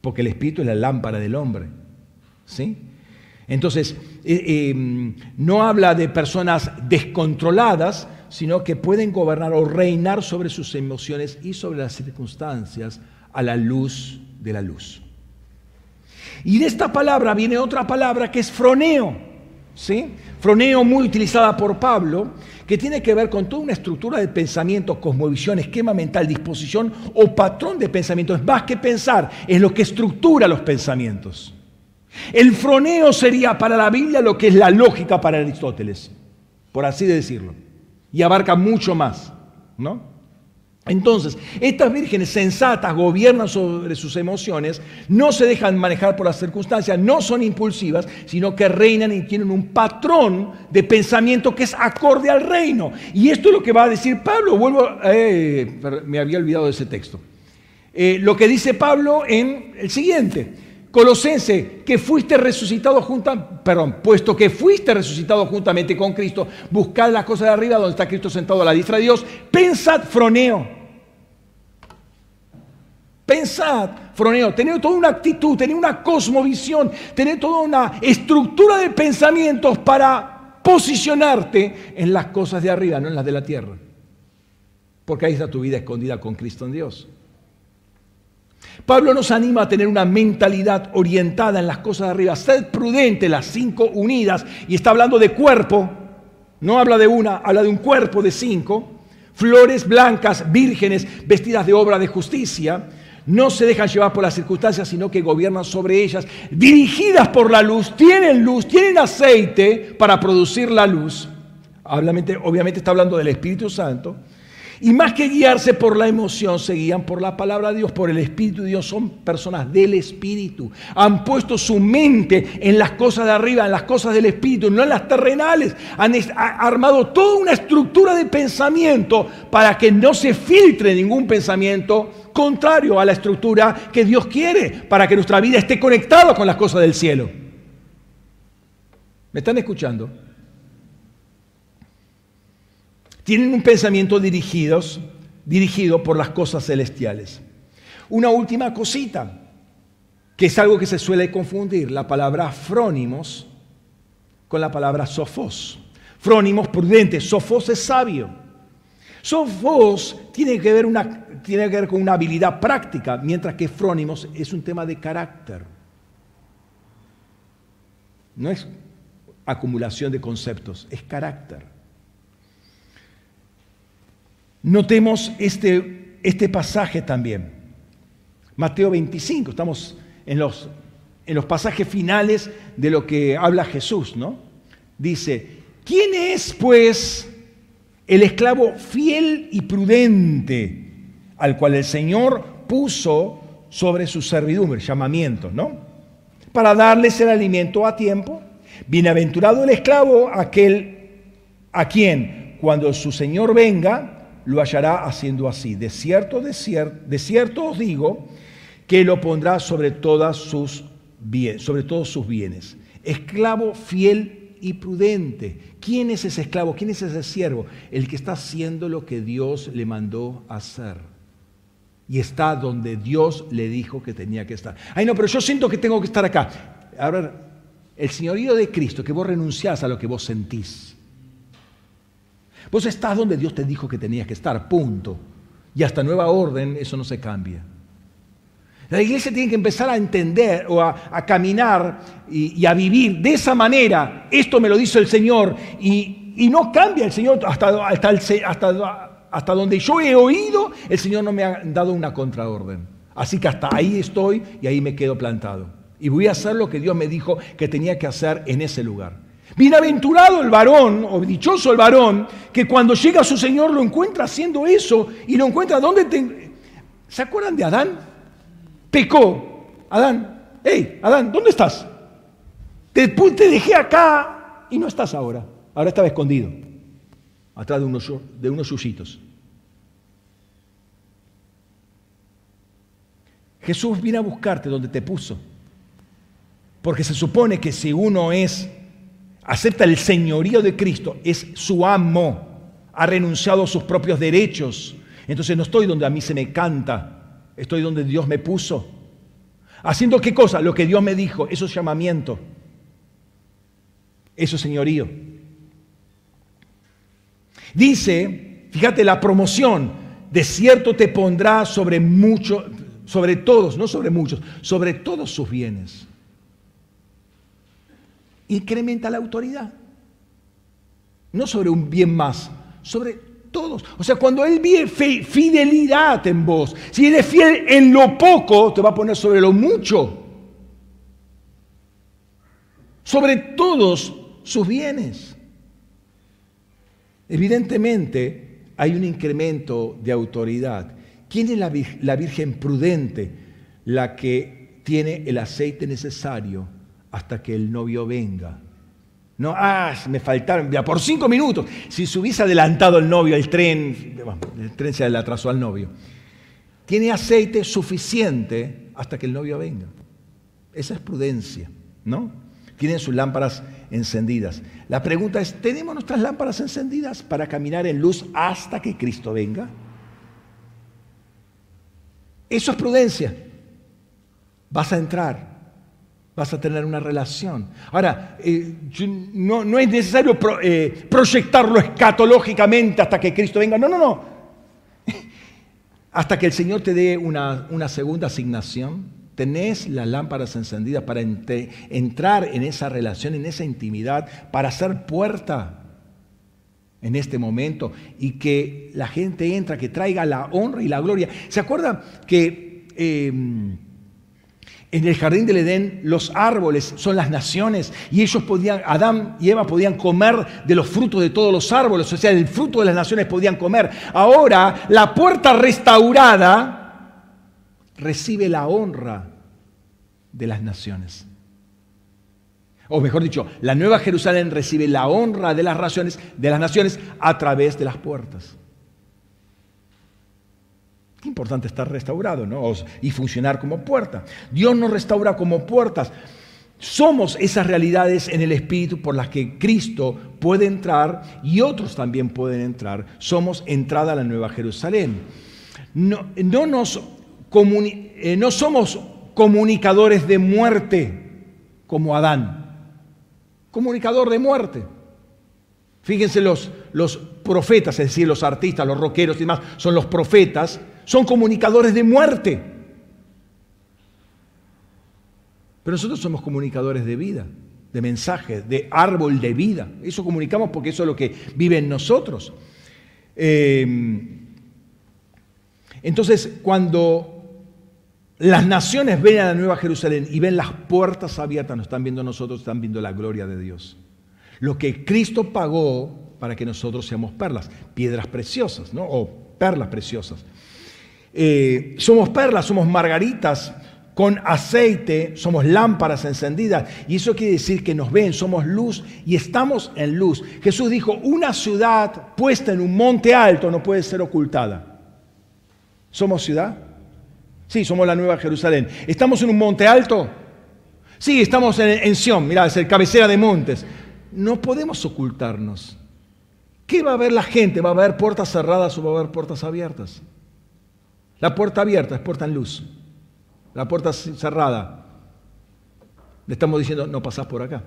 porque el espíritu es la lámpara del hombre. ¿sí? Entonces, eh, eh, no habla de personas descontroladas, sino que pueden gobernar o reinar sobre sus emociones y sobre las circunstancias a la luz de la luz. Y de esta palabra viene otra palabra que es froneo. ¿sí? Froneo muy utilizada por Pablo, que tiene que ver con toda una estructura de pensamiento, cosmovisión, esquema mental, disposición o patrón de pensamiento. Es más que pensar, es lo que estructura los pensamientos. El froneo sería para la Biblia lo que es la lógica para Aristóteles, por así decirlo, y abarca mucho más, ¿no? Entonces, estas vírgenes sensatas gobiernan sobre sus emociones, no se dejan manejar por las circunstancias, no son impulsivas, sino que reinan y tienen un patrón de pensamiento que es acorde al reino. Y esto es lo que va a decir Pablo. Vuelvo, eh, me había olvidado de ese texto. Eh, lo que dice Pablo en el siguiente. Colosense, que fuiste resucitado juntamente, perdón, puesto que fuiste resucitado juntamente con Cristo, buscad las cosas de arriba donde está Cristo sentado a la diestra de Dios, pensad froneo. Pensad, froneo, tener toda una actitud, tener una cosmovisión, tener toda una estructura de pensamientos para posicionarte en las cosas de arriba, no en las de la tierra. Porque ahí está tu vida escondida con Cristo en Dios. Pablo nos anima a tener una mentalidad orientada en las cosas de arriba. Sed prudente, las cinco unidas. Y está hablando de cuerpo. No habla de una, habla de un cuerpo de cinco. Flores blancas, vírgenes, vestidas de obra de justicia. No se dejan llevar por las circunstancias, sino que gobiernan sobre ellas. Dirigidas por la luz, tienen luz, tienen aceite para producir la luz. Obviamente está hablando del Espíritu Santo y más que guiarse por la emoción, se guían por la palabra de Dios, por el Espíritu de Dios. Son personas del Espíritu. Han puesto su mente en las cosas de arriba, en las cosas del Espíritu, no en las terrenales. Han armado toda una estructura de pensamiento para que no se filtre ningún pensamiento contrario a la estructura que Dios quiere, para que nuestra vida esté conectada con las cosas del cielo. ¿Me están escuchando? Tienen un pensamiento dirigidos, dirigido por las cosas celestiales. Una última cosita, que es algo que se suele confundir, la palabra frónimos con la palabra sofos. Frónimos prudente, sofos es sabio. Sofos tiene que, ver una, tiene que ver con una habilidad práctica, mientras que frónimos es un tema de carácter. No es acumulación de conceptos, es carácter. Notemos este, este pasaje también. Mateo 25, estamos en los, en los pasajes finales de lo que habla Jesús, ¿no? Dice, ¿quién es pues el esclavo fiel y prudente al cual el Señor puso sobre su servidumbre, llamamiento, ¿no? Para darles el alimento a tiempo. Bienaventurado el esclavo, aquel a quien cuando su Señor venga, lo hallará haciendo así. De cierto, de cierto, os digo que lo pondrá sobre, todas sus sobre todos sus bienes. Esclavo fiel y prudente. ¿Quién es ese esclavo? ¿Quién es ese siervo? El que está haciendo lo que Dios le mandó hacer. Y está donde Dios le dijo que tenía que estar. Ay, no, pero yo siento que tengo que estar acá. A ver, el señorío de Cristo, que vos renunciás a lo que vos sentís. Vos estás donde Dios te dijo que tenías que estar, punto. Y hasta nueva orden eso no se cambia. La iglesia tiene que empezar a entender o a, caminar y, a vivir de esa manera. Esto me lo dice el Señor y, no cambia el Señor hasta, hasta, hasta donde yo he oído, el Señor no me ha dado una contraorden. Así que hasta ahí estoy y ahí me quedo plantado. Y voy a hacer lo que Dios me dijo que tenía que hacer en ese lugar. Bienaventurado el varón, o dichoso el varón, que cuando llega su Señor lo encuentra haciendo eso y lo encuentra donde... Te... ¿Se acuerdan de Adán? pecó. Adán, hey, Adán, ¿dónde estás? Te, te dejé acá y no estás ahora. Ahora estaba escondido, atrás de unos, de unos yuyitos. Jesús viene a buscarte donde te puso. Porque se supone que si uno es, acepta el señorío de Cristo, es su amo, ha renunciado a sus propios derechos. Entonces no estoy donde a mí se me canta, Estoy donde Dios me puso. ¿Haciendo qué cosa? Lo que Dios me dijo. Eso es llamamiento. Eso es señorío. Dice, fíjate la promoción, de cierto te pondrá sobre muchos, sobre todos, no sobre muchos, sobre todos sus bienes. Incrementa la autoridad. No sobre un bien más, sobre todos. O sea, cuando Él ve fidelidad en vos, si Él es fiel en lo poco, te va a poner sobre lo mucho. Sobre todos sus bienes. Evidentemente hay un incremento de autoridad. ¿Quién es la, la Virgen prudente? La que tiene el aceite necesario hasta que el novio venga. No, ah, me faltaron, ya por cinco minutos. Si se hubiese adelantado el novio, el tren, el tren se le atrasó al novio. Tiene aceite suficiente hasta que el novio venga. Esa es prudencia, ¿no? Tienen sus lámparas encendidas. La pregunta es, ¿tenemos nuestras lámparas encendidas para caminar en luz hasta que Cristo venga? Eso es prudencia. Vas a entrar, vas a tener una relación. Ahora, eh, no, es necesario eh, proyectarlo escatológicamente hasta que Cristo venga. No, no, no. Hasta que el Señor te dé una, segunda asignación, tenés las lámparas encendidas para entrar en esa relación, en esa intimidad, para hacer puerta en este momento y que la gente entra, que traiga la honra y la gloria. ¿Se acuerda que... Eh, en el jardín del Edén los árboles son las naciones y ellos podían, Adán y Eva podían comer de los frutos de todos los árboles, o sea, del fruto de las naciones podían comer. Ahora la puerta restaurada recibe la honra de las naciones. O mejor dicho, la nueva Jerusalén recibe la honra de las, naciones, de las naciones a través de las puertas. Qué importante estar restaurado ¿no? y funcionar como puerta. Dios nos restaura como puertas. Somos esas realidades en el Espíritu por las que Cristo puede entrar y otros también pueden entrar. Somos entrada a la Nueva Jerusalén. No, no, nos eh, no somos comunicadores de muerte como Adán. Comunicador de muerte. Fíjense los, los profetas, es decir, los artistas, los rockeros y demás, son los profetas son comunicadores de muerte. Pero nosotros somos comunicadores de vida, de mensaje, de árbol de vida. Eso comunicamos porque eso es lo que vive en nosotros. Em, entonces, cuando las naciones ven a la Nueva Jerusalén y ven las puertas abiertas, nos están viendo nosotros, están viendo la gloria de Dios. Lo que Cristo pagó para que nosotros seamos perlas, piedras preciosas, ¿no? O perlas preciosas. Eh, somos perlas, somos margaritas con aceite, somos lámparas encendidas. Y eso quiere decir que nos ven, somos luz y estamos en luz. Jesús dijo, una ciudad puesta en un monte alto no puede ser ocultada. ¿Somos ciudad? Sí, somos la Nueva Jerusalén. ¿Estamos en un monte alto? Sí, estamos en, en Sion, mirá, es el cabecera de montes. no podemos ocultarnos. ¿Qué va a ver la gente? ¿Va a haber puertas cerradas o va a haber puertas abiertas? La puerta abierta es puerta en luz. La puerta cerrada, le estamos diciendo, no pasás por acá.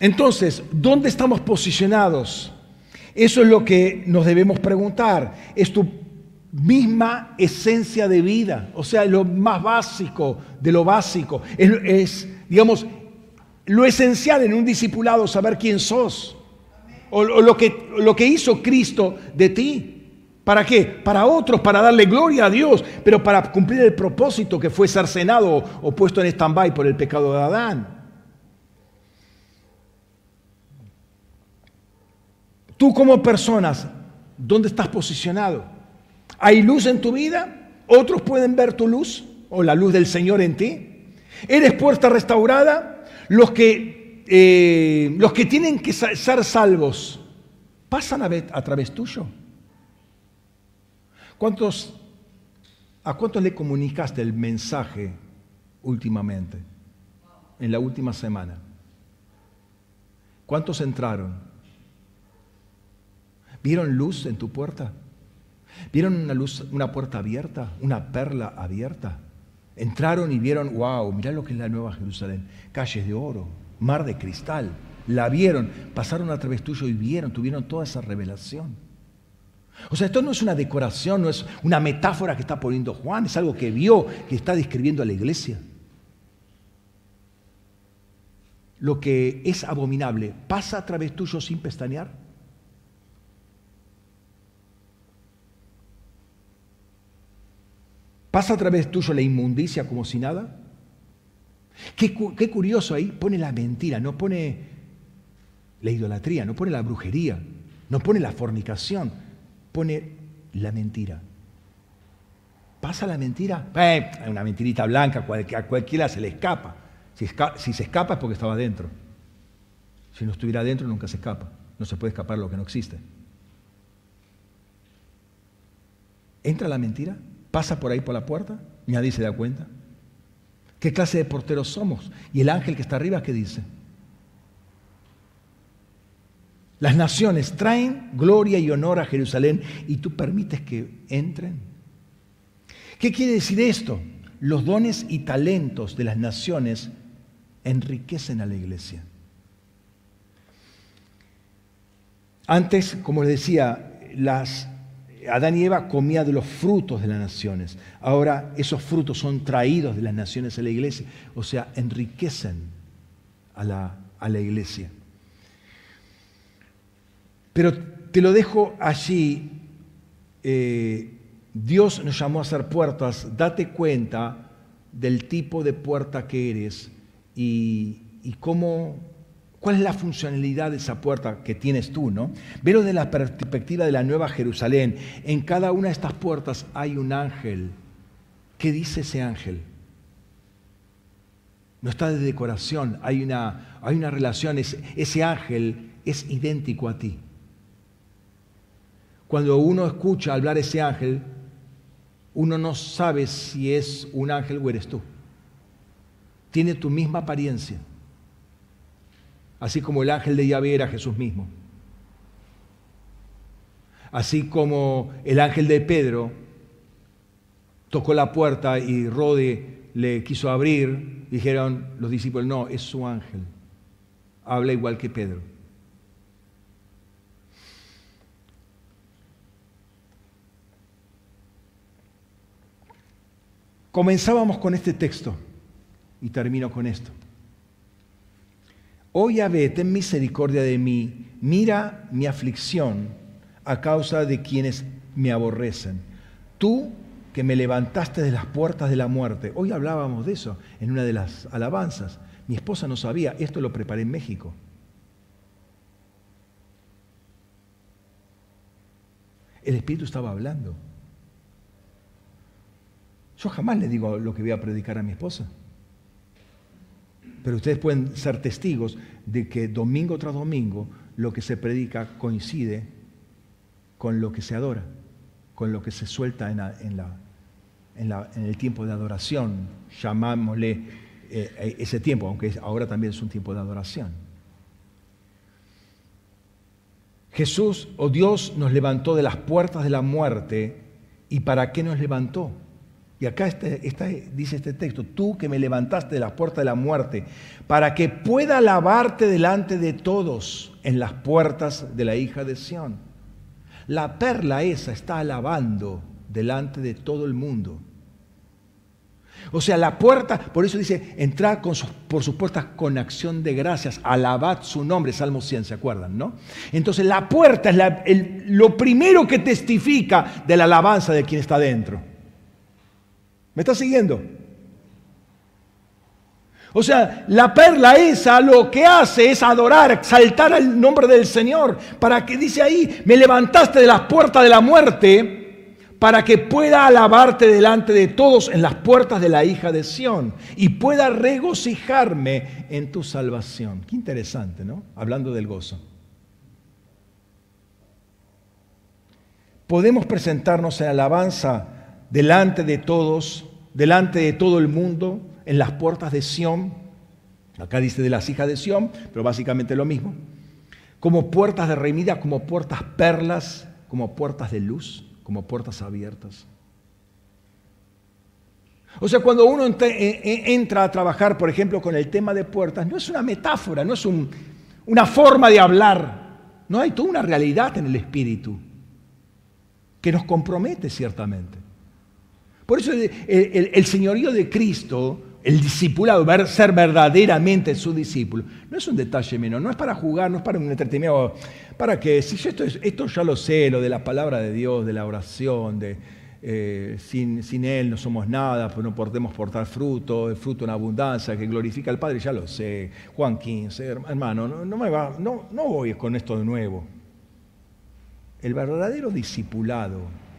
Entonces, ¿dónde estamos posicionados? Eso es lo que nos debemos preguntar. Es tu misma esencia de vida, o sea, lo más básico de lo básico. Es, digamos, lo esencial en un discipulado, saber quién sos. O, lo, que, lo que hizo Cristo de ti. ¿Para qué? Para otros, para darle gloria a Dios, pero para cumplir el propósito que fue cercenado o puesto en stand-by por el pecado de Adán. Tú como personas, ¿dónde estás posicionado? ¿Hay luz en tu vida? ¿Otros pueden ver tu luz o la luz del Señor en ti? ¿Eres puerta restaurada? Los que, eh, los que tienen que ser salvos, ¿pasan a, a través tuyo? ¿Cuántos, ¿A cuántos le comunicaste el mensaje últimamente? En la última semana. ¿Cuántos entraron? ¿Vieron luz en tu puerta? ¿Vieron una luz, una puerta abierta, una perla abierta? Entraron y vieron, wow, mirá lo que es la Nueva Jerusalén, calles de oro, mar de cristal. La vieron, pasaron a través tuyo y vieron, tuvieron toda esa revelación. O sea, esto no es una decoración, no es una metáfora que está poniendo Juan, es algo que vio, que está describiendo a la iglesia. Lo que es abominable pasa a través tuyo sin pestañear. ¿Pasa a través tuyo la inmundicia como si nada? Qué, curioso ahí, pone la mentira, no pone la idolatría, no pone la brujería, no pone la fornicación, pone la mentira. ¿Pasa la mentira? Eh, una mentirita blanca, a cualquiera se le escapa. Si, si se escapa es porque estaba dentro. Si no estuviera dentro nunca se escapa. No se puede escapar lo que no existe. ¿Entra la mentira? pasa por ahí por la puerta, nadie se da cuenta. ¿Qué clase de porteros somos? Y el ángel que está arriba, ¿qué dice? Las naciones traen gloria y honor a Jerusalén y tú permites que entren. ¿Qué quiere decir esto? Los dones y talentos de las naciones enriquecen a la iglesia. Antes, como les decía, las Adán y Eva comían de los frutos de las naciones. Ahora esos frutos son traídos de las naciones a la iglesia. O sea, enriquecen a la, a la iglesia. Pero te lo dejo allí. Eh, Dios nos llamó a hacer puertas. Date cuenta del tipo de puerta que eres y, cómo ¿Cuál es la funcionalidad de esa puerta que tienes tú? ¿no? Velo de la perspectiva de la Nueva Jerusalén. En cada una de estas puertas hay un ángel. ¿Qué dice ese ángel? No está de decoración, hay una, hay una relación. ese ángel es idéntico a ti. Cuando uno escucha hablar ese ángel, uno no sabe si es un ángel o eres tú. Tiene tu misma apariencia así como el ángel de Yahvé era Jesús mismo. Así como el ángel de Pedro tocó la puerta y Rode le quiso abrir, dijeron los discípulos, no, es su ángel, habla igual que Pedro. Comenzábamos con este texto y termino con esto. Oh Yahvé, ten misericordia de mí, mira mi aflicción a causa de quienes me aborrecen. Tú que me levantaste de las puertas de la muerte. Hoy hablábamos de eso en una de las alabanzas. Mi esposa no sabía, esto lo preparé en México. El Espíritu estaba hablando. Yo jamás le digo lo que voy a predicar a mi esposa. Pero ustedes pueden ser testigos de que domingo tras domingo lo que se predica coincide con lo que se adora, con lo que se suelta en, el tiempo de adoración, llamámosle eh, ese tiempo, aunque ahora también es un tiempo de adoración. Jesús o Dios nos levantó de las puertas de la muerte. ¿Y para qué nos levantó? Y acá este, dice este texto, tú que me levantaste de las puertas de la muerte, para que pueda alabarte delante de todos en las puertas de la hija de Sión. La perla esa está alabando delante de todo el mundo. O sea, la puerta, por eso dice, entrar por sus puertas con acción de gracias, alabad su nombre, Salmo 100, ¿se acuerdan? ¿no? Entonces la puerta es lo primero que testifica de la alabanza de quien está dentro. ¿Me está siguiendo? O sea, la perla esa lo que hace es adorar, exaltar el nombre del Señor, para que dice ahí, me levantaste de las puertas de la muerte para que pueda alabarte delante de todos en las puertas de la hija de Sión y pueda regocijarme en tu salvación. Qué interesante, ¿no? Hablando del gozo. Podemos presentarnos en alabanza delante de todos, delante de todo el mundo, en las puertas de Sión. Acá dice de las hijas de Sión, pero básicamente lo mismo. Como puertas de remida, como puertas perlas, como puertas de luz como puertas abiertas. O sea, cuando uno eh, eh, entra a trabajar, por ejemplo, con el tema de puertas, no es una metáfora, no es una forma de hablar, no hay toda una realidad en el espíritu que nos compromete ciertamente. Por eso el, señorío de Cristo, el discipulado, ser verdaderamente su discípulo, no es un detalle menor, no es para jugar, no es para un entretenimiento ¿Para qué? Si esto, esto ya lo sé, lo de la palabra de Dios, de la oración, de eh, sin, sin, Él no somos nada, pues no podemos portar fruto, el fruto en abundancia que glorifica al Padre, ya lo sé. Juan 15, hermano, no, no, me va, no, no voy con esto de nuevo. El verdadero discipulado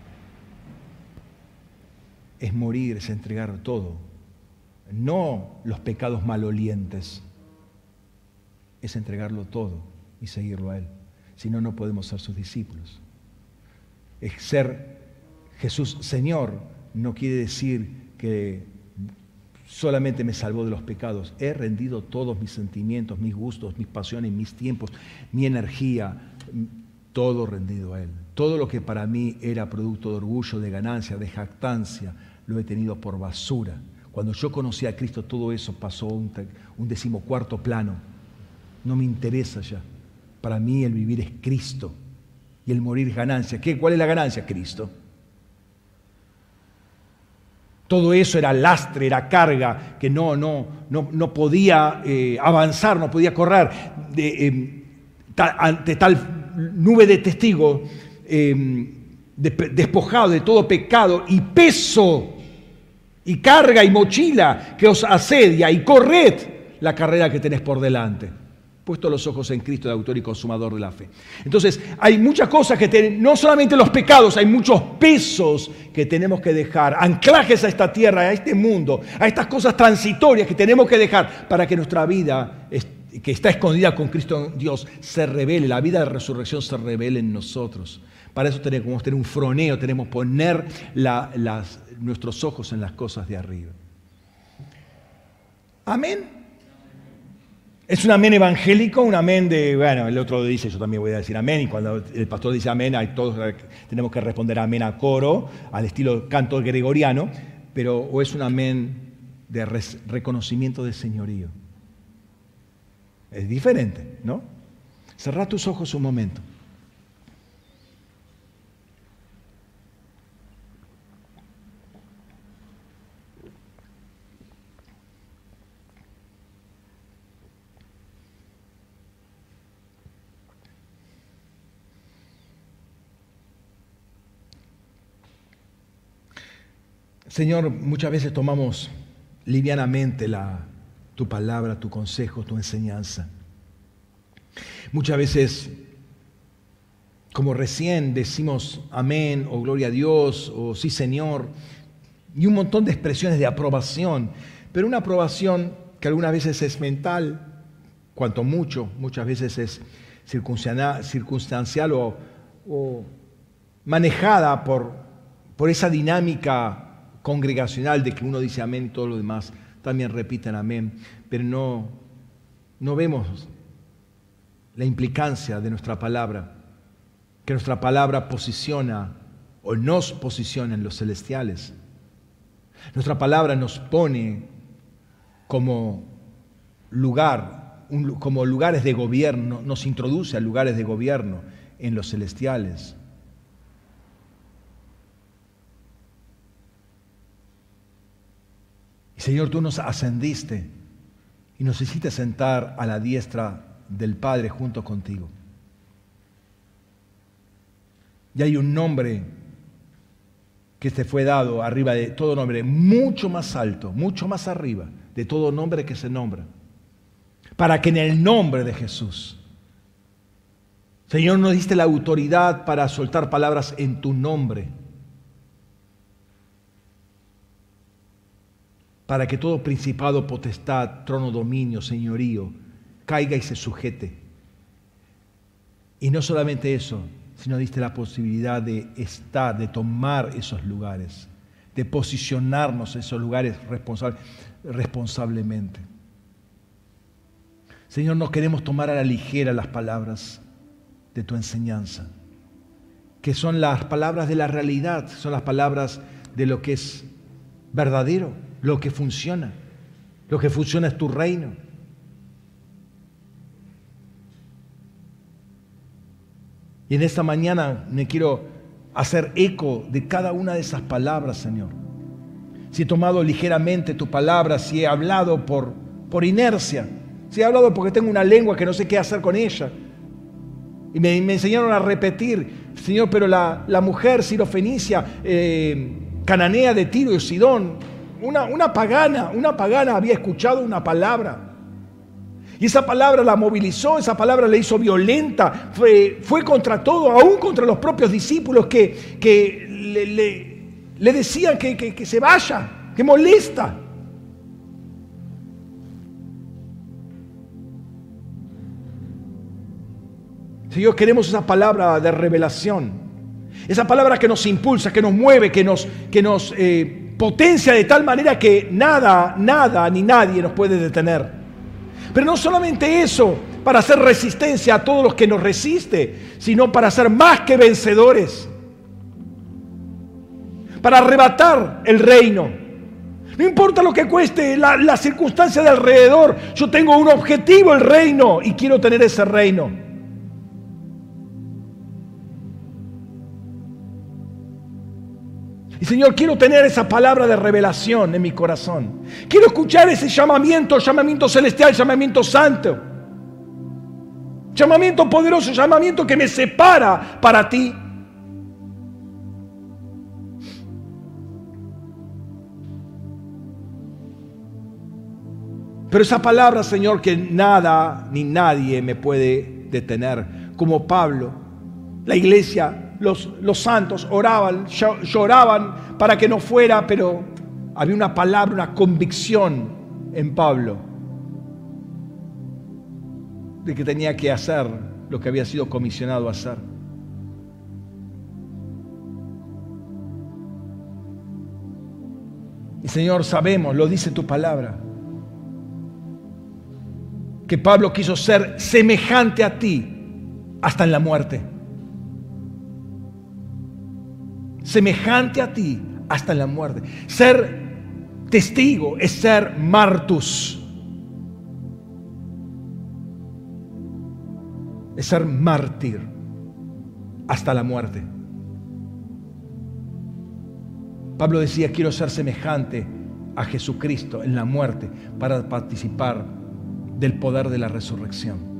es morir, es entregar todo, no los pecados malolientes, es entregarlo todo y seguirlo a Él si no, no podemos ser sus discípulos. ser Jesús Señor no quiere decir que solamente me salvó de los pecados. He rendido todos mis sentimientos, mis gustos, mis pasiones, mis tiempos, mi energía, todo rendido a Él. Todo lo que para mí era producto de orgullo, de ganancia, de jactancia, lo he tenido por basura. Cuando yo conocí a Cristo, todo eso pasó un, un decimocuarto plano. No me interesa ya. Para mí el vivir es Cristo y el morir es ganancia. ¿Qué? ¿Cuál es la ganancia? Cristo. Todo eso era lastre, era carga, que no, no, no, no podía eh, avanzar, no podía correr em, ante tal nube de testigos, em, despojado de todo pecado y peso y carga y mochila que os asedia y corred la carrera que tenés por delante puesto los ojos en Cristo, el autor y consumador de la fe. Entonces, hay muchas cosas que tienen, no solamente los pecados, hay muchos pesos que tenemos que dejar, anclajes a esta tierra, a este mundo, a estas cosas transitorias que tenemos que dejar para que nuestra vida, que está escondida con Cristo en Dios, se revele, la vida de resurrección se revele en nosotros. Para eso tenemos que tener un froneo, tenemos que poner nuestros ojos en las cosas de arriba. Amén. Es un amén evangélico, un amén de, bueno, el otro dice, yo también voy a decir amén, y cuando el pastor dice amén, hay todos tenemos que responder amén a coro, al estilo canto gregoriano, pero o es un amén de reconocimiento de señorío. Es diferente, ¿no? Cerra tus ojos un momento. Señor, muchas veces tomamos livianamente la, tu palabra, tu consejo, tu enseñanza. Muchas veces, como recién decimos amén o gloria a Dios o sí Señor, y un montón de expresiones de aprobación, pero una aprobación que algunas veces es mental, cuanto mucho, muchas veces es circunstancial o, o manejada por, por esa dinámica congregacional de que uno dice amén y todo lo demás también repiten amén, pero no, no vemos la implicancia de nuestra palabra, que nuestra palabra posiciona o nos posiciona en los celestiales. Nuestra palabra nos pone como lugar, como lugares de gobierno, nos introduce a lugares de gobierno en los celestiales. Señor, tú nos ascendiste y nos hiciste sentar a la diestra del Padre junto contigo. Y hay un nombre que te fue dado arriba de todo nombre, mucho más alto, mucho más arriba de todo nombre que se nombra. Para que en el nombre de Jesús, Señor, nos diste la autoridad para soltar palabras en tu nombre. Para que todo principado, potestad, trono, dominio, señorío, caiga y se sujete. Y no solamente eso, sino diste la posibilidad de estar, de tomar esos lugares, de posicionarnos en esos lugares responsablemente. Señor, no queremos tomar a la ligera las palabras de tu enseñanza, que son las palabras de la realidad, son las palabras de lo que es verdadero, lo que funciona. Lo que funciona es tu reino. Y en esta mañana me quiero hacer eco de cada una de esas palabras, Señor. Si he tomado ligeramente tu palabra, si he hablado por, por inercia, si he hablado porque tengo una lengua que no sé qué hacer con ella. Y me, enseñaron a repetir, Señor, pero la, mujer sirofenicia, eh, cananea de Tiro y Sidón, una, una pagana, una pagana había escuchado una palabra y esa palabra la movilizó, esa palabra la hizo violenta, fue, fue contra todo, aún contra los propios discípulos que, que le, decían que, que se vaya, que molesta. Señor, queremos esa palabra de revelación, esa palabra que nos impulsa, que nos mueve, que nos, que nos eh, potencia de tal manera que nada, nada ni nadie nos puede detener. Pero no solamente eso, para hacer resistencia a todos los que nos resiste, sino para ser más que vencedores. Para arrebatar el reino. No importa lo que cueste la, la circunstancia de alrededor, yo tengo un objetivo, el reino, y quiero tener ese reino. Y Señor, quiero tener esa palabra de revelación en mi corazón. Quiero escuchar ese llamamiento, llamamiento celestial, llamamiento santo. Llamamiento poderoso, llamamiento que me separa para ti. Pero esa palabra, Señor, que nada ni nadie me puede detener. Como Pablo, la iglesia los, santos oraban, lloraban para que no fuera, pero había una palabra, una convicción en Pablo de que tenía que hacer lo que había sido comisionado a hacer. Y Señor, sabemos, lo dice tu palabra, que Pablo quiso ser semejante a ti hasta en la muerte. Semejante a ti hasta la muerte. Ser testigo es ser martus. Es ser mártir hasta la muerte. Pablo decía, quiero ser semejante a Jesucristo en la muerte para participar del poder de la resurrección.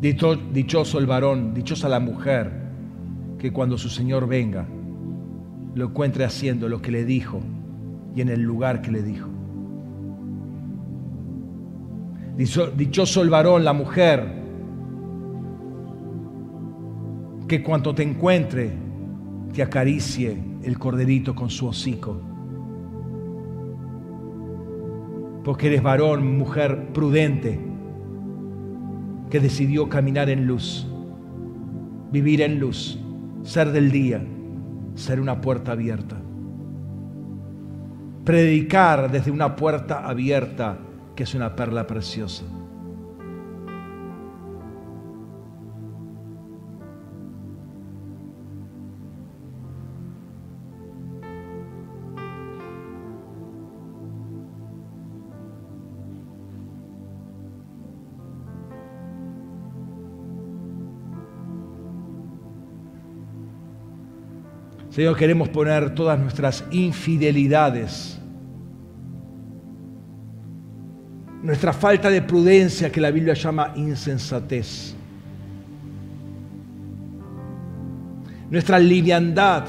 Dichoso el varón, dichosa la mujer, que cuando su Señor venga, lo encuentre haciendo lo que le dijo y en el lugar que le dijo. Dichoso el varón, la mujer, que cuando te encuentre, te acaricie el corderito con su hocico. Porque eres varón, mujer prudente que decidió caminar en luz, vivir en luz, ser del día, ser una puerta abierta. Predicar desde una puerta abierta que es una perla preciosa. Señor, queremos poner todas nuestras infidelidades, nuestra falta de prudencia que la Biblia llama insensatez, nuestra liviandad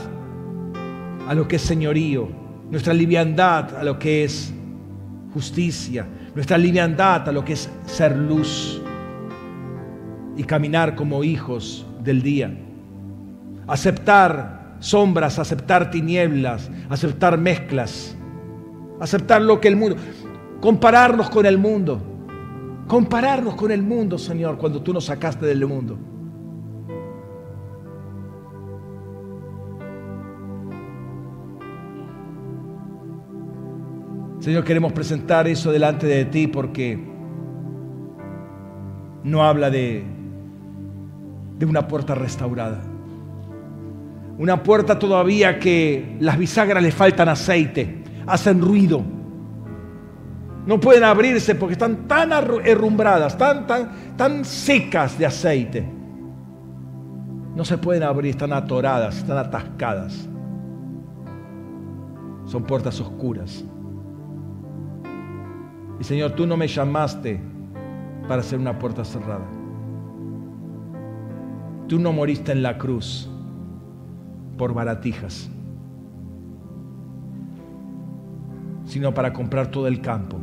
a lo que es señorío, nuestra liviandad a lo que es justicia, nuestra liviandad a lo que es ser luz y caminar como hijos del día, aceptar sombras, aceptar tinieblas, aceptar mezclas, aceptar lo que el mundo, compararnos con el mundo, compararnos con el mundo, Señor, cuando tú nos sacaste del mundo. Señor, queremos presentar eso delante de ti porque no habla de, de una puerta restaurada. Una puerta todavía que las bisagras le faltan aceite, hacen ruido. No pueden abrirse porque están tan herrumbradas, tan, tan, tan secas de aceite. No se pueden abrir, están atoradas, están atascadas. Son puertas oscuras. Y Señor, tú no me llamaste para ser una puerta cerrada. Tú no moriste en la cruz por baratijas, sino para comprar todo el campo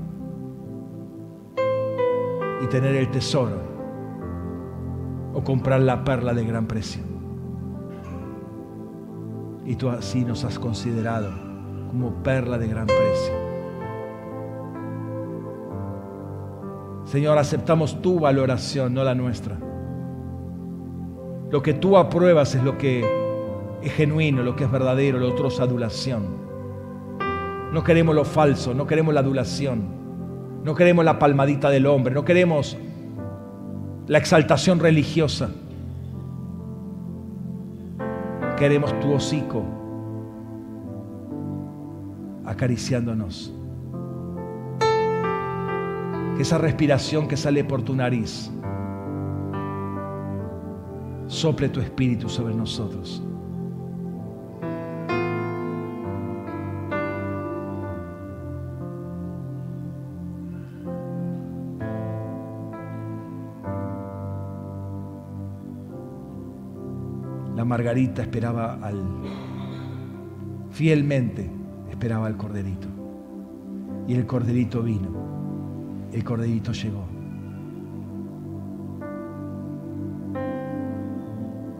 y tener el tesoro o comprar la perla de gran precio. Y tú así nos has considerado como perla de gran precio. Señor, aceptamos tu valoración, no la nuestra. Lo que tú apruebas es lo que es genuino, lo que es verdadero, lo otro es adulación. No queremos lo falso, no queremos la adulación, no queremos la palmadita del hombre, no queremos la exaltación religiosa. Queremos tu hocico acariciándonos. Que esa respiración que sale por tu nariz sople tu espíritu sobre nosotros. Margarita esperaba al, fielmente esperaba al corderito. Y el corderito vino, el corderito llegó.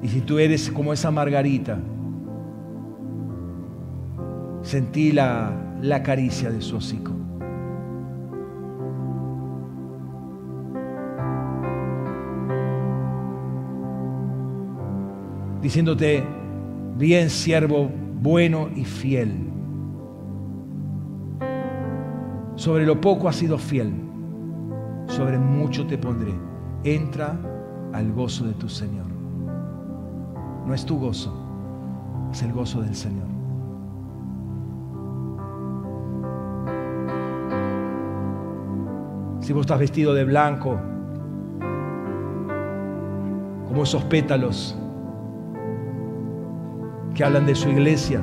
Y si tú eres como esa Margarita, sentí la, la caricia de su hocico. Diciéndote, bien siervo, bueno y fiel. Sobre lo poco has sido fiel, sobre mucho te pondré. Entra al gozo de tu Señor. No es tu gozo, es el gozo del Señor. Si vos estás vestido de blanco, como esos pétalos que hablan de su iglesia,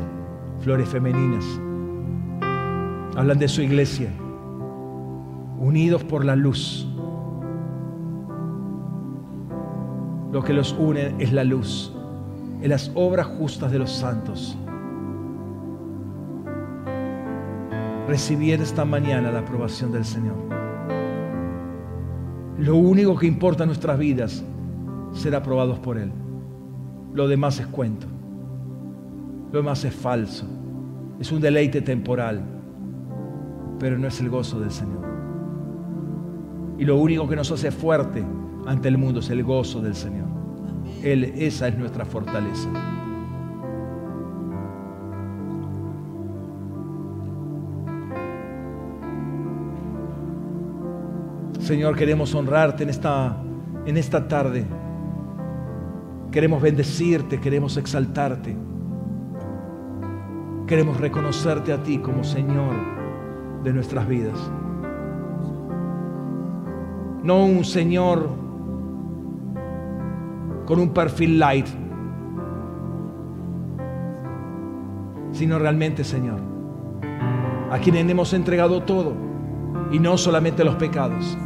flores femeninas. Hablan de su iglesia, unidos por la luz. Lo que los une es la luz, en las obras justas de los santos. Recibir esta mañana la aprobación del Señor. Lo único que importa en nuestras vidas, ser aprobados por Él. Lo demás es cuento. Lo demás es falso. Es un deleite temporal, pero no es el gozo del Señor. Y lo único que nos hace fuerte ante el mundo es el gozo del Señor. Él, esa es nuestra fortaleza. Señor, queremos honrarte en esta, en esta tarde. Queremos bendecirte, queremos exaltarte. Queremos reconocerte a ti como Señor de nuestras vidas. No un Señor con un perfil light, sino realmente Señor, a quien hemos entregado todo y no solamente los pecados.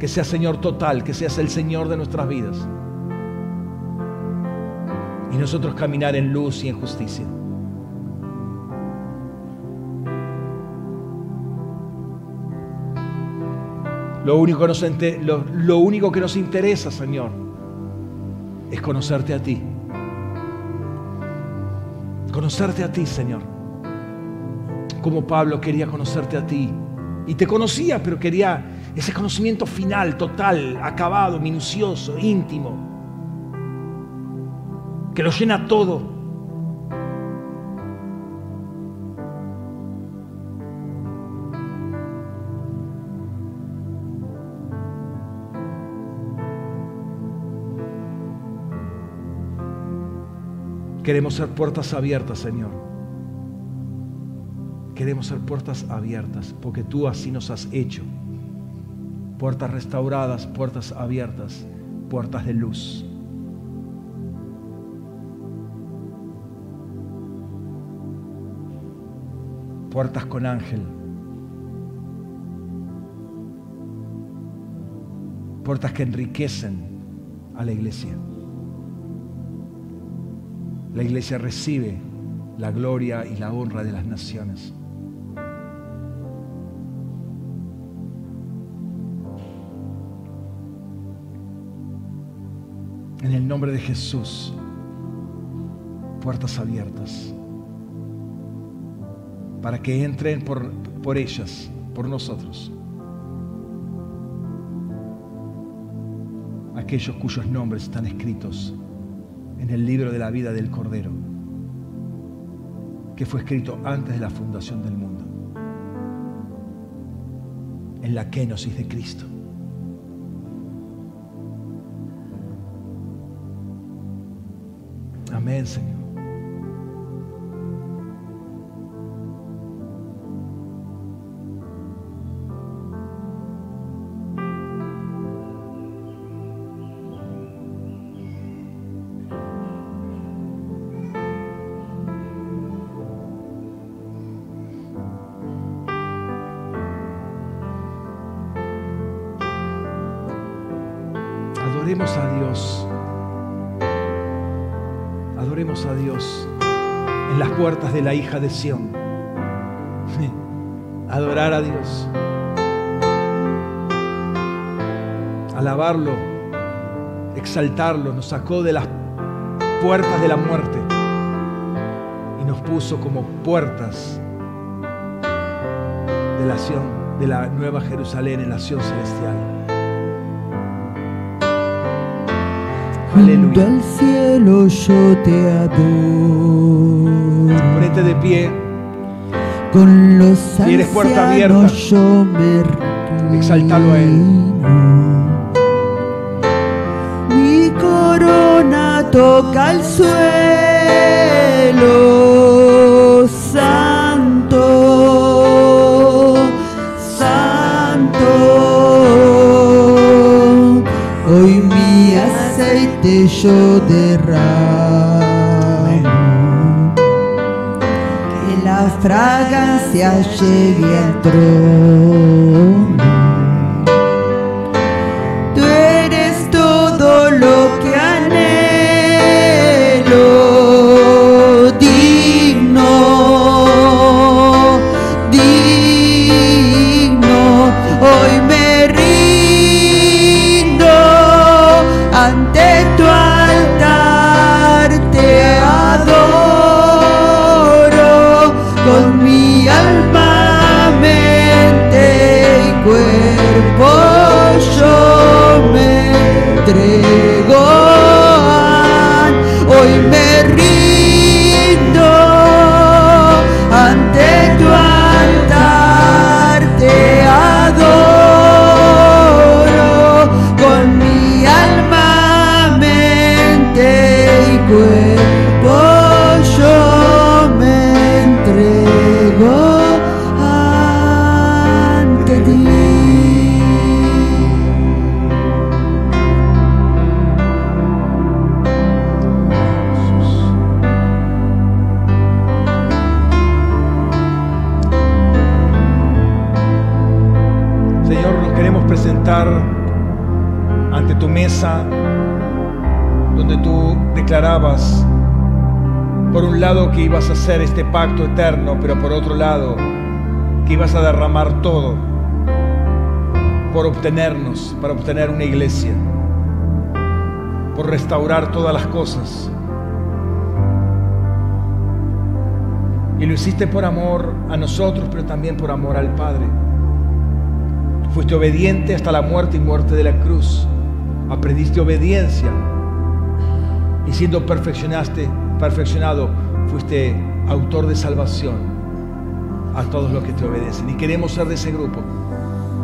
Que seas Señor total, que seas el Señor de nuestras vidas. Y nosotros caminar en luz y en justicia. Lo único, que nos, lo, lo único que nos interesa, Señor, es conocerte a ti. Conocerte a ti, Señor. Como Pablo quería conocerte a ti. Y te conocía, pero quería ese conocimiento final, total, acabado, minucioso, íntimo, que lo llena todo. Queremos ser puertas abiertas, Señor. Queremos ser puertas abiertas, porque tú así nos has hecho. Puertas restauradas, puertas abiertas, puertas de luz. Puertas con ángel. Puertas que enriquecen a la iglesia la iglesia recibe la gloria y la honra de las naciones. En el nombre de Jesús, puertas abiertas, para que entren por, por ellas, por nosotros, aquellos cuyos nombres están escritos en el libro de la vida del Cordero, que fue escrito antes de la fundación del mundo, en la kenosis de Cristo. Amén, Señor. Puertas de la hija de Sión. Adorar a Dios. Alabarlo, exaltarlo, nos sacó de las puertas de la muerte y nos puso como puertas de la, de la Nueva Jerusalén en la Sion celestial. Aleluya. al cielo yo te adoro. Ponete de pie. Con los si eres puerta abierta, yo me exaltalo a Él. Mi corona toca el suelo, yo derramo. fragancia llegue al trono. Este pacto eterno, pero por otro lado, que ibas a derramar todo por obtenernos, para obtener una iglesia, por restaurar todas las cosas. Y lo hiciste por amor a nosotros, pero también por amor al Padre. Fuiste obediente hasta la muerte y muerte de la cruz. Aprendiste obediencia. Y siendo perfeccionaste, perfeccionado, fuiste autor de salvación a todos los que te obedecen. Y queremos ser de ese grupo,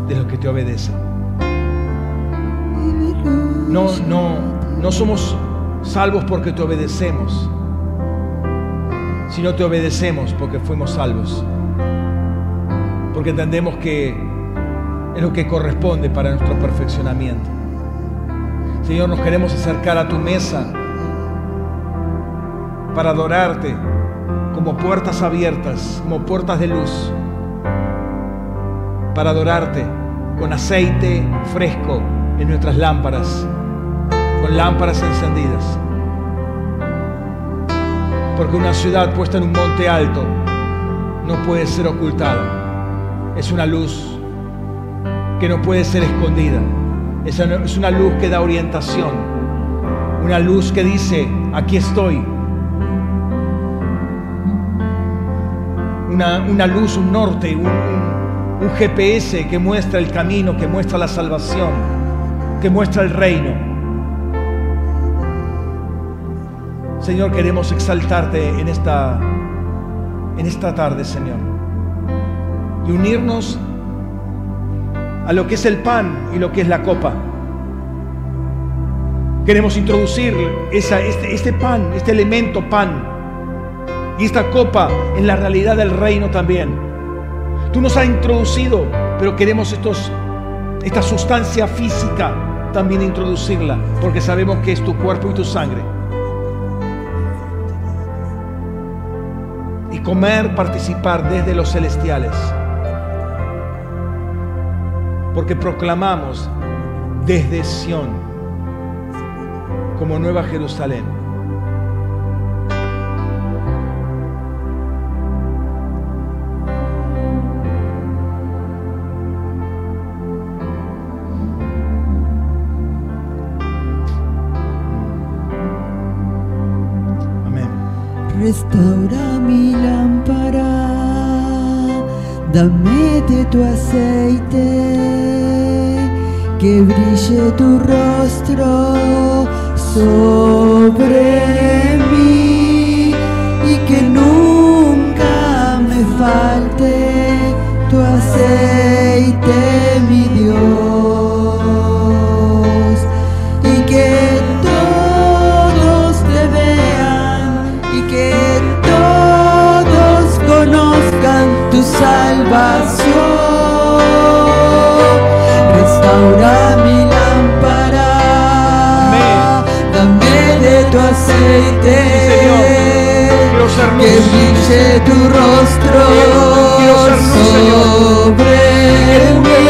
de los que te obedecen. No, no, no somos salvos porque te obedecemos, sino te obedecemos porque fuimos salvos. Porque entendemos que es lo que corresponde para nuestro perfeccionamiento. Señor, nos queremos acercar a tu mesa para adorarte como puertas abiertas, como puertas de luz, para adorarte con aceite fresco en nuestras lámparas, con lámparas encendidas. Porque una ciudad puesta en un monte alto no puede ser ocultada. Es una luz que no puede ser escondida. Es una luz que da orientación. Una luz que dice, aquí estoy. Una, luz, un norte, un, un GPS que muestra el camino, que muestra la salvación, que muestra el reino. Señor, queremos exaltarte en esta, en esta tarde, Señor. Y unirnos a lo que es el pan y lo que es la copa. Queremos introducir este, este pan, este elemento pan y esta copa en la realidad del reino también. Tú nos has introducido, pero queremos esta sustancia física también introducirla, porque sabemos que es tu cuerpo y tu sangre. Y comer, participar desde los celestiales porque proclamamos desde Sión como Nueva Jerusalén. Restaura mi lámpara. Dame de tu aceite, que brille tu rostro sobre mí y que nunca me falte tu aceite, mi Dios, salvación. Restaura mi lámpara, dame de tu aceite, que brille tu rostro sobre mí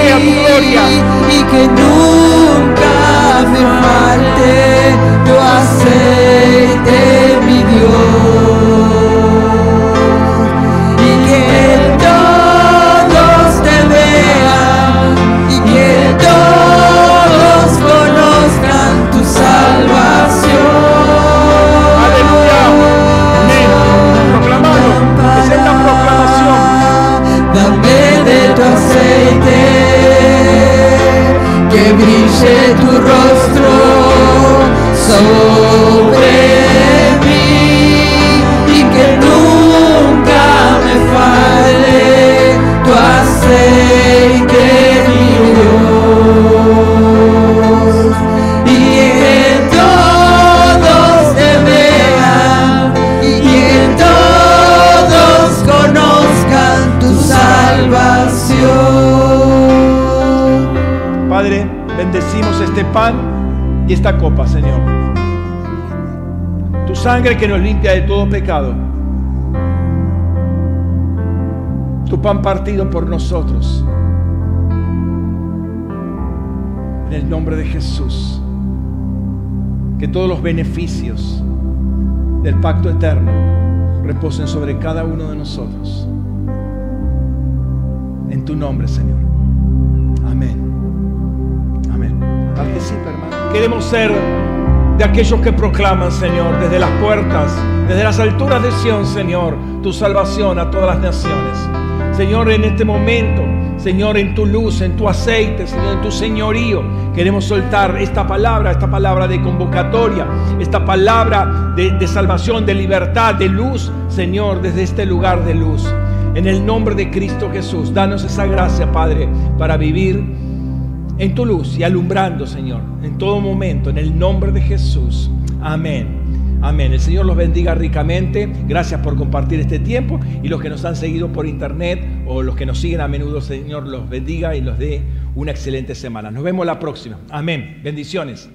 y que nunca me falte tu aceite, mi Dios. Que brille tu rostro este pan y esta copa, Señor. Tu sangre que nos limpia de todo pecado. Tu pan partido por nosotros. En el nombre de Jesús. que todos los beneficios del pacto eterno reposen sobre cada uno de nosotros. En tu nombre, Señor. Participa, hermano. Queremos ser de aquellos que proclaman, Señor, desde las puertas, desde las alturas de Sión, Señor, tu salvación a todas las naciones. Señor, en este momento, Señor, en tu luz, en tu aceite, Señor, en tu señorío, queremos soltar esta palabra, esta palabra de convocatoria, esta palabra de, de salvación, de libertad, de luz, Señor, desde este lugar de luz. En el nombre de Cristo Jesús, danos esa gracia, Padre, para vivir en tu luz y alumbrando, Señor, en todo momento, en el nombre de Jesús. Amén. Amén. El Señor los bendiga ricamente. Gracias por compartir este tiempo. Y los que nos han seguido por internet o los que nos siguen a menudo, Señor los bendiga y los dé una excelente semana. Nos vemos la próxima. Amén. Bendiciones.